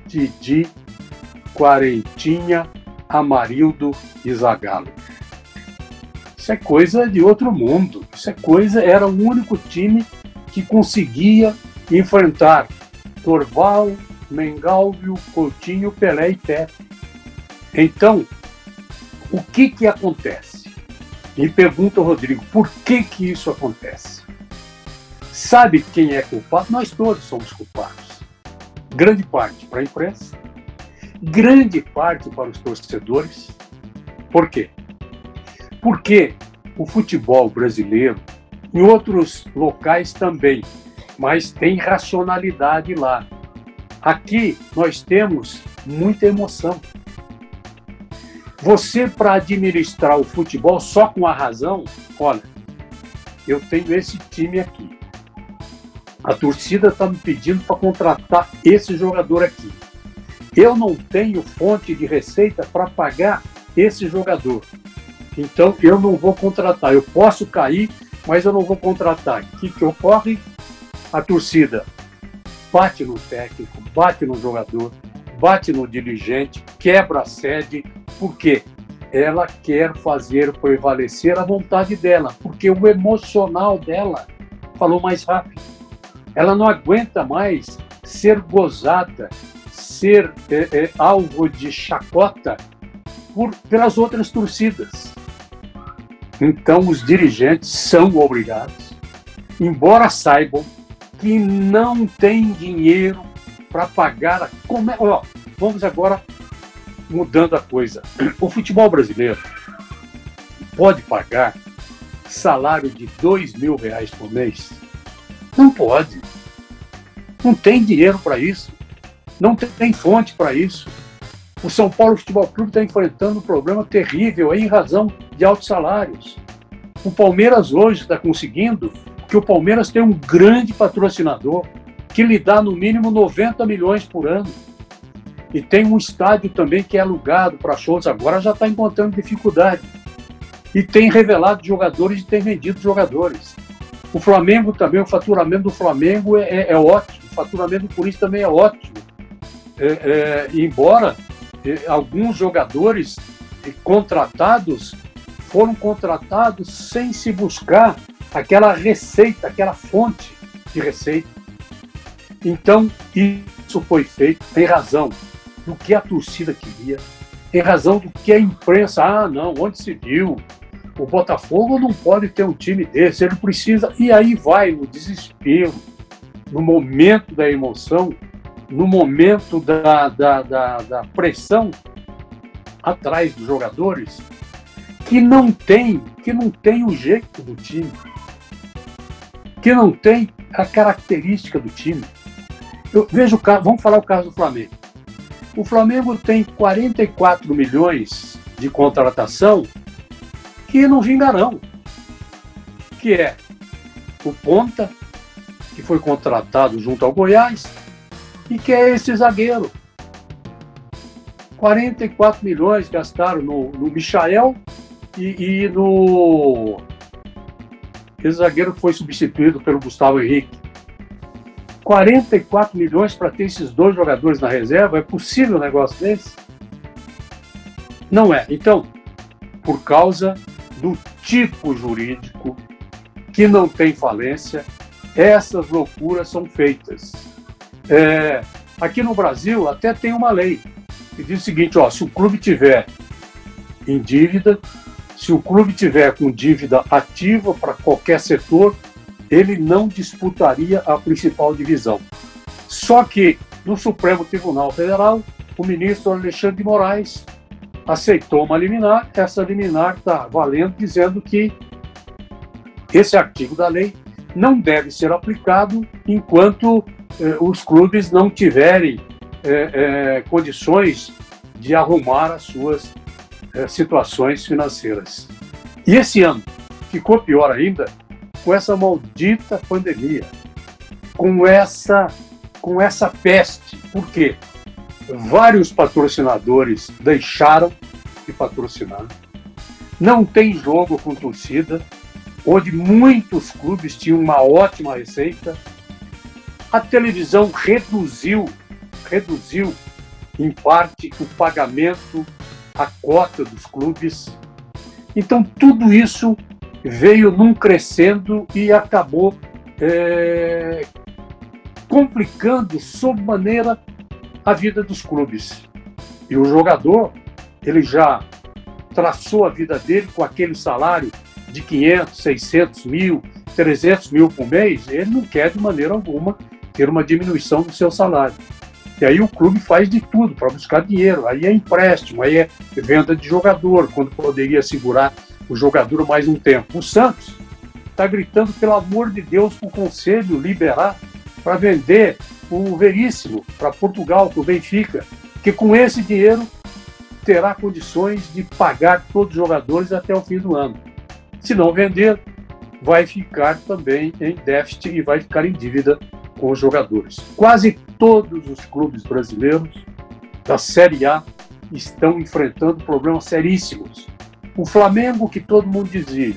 Didi, Quarentinha, Amarildo e Zagallo. Isso é coisa de outro mundo. Isso é coisa. Era o único time que conseguia enfrentar Torval, Mengalvio, Coutinho, Pelé e Pepe. Então, o que que acontece? Me pergunta o Rodrigo, por que que isso acontece? Sabe quem é culpado? Nós todos somos culpados. Grande parte para a imprensa, grande parte para os torcedores. Por quê? Porque o futebol brasileiro, em outros locais também, mas tem racionalidade lá. Aqui nós temos muita emoção. Você, para administrar o futebol só com a razão, olha, eu tenho esse time aqui. A torcida está me pedindo para contratar esse jogador aqui. Eu não tenho fonte de receita para pagar esse jogador. Então eu não vou contratar. Eu posso cair, mas eu não vou contratar. O que, que ocorre? A torcida bate no técnico, bate no jogador, bate no dirigente, quebra a sede, porque ela quer fazer prevalecer a vontade dela, porque o emocional dela falou mais rápido. Ela não aguenta mais ser gozada, ser é, é, alvo de chacota por, pelas outras torcidas. Então, os dirigentes são obrigados, embora saibam que não tem dinheiro para pagar a. Vamos agora mudando a coisa. O futebol brasileiro pode pagar salário de dois mil reais por mês? Não pode. Não tem dinheiro para isso. Não tem fonte para isso. O São Paulo Futebol Clube está enfrentando um problema terrível em razão de altos salários. O Palmeiras hoje está conseguindo que o Palmeiras tem um grande patrocinador que lhe dá no mínimo 90 milhões por ano. E tem um estádio também que é alugado para shows, agora já está encontrando dificuldade. E tem revelado jogadores e tem vendido jogadores. O Flamengo também, o faturamento do Flamengo é, é, é ótimo, o faturamento do Corinthians também é ótimo. É, é embora alguns jogadores contratados foram contratados sem se buscar aquela receita, aquela fonte de receita. Então, isso foi feito em razão do que a torcida queria, em razão do que a imprensa, ah, não, onde se viu? O Botafogo não pode ter um time desse, ele precisa. E aí vai no desespero, no momento da emoção, no momento da, da, da, da pressão atrás dos jogadores, que não tem, que não tem o jeito do time que não tem a característica do time. Eu vejo vamos falar o caso do Flamengo. O Flamengo tem 44 milhões de contratação que não vingarão. Que é o Ponta, que foi contratado junto ao Goiás, e que é esse zagueiro. 44 milhões gastaram no, no Michael e, e no esse zagueiro foi substituído pelo Gustavo Henrique. 44 milhões para ter esses dois jogadores na reserva? É possível um negócio desse? Não é. Então, por causa do tipo jurídico que não tem falência, essas loucuras são feitas. É, aqui no Brasil até tem uma lei que diz o seguinte: ó, se o clube tiver em dívida, se o clube tiver com dívida ativa para qualquer setor, ele não disputaria a principal divisão. Só que no Supremo Tribunal Federal, o ministro Alexandre de Moraes aceitou uma liminar. Essa liminar está valendo, dizendo que esse artigo da lei não deve ser aplicado enquanto eh, os clubes não tiverem eh, condições de arrumar as suas situações financeiras. E esse ano ficou pior ainda com essa maldita pandemia, com essa, com essa peste. Por quê? Vários patrocinadores deixaram de patrocinar. Não tem jogo com torcida, onde muitos clubes tinham uma ótima receita. A televisão reduziu, reduziu em parte o pagamento a cota dos clubes. Então, tudo isso veio num crescendo e acabou é, complicando sob maneira a vida dos clubes. E o jogador, ele já traçou a vida dele com aquele salário de 500, 600 mil, 300 mil por mês, ele não quer de maneira alguma ter uma diminuição do seu salário. E aí o clube faz de tudo para buscar dinheiro. Aí é empréstimo, aí é venda de jogador, quando poderia segurar o jogador mais um tempo. O Santos está gritando, pelo amor de Deus, para o Conselho liberar para vender o Veríssimo para Portugal, para o Benfica, que com esse dinheiro terá condições de pagar todos os jogadores até o fim do ano. Se não vender, vai ficar também em déficit e vai ficar em dívida com os jogadores. Quase todos os clubes brasileiros da Série A estão enfrentando problemas seríssimos. O Flamengo, que todo mundo dizia,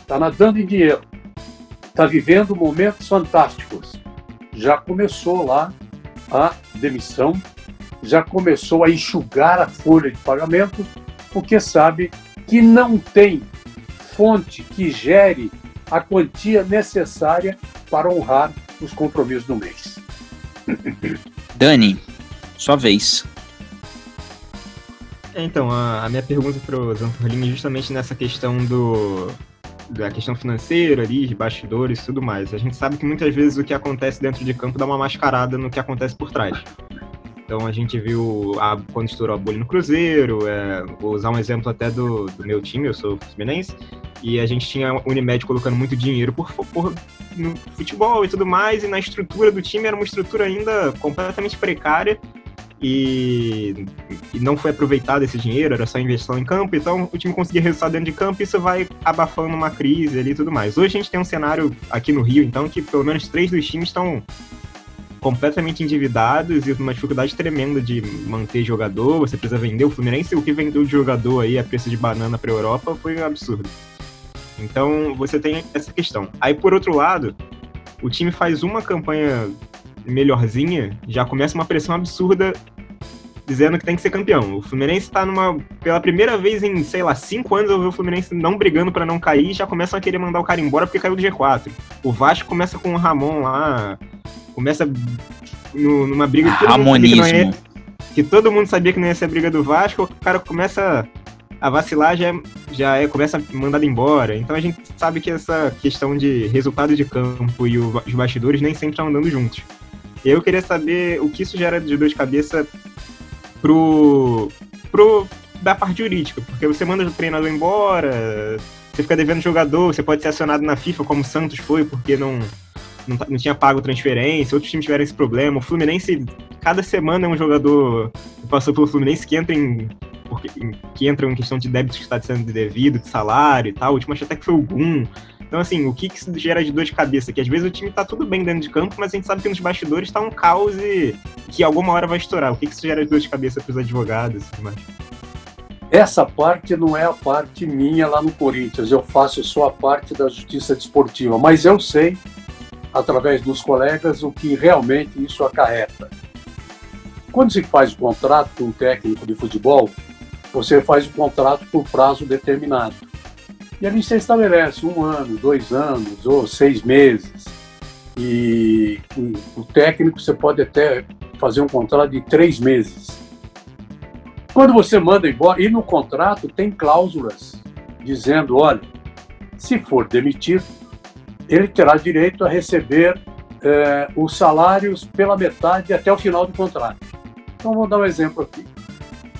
está nadando em dinheiro, está vivendo momentos fantásticos. Já começou lá a demissão, já começou a enxugar a folha de pagamento, porque sabe que não tem fonte que gere a quantia necessária para honrar os compromissos do mês. Dani, sua vez. É, então, a, a minha pergunta para o Zanforlin é justamente nessa questão do, da questão financeira ali, de bastidores e tudo mais. A gente sabe que muitas vezes o que acontece dentro de campo dá uma mascarada no que acontece por trás. Então a gente viu a, quando estourou a bolha no Cruzeiro, é, vou usar um exemplo até do, do, meu time, eu sou Fluminense, e a gente tinha a Unimed colocando muito dinheiro por, por, no futebol e tudo mais, e na estrutura do time era uma estrutura ainda completamente precária, e, e, não foi aproveitado esse dinheiro, era só investição em campo, então o time conseguia resultado dentro de campo e isso vai abafando uma crise ali e tudo mais. Hoje a gente tem um cenário aqui no Rio, então, que pelo menos três dos times estão completamente endividados e uma dificuldade tremenda de manter jogador. Você precisa vender o Fluminense, o que vendeu de jogador aí a preço de banana para a Europa foi um absurdo. Então você tem essa questão. Aí por outro lado, o time faz uma campanha melhorzinha, já começa uma pressão absurda dizendo que tem que ser campeão. O Fluminense está numa. Pela primeira vez em, sei lá, cinco anos eu vi o Fluminense não brigando para não cair já começam a querer mandar o cara embora porque caiu do G4. O Vasco começa com o Ramon lá, começa no, numa briga que todo, mundo que, ia, que todo mundo sabia que não ia ser a briga do Vasco, o cara começa a vacilar, já, já é, começa mandado embora. Então a gente sabe que essa questão de resultado de campo e o, os bastidores nem sempre estão andando juntos. Eu queria saber o que isso gera de dor de cabeça pro, pro da parte jurídica, porque você manda o treinador embora, você fica devendo jogador, você pode ser acionado na FIFA, como o Santos foi, porque não não, não tinha pago transferência, outros times tiveram esse problema. O Fluminense, cada semana é um jogador que passou pelo Fluminense que entra em. Porque, que entra em questão de débitos que está sendo devido, de salário e tal. O último acho até que foi o Gum. Então, assim, o que, que isso gera de dor de cabeça? Que às vezes o time tá tudo bem dentro de campo, mas a gente sabe que nos bastidores tá um caos e que alguma hora vai estourar. O que, que isso gera de dor de cabeça para os advogados e tudo mais? Essa parte não é a parte minha lá no Corinthians, eu faço só a parte da justiça desportiva, mas eu sei através dos colegas, o que realmente isso acarreta. Quando se faz o contrato com um técnico de futebol, você faz o contrato por prazo determinado. E ali você estabelece um ano, dois anos ou seis meses. E o técnico você pode até fazer um contrato de três meses. Quando você manda embora, e no contrato tem cláusulas dizendo: olha, se for demitido, ele terá direito a receber eh, os salários pela metade até o final do contrato. Então, vou dar um exemplo aqui.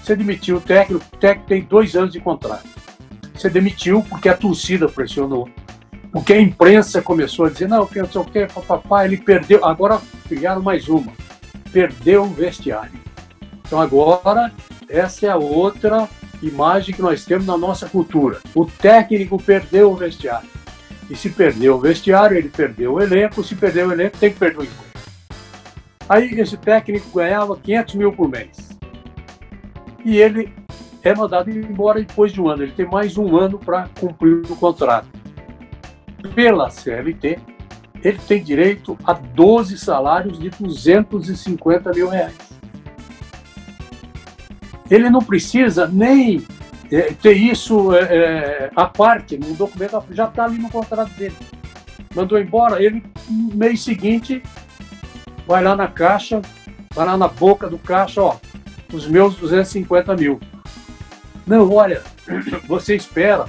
Você demitiu o técnico, o técnico tem dois anos de contrato. Você demitiu porque a torcida pressionou, porque a imprensa começou a dizer: não, que não sei o que, papai, ele perdeu. Agora criaram mais uma: perdeu o vestiário. Então, agora, essa é a outra imagem que nós temos na nossa cultura. O técnico perdeu o vestiário. E se perdeu o vestiário, ele perdeu o elenco. Se perdeu o elenco, tem que perder o encontro. Aí esse técnico ganhava 500 mil por mês. E ele é mandado embora depois de um ano. Ele tem mais um ano para cumprir o contrato. Pela CLT, ele tem direito a 12 salários de 250 mil reais. Ele não precisa nem é, ter isso é, é, à parte, no documento, já está ali no contrato dele. Mandou embora, ele no mês seguinte vai lá na caixa, vai lá na boca do caixa, ó, os meus 250 mil. Não, olha, você espera,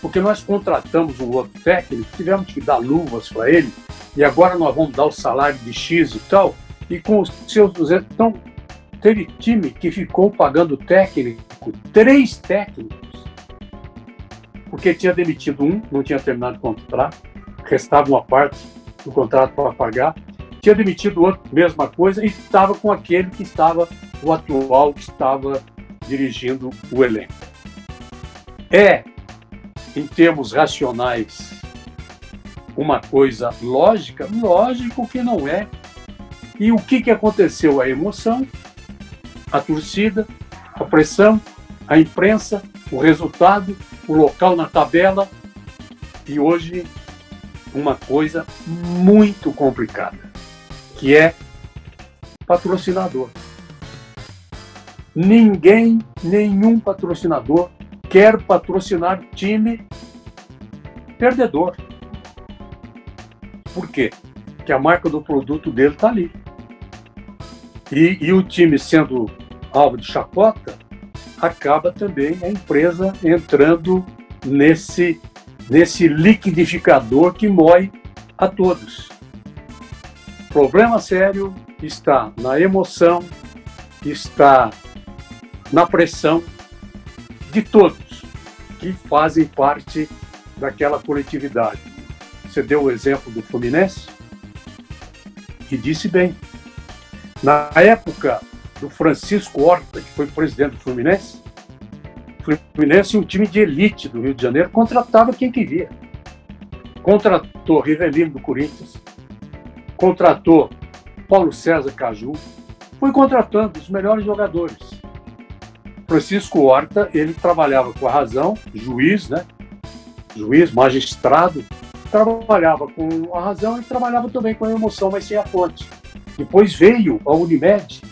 porque nós contratamos um outro técnico, tivemos que dar luvas para ele, e agora nós vamos dar o salário de X e tal, e com os seus 200. Então, teve time que ficou pagando técnico três técnicos, porque tinha demitido um, não tinha terminado o contrato, restava uma parte do contrato para pagar, tinha demitido outro, mesma coisa, e estava com aquele que estava, o atual, que estava dirigindo o elenco. É, em termos racionais, uma coisa lógica? Lógico que não é. E o que, que aconteceu? A emoção, a torcida, a pressão, a imprensa o resultado, o local na tabela e hoje uma coisa muito complicada, que é patrocinador. Ninguém, nenhum patrocinador quer patrocinar time perdedor. Por quê? Porque a marca do produto dele está ali. E, e o time sendo alvo de chacota, acaba também a empresa entrando nesse, nesse liquidificador que mói a todos. Problema sério está na emoção, está na pressão de todos que fazem parte daquela coletividade. Você deu o exemplo do Fluminense e disse bem. Na época do Francisco Horta, que foi presidente do Fluminense, o Fluminense, um time de elite do Rio de Janeiro, contratava quem queria. Contratou Rivelino do Corinthians, contratou Paulo César Caju, foi contratando os melhores jogadores. Francisco Horta, ele trabalhava com a razão, juiz, né? Juiz, magistrado, trabalhava com a razão e trabalhava também com a emoção, mas sem a fonte. Depois veio a Unimed.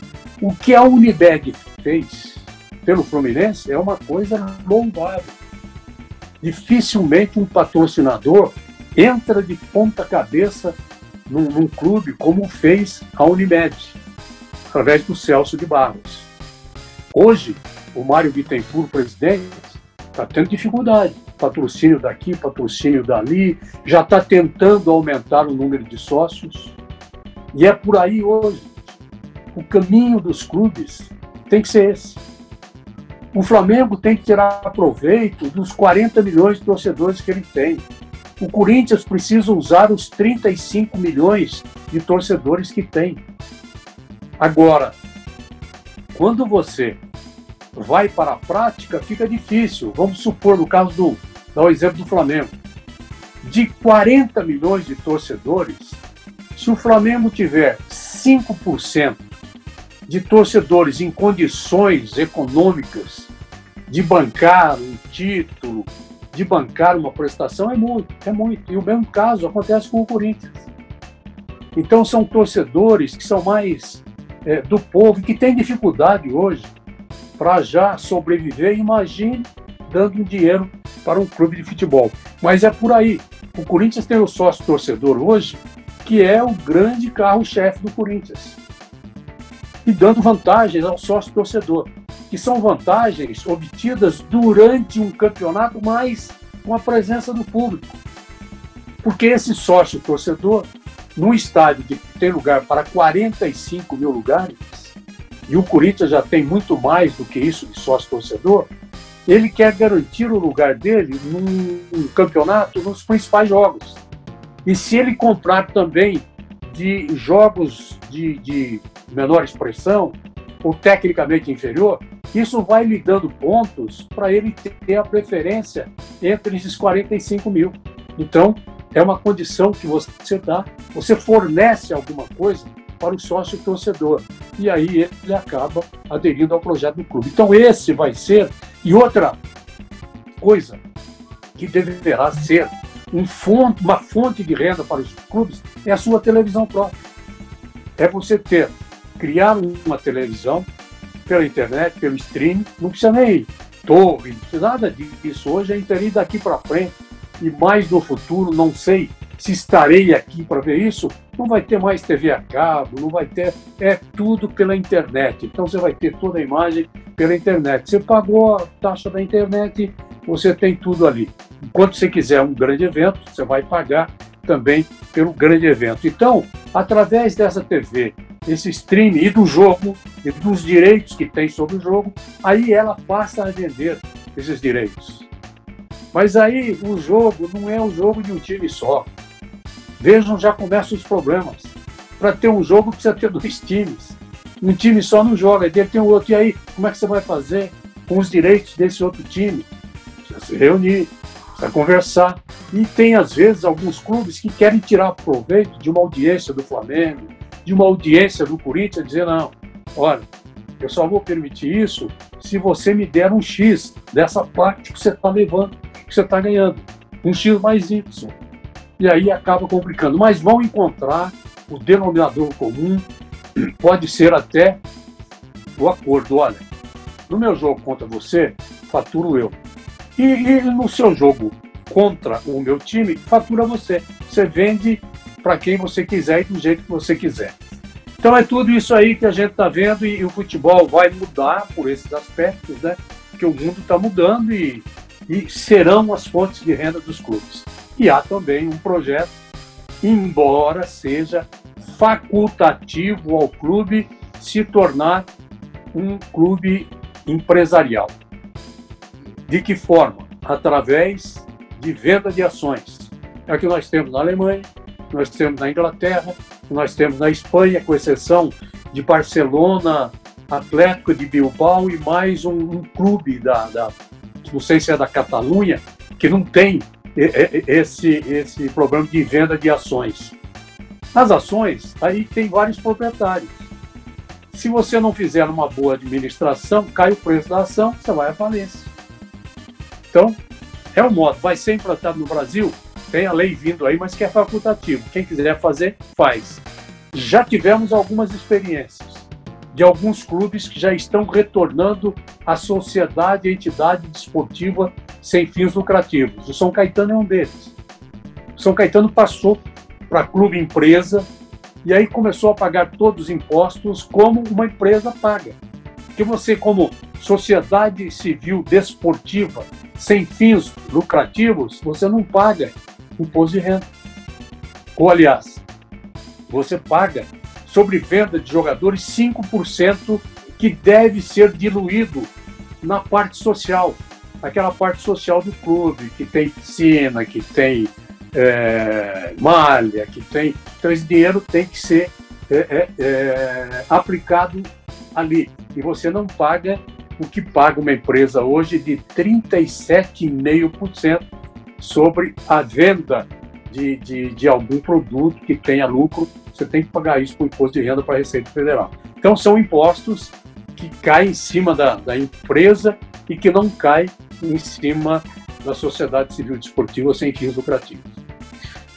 O que a Unimed fez pelo Fluminense é uma coisa louvável. Dificilmente um patrocinador entra de ponta cabeça num, num clube como fez a Unimed, através do Celso de Barros. Hoje, o Mário Bittencourt, presidente, está tendo dificuldade. Patrocínio daqui, patrocínio dali, já está tentando aumentar o número de sócios. E é por aí hoje. O caminho dos clubes tem que ser esse. O Flamengo tem que tirar proveito dos 40 milhões de torcedores que ele tem. O Corinthians precisa usar os 35 milhões de torcedores que tem. Agora, quando você vai para a prática, fica difícil. Vamos supor, no caso do, dar o exemplo do Flamengo, de 40 milhões de torcedores, se o Flamengo tiver 5% de torcedores em condições econômicas de bancar um título, de bancar uma prestação, é muito, é muito. E o mesmo caso acontece com o Corinthians. Então são torcedores que são mais é, do povo, que têm dificuldade hoje para já sobreviver. Imagine dando dinheiro para um clube de futebol. Mas é por aí. O Corinthians tem o sócio torcedor hoje, que é o grande carro-chefe do Corinthians. E dando vantagens ao sócio torcedor, que são vantagens obtidas durante um campeonato, mas com a presença do público. Porque esse sócio torcedor, num estádio que tem lugar para 45 mil lugares, e o Corinthians já tem muito mais do que isso de sócio torcedor, ele quer garantir o lugar dele num campeonato nos principais jogos. E se ele comprar também de jogos de, de menor expressão ou tecnicamente inferior, isso vai lhe dando pontos para ele ter a preferência entre esses 45 mil. Então, é uma condição que você dá, você fornece alguma coisa para o sócio torcedor. E aí ele acaba aderindo ao projeto do clube. Então, esse vai ser. E outra coisa que deverá ser um fonte, uma fonte de renda para os clubes é a sua televisão própria. É você ter, criar uma televisão pela internet, pelo streaming, não precisa nem torre, não precisa nada disso. Hoje é internet daqui para frente e mais no futuro, não sei se estarei aqui para ver isso, não vai ter mais TV a cabo, não vai ter, é tudo pela internet. Então você vai ter toda a imagem pela internet. Você pagou a taxa da internet, você tem tudo ali. Enquanto você quiser um grande evento, você vai pagar também pelo grande evento. Então, através dessa TV, esse stream e do jogo, e dos direitos que tem sobre o jogo, aí ela passa a vender esses direitos. Mas aí o jogo não é o jogo de um time só. Vejam, já começam os problemas. Para ter um jogo precisa ter dois times. Um time só não joga, deve ter um outro. E aí, como é que você vai fazer com os direitos desse outro time? Precisa se reunir, precisa conversar. E tem, às vezes, alguns clubes que querem tirar proveito de uma audiência do Flamengo, de uma audiência do Corinthians, dizer, não, olha, eu só vou permitir isso se você me der um X dessa parte que você está levando, que você está ganhando. Um X mais Y. E aí acaba complicando. Mas vão encontrar o denominador comum, pode ser até o acordo. Olha, no meu jogo contra você, faturo eu. E, e no seu jogo contra o meu time, fatura você. Você vende para quem você quiser e do jeito que você quiser. Então é tudo isso aí que a gente está vendo e, e, o futebol vai mudar por esses aspectos, né? Porque o mundo está mudando e, e serão as fontes de renda dos clubes. E há também um projeto, embora seja facultativo ao clube se tornar um clube empresarial. De que forma? Através de venda de ações. É o que nós temos na Alemanha, nós temos na Inglaterra, nós temos na Espanha, com exceção de Barcelona, Atlético de Bilbao e mais um, um clube da, da, não sei se é da Catalunha, que não tem esse, esse problema de venda de ações. As ações, aí tem vários proprietários. Se você não fizer uma boa administração, cai o preço da ação, você vai à falência. Então, é o modo. Vai ser implantado no Brasil? Tem a lei vindo aí, mas que é facultativo. Quem quiser fazer, faz. Já tivemos algumas experiências de alguns clubes que já estão retornando à sociedade, à entidade desportiva sem fins lucrativos. O São Caetano é um deles. O São Caetano passou para clube empresa e aí começou a pagar todos os impostos como uma empresa paga. Que você, como sociedade civil desportiva, sem fins lucrativos, você não paga imposto de renda. Ou, aliás, você paga sobre venda de jogadores 5% que deve ser diluído na parte social, aquela parte social do clube, que tem piscina, que tem é, malha, que tem. Então, esse dinheiro tem que ser é, é, é aplicado ali. E você não paga o que paga uma empresa hoje de 37,5% sobre a venda de, de, de, algum produto que tenha lucro. Você tem que pagar isso com imposto de renda para a Receita Federal. Então, são impostos que caem em cima da, da empresa e que não caem em cima da sociedade civil desportiva sem fins lucrativos.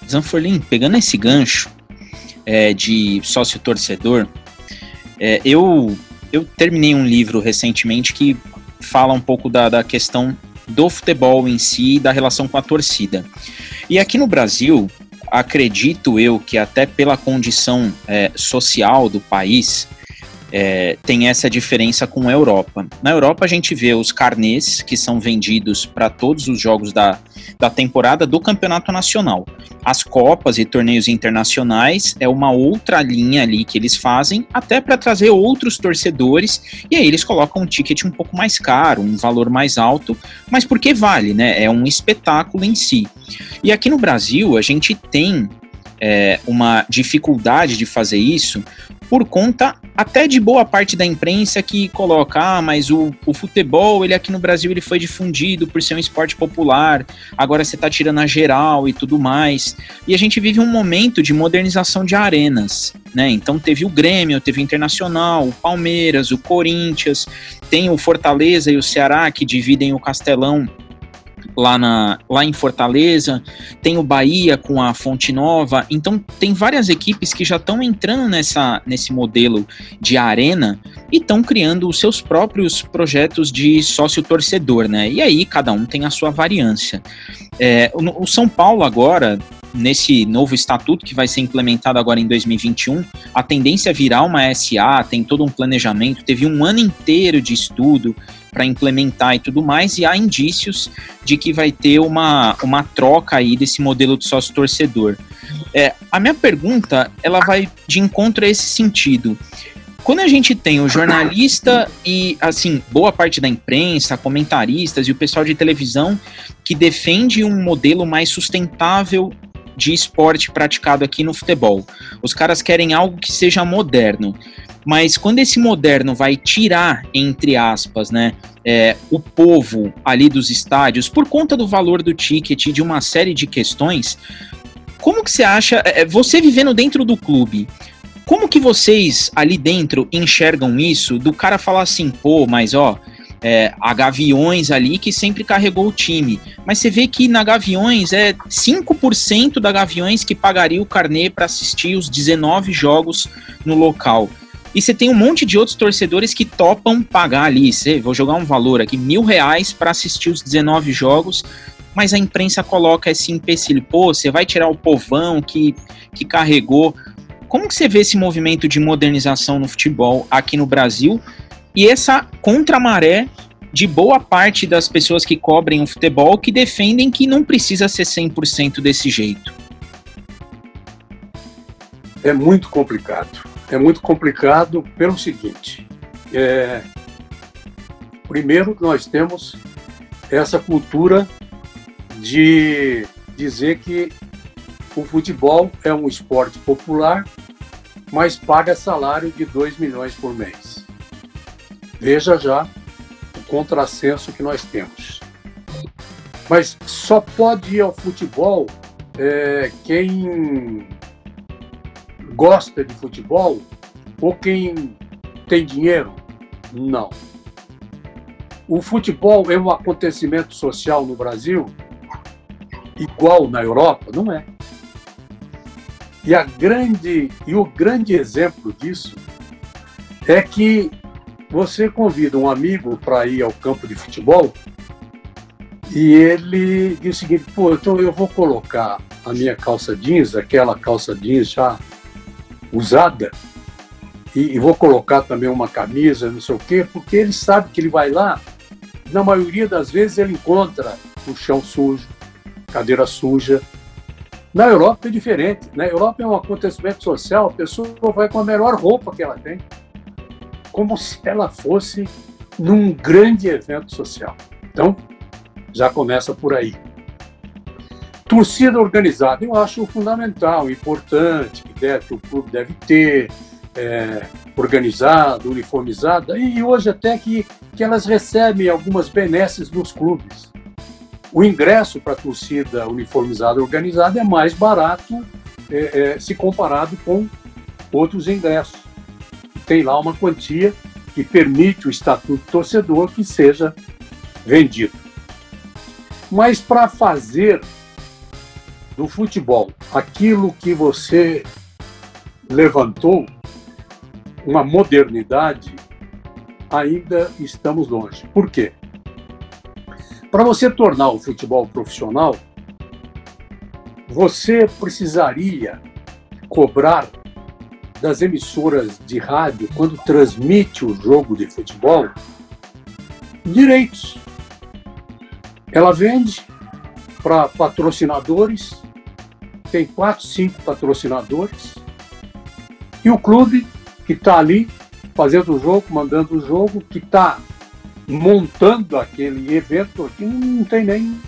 Zanforlin, pegando esse gancho é, de sócio torcedor, é, eu, eu terminei um livro recentemente que fala um pouco da, da questão do futebol em si e da relação com a torcida. E aqui no Brasil, acredito eu que até pela condição é, social do país, é, tem essa diferença com a Europa. Na Europa a gente vê os carnês que são vendidos para todos os jogos da, da temporada do campeonato nacional. As copas e torneios internacionais é uma outra linha ali que eles fazem, até para trazer outros torcedores, e aí eles colocam um ticket um pouco mais caro, um valor mais alto, mas porque vale, né? É um espetáculo em si. E aqui no Brasil a gente tem é, uma dificuldade de fazer isso por conta até de boa parte da imprensa que coloca, ah, mas o, o futebol, ele aqui no Brasil, ele foi difundido por ser um esporte popular, agora você tá tirando a geral e tudo mais. E a gente vive um momento de modernização de arenas, né? Então teve o Grêmio, teve o Internacional, o Palmeiras, o Corinthians, tem o Fortaleza e o Ceará que dividem o Castelão lá, na, lá em Fortaleza, tem o Bahia com a Fonte Nova, então tem várias equipes que já estão entrando nessa, nesse modelo de arena e estão criando os seus próprios projetos de sócio-torcedor, né? E aí cada um tem a sua variância. É, o, o São Paulo agora nesse novo estatuto que vai ser implementado agora em 2021, a tendência é virar uma SA, tem todo um planejamento, teve um ano inteiro de estudo para implementar e tudo mais, e há indícios de que vai ter uma, uma troca aí desse modelo de sócio torcedor. É, a minha pergunta, ela vai de encontro a esse sentido. Quando a gente tem o jornalista e, assim, boa parte da imprensa, comentaristas e o pessoal de televisão que defende um modelo mais sustentável de esporte praticado aqui no futebol. Os caras querem algo que seja moderno. Mas quando esse moderno vai tirar, entre aspas, né, é, o povo ali dos estádios, por conta do valor do ticket e de uma série de questões, como que você acha, é, você vivendo dentro do clube, Como que vocês ali dentro enxergam isso? Do cara falar assim, pô, mas ó, é, a Gaviões ali que sempre carregou o time. Mas você vê que na Gaviões é 5% da Gaviões que pagaria o carnê para assistir os 19 jogos no local. E você tem um monte de outros torcedores que topam pagar ali. Você, vou jogar um valor aqui, mil reais para assistir os 19 jogos. Mas a imprensa coloca esse empecilho. Pô, você vai tirar o povão que, que carregou. Como que você vê esse movimento de modernização no futebol aqui no Brasil? E essa contramaré de boa parte das pessoas que cobrem o futebol que defendem que não precisa ser 100% desse jeito. É muito complicado é muito complicado pelo seguinte: é, primeiro, nós temos essa cultura de dizer que o futebol é um esporte popular, mas paga salário de 2 milhões por mês. Veja já o contrassenso que nós temos. Mas só pode ir ao futebol é, quem gosta de futebol ou quem tem dinheiro? Não. O futebol é um acontecimento social no Brasil igual na Europa? Não é. E a grande e o grande exemplo disso é que você convida um amigo para ir ao campo de futebol e ele diz o seguinte: pô, então eu vou colocar a minha calça jeans, aquela calça jeans já usada e, e, vou colocar também uma camisa, não sei o quê, porque ele sabe que ele vai lá, na maioria das vezes ele encontra o chão sujo, cadeira suja. Na Europa é diferente. Na Europa é um acontecimento social, a pessoa vai com a melhor roupa que ela tem, como se ela fosse num grande evento social. Então, já começa por aí. Torcida organizada, eu acho fundamental, importante, que, deve, que o clube deve ter, é, organizada, uniformizada, e hoje até que, que elas recebem algumas benesses dos clubes. O ingresso para a torcida uniformizada organizada é mais barato é, é, se comparado com outros ingressos. Tem lá uma quantia que permite o estatuto torcedor que seja vendido. Mas para fazer do futebol, aquilo que você levantou, uma modernidade, ainda estamos longe. Por quê? Para você tornar o futebol profissional, você precisaria cobrar das emissoras de rádio, quando transmite o jogo de futebol, direitos. Ela vende para patrocinadores tem quatro, cinco patrocinadores, e o clube que está ali fazendo o jogo, mandando o jogo, que está montando aquele evento aqui, não tem nem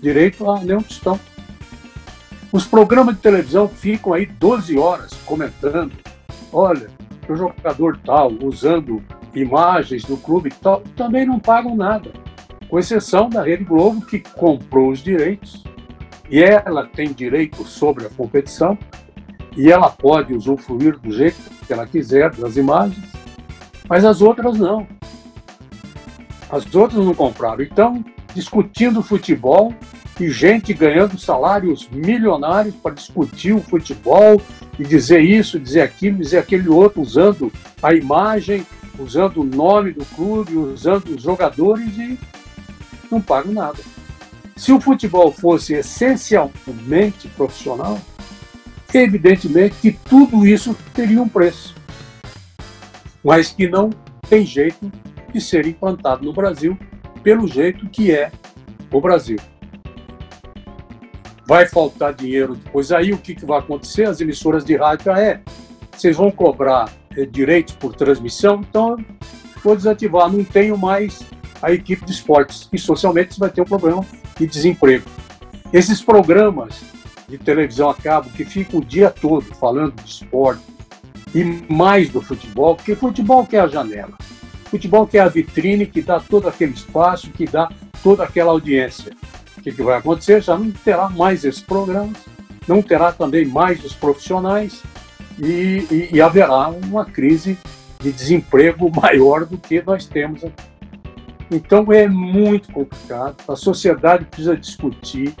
direito a nenhum tostão. Os programas de televisão ficam aí 12 horas comentando, olha, o jogador tal, usando imagens do clube tal, também não pagam nada, com exceção da Rede Globo, que comprou os direitos e ela tem direito sobre a competição e ela pode usufruir do jeito que ela quiser das imagens, mas as outras não. As outras não compraram. Então, discutindo futebol e gente ganhando salários milionários para discutir o futebol e dizer isso, dizer aquilo, dizer aquele outro, usando a imagem, usando o nome do clube, usando os jogadores e não pagam nada. Se o futebol fosse essencialmente profissional, evidentemente que tudo isso teria um preço, mas que não tem jeito de ser implantado no Brasil pelo jeito que é o Brasil. Vai faltar dinheiro depois. Aí o que, que vai acontecer? As emissoras de rádio, ah, é, vocês vão cobrar é, direitos por transmissão, então vou desativar, não tenho mais a equipe de esportes. E socialmente você vai ter um problema de desemprego. Esses programas de televisão a cabo que ficam o dia todo falando de esporte e mais do futebol, porque futebol que é a janela. Futebol que é a vitrine que dá todo aquele espaço, que dá toda aquela audiência. O que, que vai acontecer? Já não terá mais esses programas, não terá também mais os profissionais e, e, e haverá uma crise de desemprego maior do que nós temos aqui. Então é muito complicado. A sociedade precisa discutir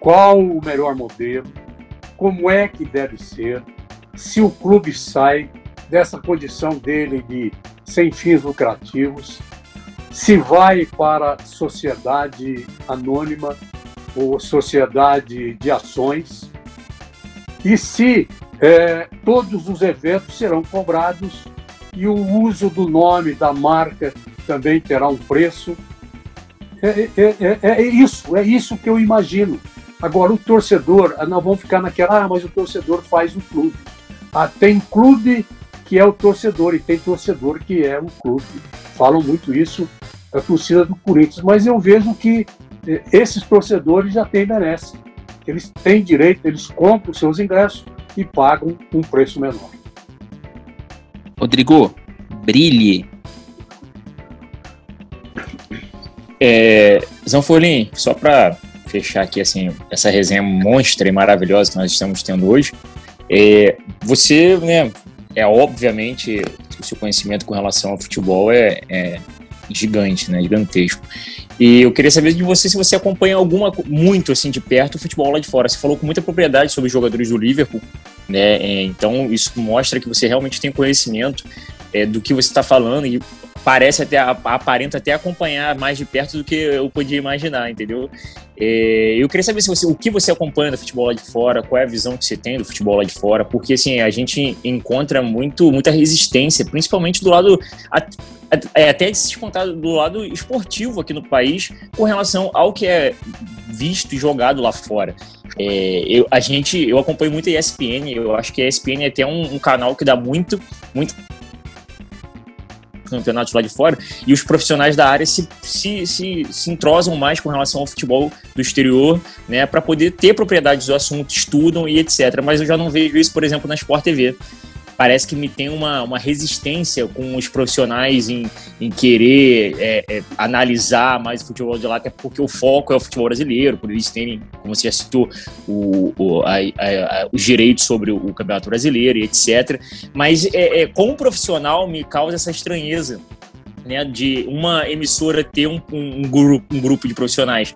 qual o melhor modelo, como é que deve ser, se o clube sai dessa condição dele de sem fins lucrativos, se vai para sociedade anônima ou sociedade de ações, e se é, todos os eventos serão cobrados e o uso do nome da marca também terá um preço. É, é, é, é, isso, é isso que eu imagino. Agora, o torcedor, ah, não vamos ficar naquela, ah, mas o torcedor faz o clube. Ah, tem clube que é o torcedor e tem torcedor que é o clube. Falam muito isso a torcida do Corinthians, mas eu vejo que eh, esses torcedores já têm merece. Eles têm direito, eles compram seus ingressos e pagam um preço menor. Rodrigo, brilhe É, Zanfolim, só para fechar aqui assim essa resenha monstra e maravilhosa que nós estamos tendo hoje, é, você, né, é obviamente o seu conhecimento com relação ao futebol é, é gigante, né, gigantesco. E eu queria saber de você se você acompanha alguma muito assim de perto o futebol lá de fora. Você falou com muita propriedade sobre os jogadores do Liverpool, né? É, então isso mostra que você realmente tem conhecimento é, do que você está falando e parece até, aparenta até acompanhar mais de perto do que eu podia imaginar, entendeu? É, eu queria saber se você, o que você acompanha do futebol lá de fora, qual é a visão que você tem do futebol lá de fora, porque assim, a gente encontra muito, muita resistência, principalmente do lado, é, até de se do lado esportivo aqui no país, com relação ao que é visto e jogado lá fora. É, eu, a gente, eu acompanho muito a ESPN, eu acho que a ESPN é até um, um canal que dá muito, muito campeonatos lá de fora, e os profissionais da área se, se, se, se entrosam mais com relação ao futebol do exterior, né, para poder ter propriedades do assunto, estudam e etc. Mas eu já não vejo isso, por exemplo, na Sport TV parece que me tem uma, uma resistência com os profissionais em, em querer é, é, analisar mais o futebol de lá, até porque o foco é o futebol brasileiro, por eles terem, como você já citou, o, o, a, a, os direitos sobre o, o Campeonato Brasileiro e etc. Mas é, é, como profissional me causa essa estranheza né, de uma emissora ter um, um, um, grupo, um grupo de profissionais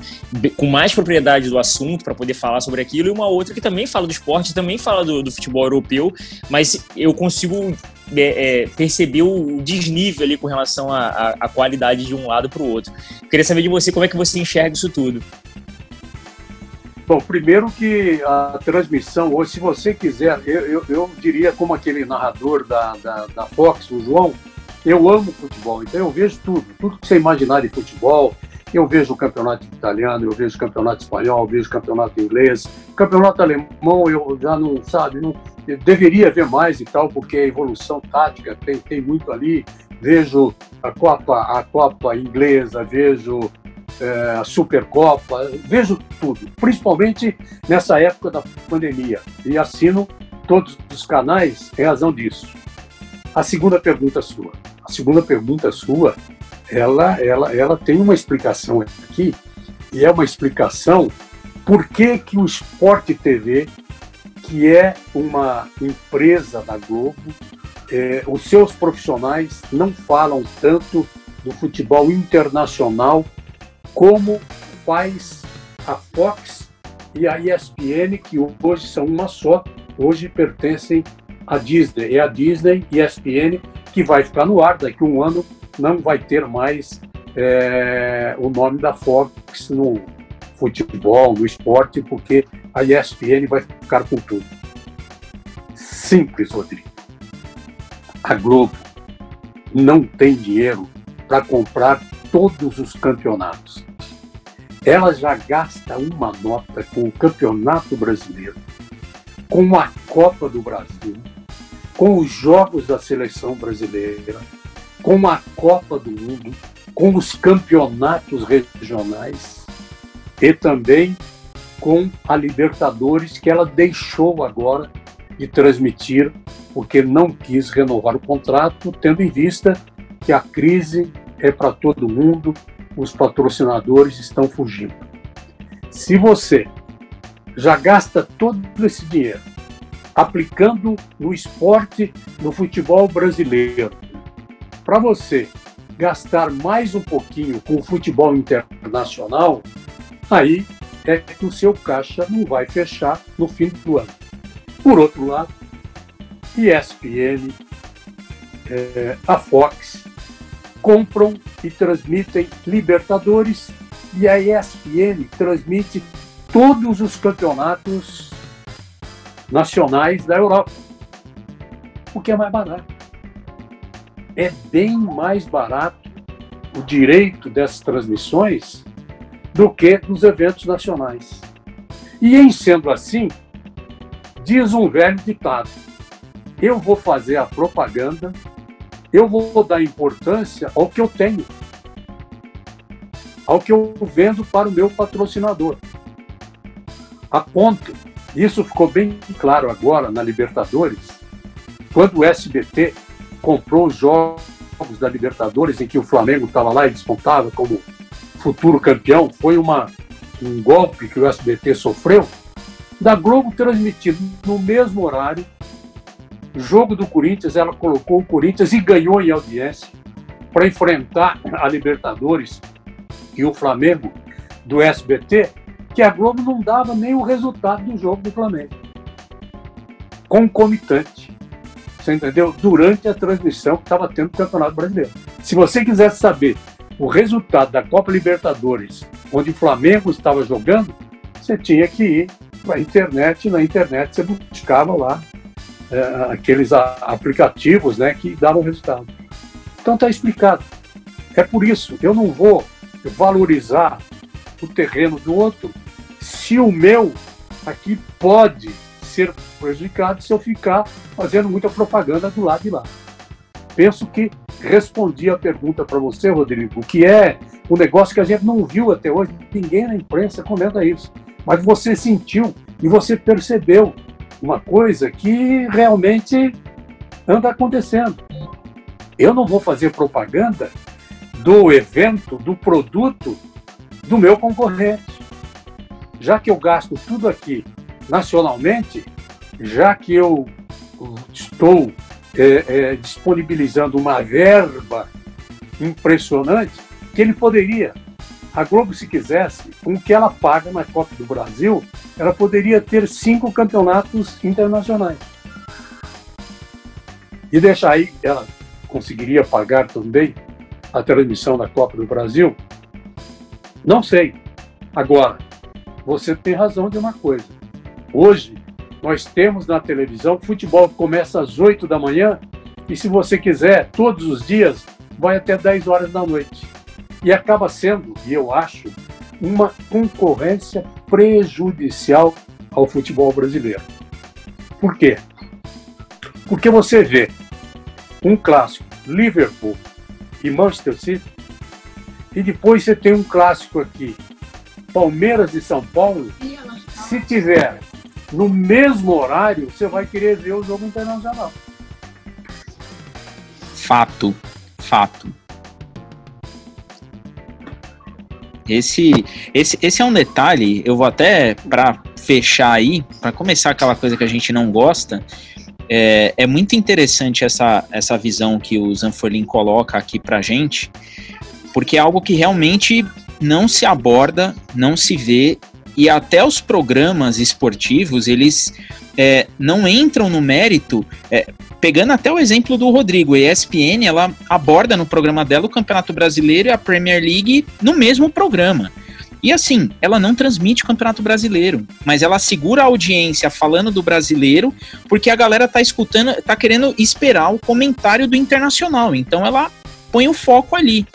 com mais propriedade do assunto para poder falar sobre aquilo, e uma outra que também fala do esporte, também fala do, do futebol europeu, mas eu consigo é, é, perceber o desnível ali com relação à qualidade de um lado para o outro. queria saber de você como é que você enxerga isso tudo. Bom, primeiro que a transmissão hoje, se você quiser, eu, eu, eu diria como aquele narrador da, da, da Fox, o João, eu amo futebol, então eu vejo tudo, tudo que você imaginar de futebol. Eu vejo o campeonato italiano, eu vejo o campeonato espanhol, eu vejo o campeonato inglês, campeonato alemão eu já não, sabe, não, deveria ver mais e tal, porque a evolução tática tem, tem muito ali. Vejo a Copa, a Copa inglesa, vejo é, a Supercopa, vejo tudo, principalmente nessa época da pandemia. E assino todos os canais em razão disso. A segunda pergunta sua. A segunda pergunta sua, ela, ela, ela tem uma explicação aqui, e é uma explicação por que, que o Sport TV, que é uma empresa da Globo, é, os seus profissionais não falam tanto do futebol internacional como faz a Fox e a ESPN, que hoje são uma só, hoje pertencem à Disney. É a Disney a ESPN que vai ficar no ar. Daqui a um ano não vai ter mais é, o nome da Fox no futebol, no esporte, porque a ESPN vai ficar com tudo. Simples, Rodrigo. A Globo não tem dinheiro para comprar todos os campeonatos. Ela já gasta uma nota com o Campeonato Brasileiro, com a Copa do Brasil, com os jogos da seleção brasileira, com a Copa do Mundo, com os campeonatos regionais e também com a Libertadores, que ela deixou agora de transmitir, porque não quis renovar o contrato, tendo em vista que a crise é para todo mundo, os patrocinadores estão fugindo. Se você já gasta todo esse dinheiro aplicando no esporte, no futebol brasileiro. Para você gastar mais um pouquinho com o futebol internacional, aí é que o seu caixa não vai fechar no fim do ano. Por outro lado, ESPN, é, a Fox, compram e transmitem Libertadores e a ESPN transmite todos os campeonatos nacionais da Europa. O que é mais barato. É bem mais barato o direito dessas transmissões do que dos eventos nacionais. E em sendo assim, diz um velho ditado: eu vou fazer a propaganda, eu vou dar importância ao que eu tenho, ao que eu vendo para o meu patrocinador. A ponto, isso ficou bem claro agora na Libertadores, quando o SBT comprou os jogos da Libertadores, em que o Flamengo estava lá e despontava como futuro campeão, foi uma, um golpe que o SBT sofreu, da Globo transmitido no mesmo horário jogo do Corinthians, ela colocou o Corinthians e ganhou em audiência para enfrentar a Libertadores e o Flamengo do SBT, que a Globo não dava nem o resultado do jogo do Flamengo. Concomitante. Você entendeu? Durante a transmissão que estava tendo o Campeonato Brasileiro. Se você quisesse saber o resultado da Copa Libertadores, onde o Flamengo estava jogando, você tinha que ir para a internet. Na internet você buscava lá é, aqueles aplicativos né, que davam resultado. Então está explicado. É por isso, eu não vou valorizar o terreno do outro se o meu aqui pode ser prejudicado se eu ficar fazendo muita propaganda do lado de lá. Penso que respondi a pergunta para você, Rodrigo, que é um negócio que a gente não viu até hoje, ninguém na imprensa comenta isso, mas você sentiu e você percebeu uma coisa que realmente anda acontecendo. Eu não vou fazer propaganda do evento, do produto do meu concorrente. Já que eu gasto tudo aqui nacionalmente, já que eu estou é, é, disponibilizando uma verba impressionante, que ele poderia a Globo, se quisesse, com o que ela paga na Copa do Brasil, ela poderia ter cinco campeonatos internacionais. E deixar aí, ela conseguiria pagar também a transmissão da Copa do Brasil? Não sei. Agora, você tem razão de uma coisa. Hoje, nós temos na televisão futebol que começa às 8 da manhã e, se você quiser, todos os dias, vai até 10 horas da noite e acaba sendo, e eu acho, uma concorrência prejudicial ao futebol brasileiro. Por quê? Porque você vê um clássico Liverpool e Manchester City, e depois você tem um clássico aqui Palmeiras e São Paulo. Se tiver no mesmo horário, você vai querer ver o jogo internacional. Fato, fato. Esse, esse, esse é um detalhe, eu vou até para fechar aí, para começar aquela coisa que a gente não gosta, é, é muito interessante essa, essa visão que o Zanforlin coloca aqui para gente, porque é algo que realmente não se aborda, não se vê, e até os programas esportivos, eles é, não entram no mérito é, pegando até o exemplo do Rodrigo, a ESPN, ela aborda no programa dela o Campeonato Brasileiro e a Premier League no mesmo programa. E assim, ela não transmite o Campeonato Brasileiro, mas ela segura a audiência falando do brasileiro, porque a galera tá escutando, tá querendo esperar o comentário do internacional. Então ela põe o foco ali.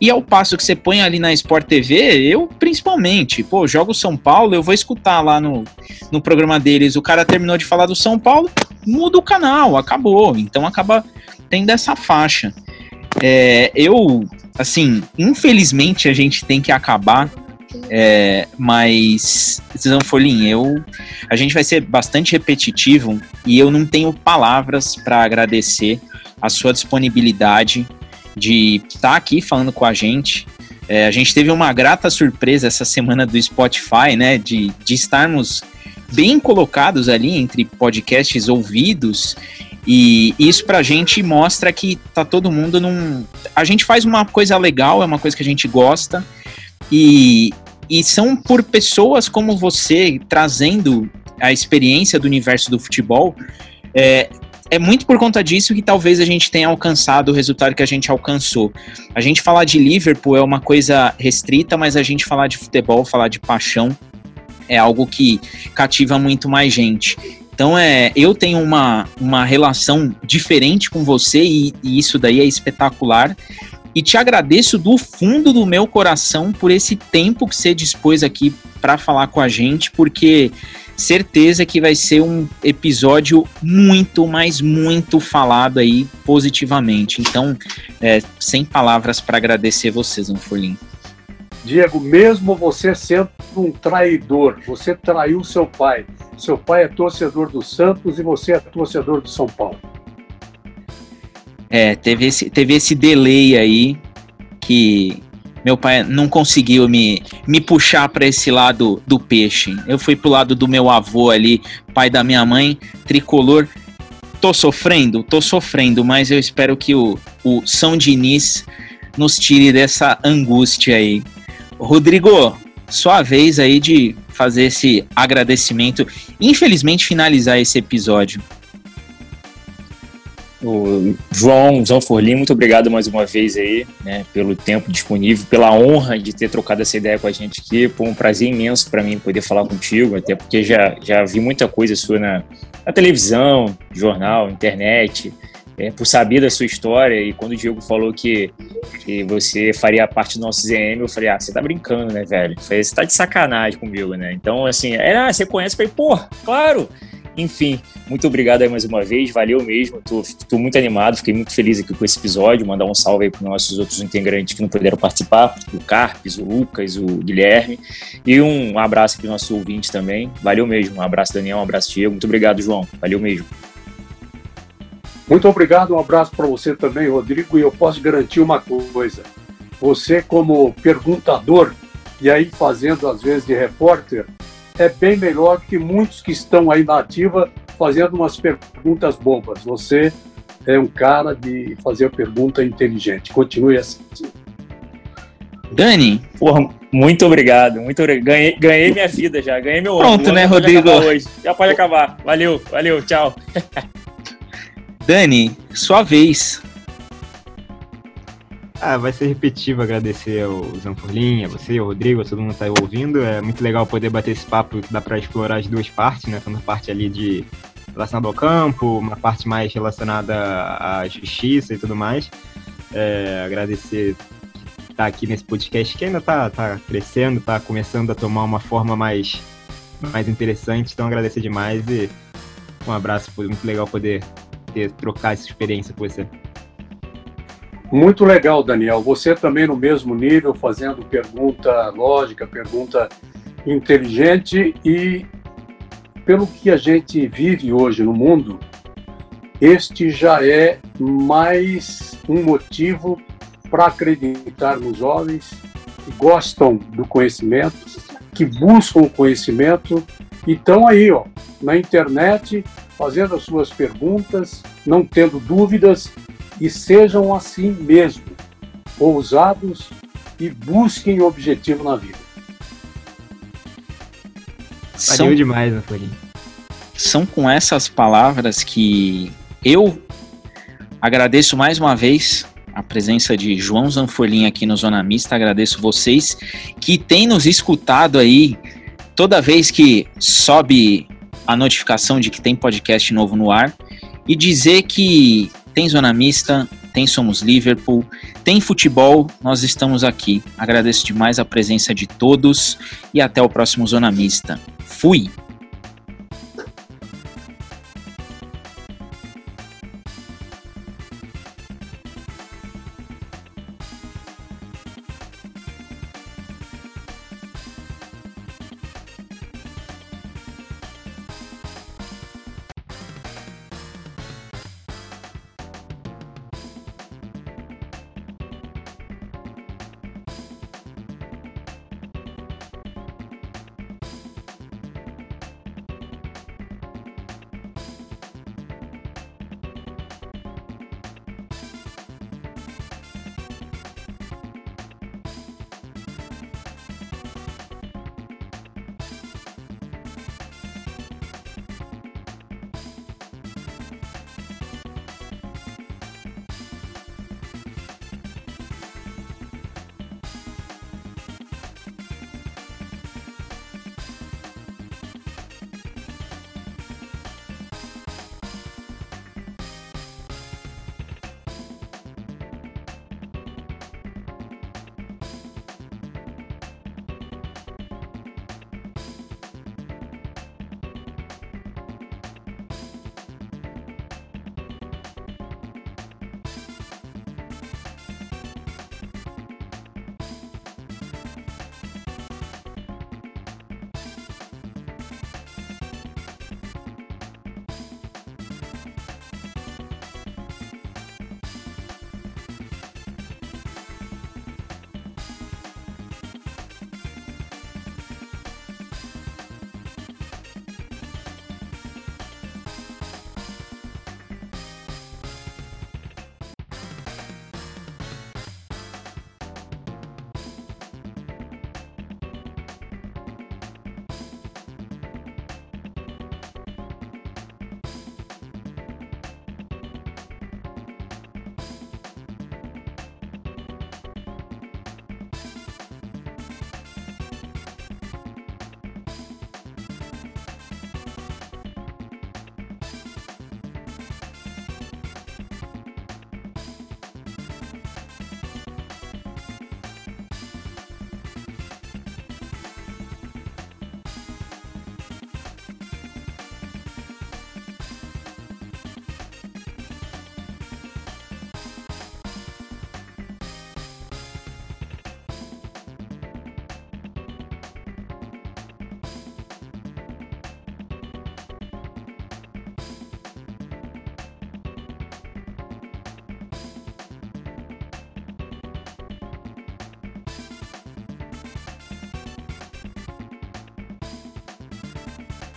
E ao passo que você põe ali na Sport TV, eu principalmente, pô, jogo São Paulo, eu vou escutar lá no, no programa deles, o cara terminou de falar do São Paulo, muda o canal, acabou. Então acaba tendo essa faixa. É, eu, assim, infelizmente a gente tem que acabar, é, mas, Zanfolim, eu, a gente vai ser bastante repetitivo e eu não tenho palavras para agradecer a sua disponibilidade de estar tá aqui falando com a gente. É, a gente teve uma grata surpresa essa semana do Spotify, né? De, de estarmos bem colocados ali entre podcasts ouvidos. E isso pra gente mostra que tá todo mundo num. A gente faz uma coisa legal, é uma coisa que a gente gosta. E, e são por pessoas como você trazendo a experiência do universo do futebol. É, é muito por conta disso que talvez a gente tenha alcançado o resultado que a gente alcançou. A gente falar de Liverpool é uma coisa restrita, mas a gente falar de futebol, falar de paixão, é algo que cativa muito mais gente. Então é, eu tenho uma, uma relação diferente com você e, e isso daí é espetacular. E te agradeço do fundo do meu coração por esse tempo que você dispôs aqui para falar com a gente, porque certeza que vai ser um episódio muito, mas muito falado aí positivamente. Então, é, sem palavras para agradecer você, Zanfurlim. Diego, mesmo você sendo um traidor, você traiu seu pai. Seu pai é torcedor do Santos e você é torcedor do São Paulo. É, teve esse, teve esse delay aí que meu pai não conseguiu me, me puxar para esse lado do peixe. Eu fui pro lado do meu avô ali, pai da minha mãe, tricolor. Tô sofrendo? Tô sofrendo, mas eu espero que o, o São Diniz nos tire dessa angústia aí. Rodrigo, sua vez aí de fazer esse agradecimento. Infelizmente, finalizar esse episódio. O João Zanforlim, muito obrigado mais uma vez aí, né, pelo tempo disponível, pela honra de ter trocado essa ideia com a gente aqui. Foi um prazer imenso para mim poder falar contigo, até porque já, já vi muita coisa sua na, na televisão, jornal, internet, é, por saber da sua história. E quando o Diego falou que, que você faria parte do nosso ZM, eu falei, ah, você tá brincando, né, velho? falei, você tá de sacanagem comigo, né? Então, assim, era, ah, você conhece? Eu falei, pô, claro! Enfim, muito obrigado aí mais uma vez, valeu mesmo. Tô, tô muito animado, fiquei muito feliz aqui com esse episódio. Mandar um salve aí para nossos outros integrantes que não puderam participar: o Carpes, o Lucas, o Guilherme. E um abraço para os nossos ouvintes também. Valeu mesmo. Um abraço, Daniel, um abraço, Diego. Muito obrigado, João. Valeu mesmo. Muito obrigado, um abraço para você também, Rodrigo. E eu posso garantir uma coisa: você, como perguntador, e aí fazendo às vezes de repórter, é bem melhor que muitos que estão aí na ativa fazendo umas perguntas bombas. Você é um cara de fazer pergunta inteligente. Continue assim. Dani. Porra, muito obrigado, muito obrigado. Ganhei, ganhei minha vida já, ganhei meu Pronto, ano. né, Rodrigo? Hoje. Já pode acabar. Valeu, valeu, tchau. Dani, sua vez. Ah, vai ser repetitivo agradecer ao Zanforlin, a você, ao Rodrigo, a todo mundo que tá ouvindo. É muito legal poder bater esse papo que dá para explorar as duas partes, né? Tanto a parte ali de relacionada ao campo, uma parte mais relacionada à justiça e tudo mais. É, agradecer estar tá aqui nesse podcast que ainda está tá crescendo, está começando a tomar uma forma mais, mais interessante. Então agradecer demais e um abraço, foi muito legal poder ter trocar essa experiência com você. Muito legal, Daniel. Você também no mesmo nível, fazendo pergunta lógica, pergunta inteligente e pelo que a gente vive hoje no mundo, este já é mais um motivo para acreditar nos jovens que gostam do conhecimento, que buscam o conhecimento e estão aí, ó, na internet, fazendo as suas perguntas, não tendo dúvidas e sejam assim mesmo, ousados e busquem o objetivo na vida. São, Valeu demais, Napolinho. São com essas palavras que eu agradeço mais uma vez a presença de João Zanforlin aqui no Zona Mista. Agradeço vocês que têm nos escutado aí toda vez que sobe a notificação de que tem podcast novo no ar e dizer que tem Zona Mista, tem Somos Liverpool, tem futebol, nós estamos aqui. Agradeço demais a presença de todos e até o próximo Zona Mista. Fui!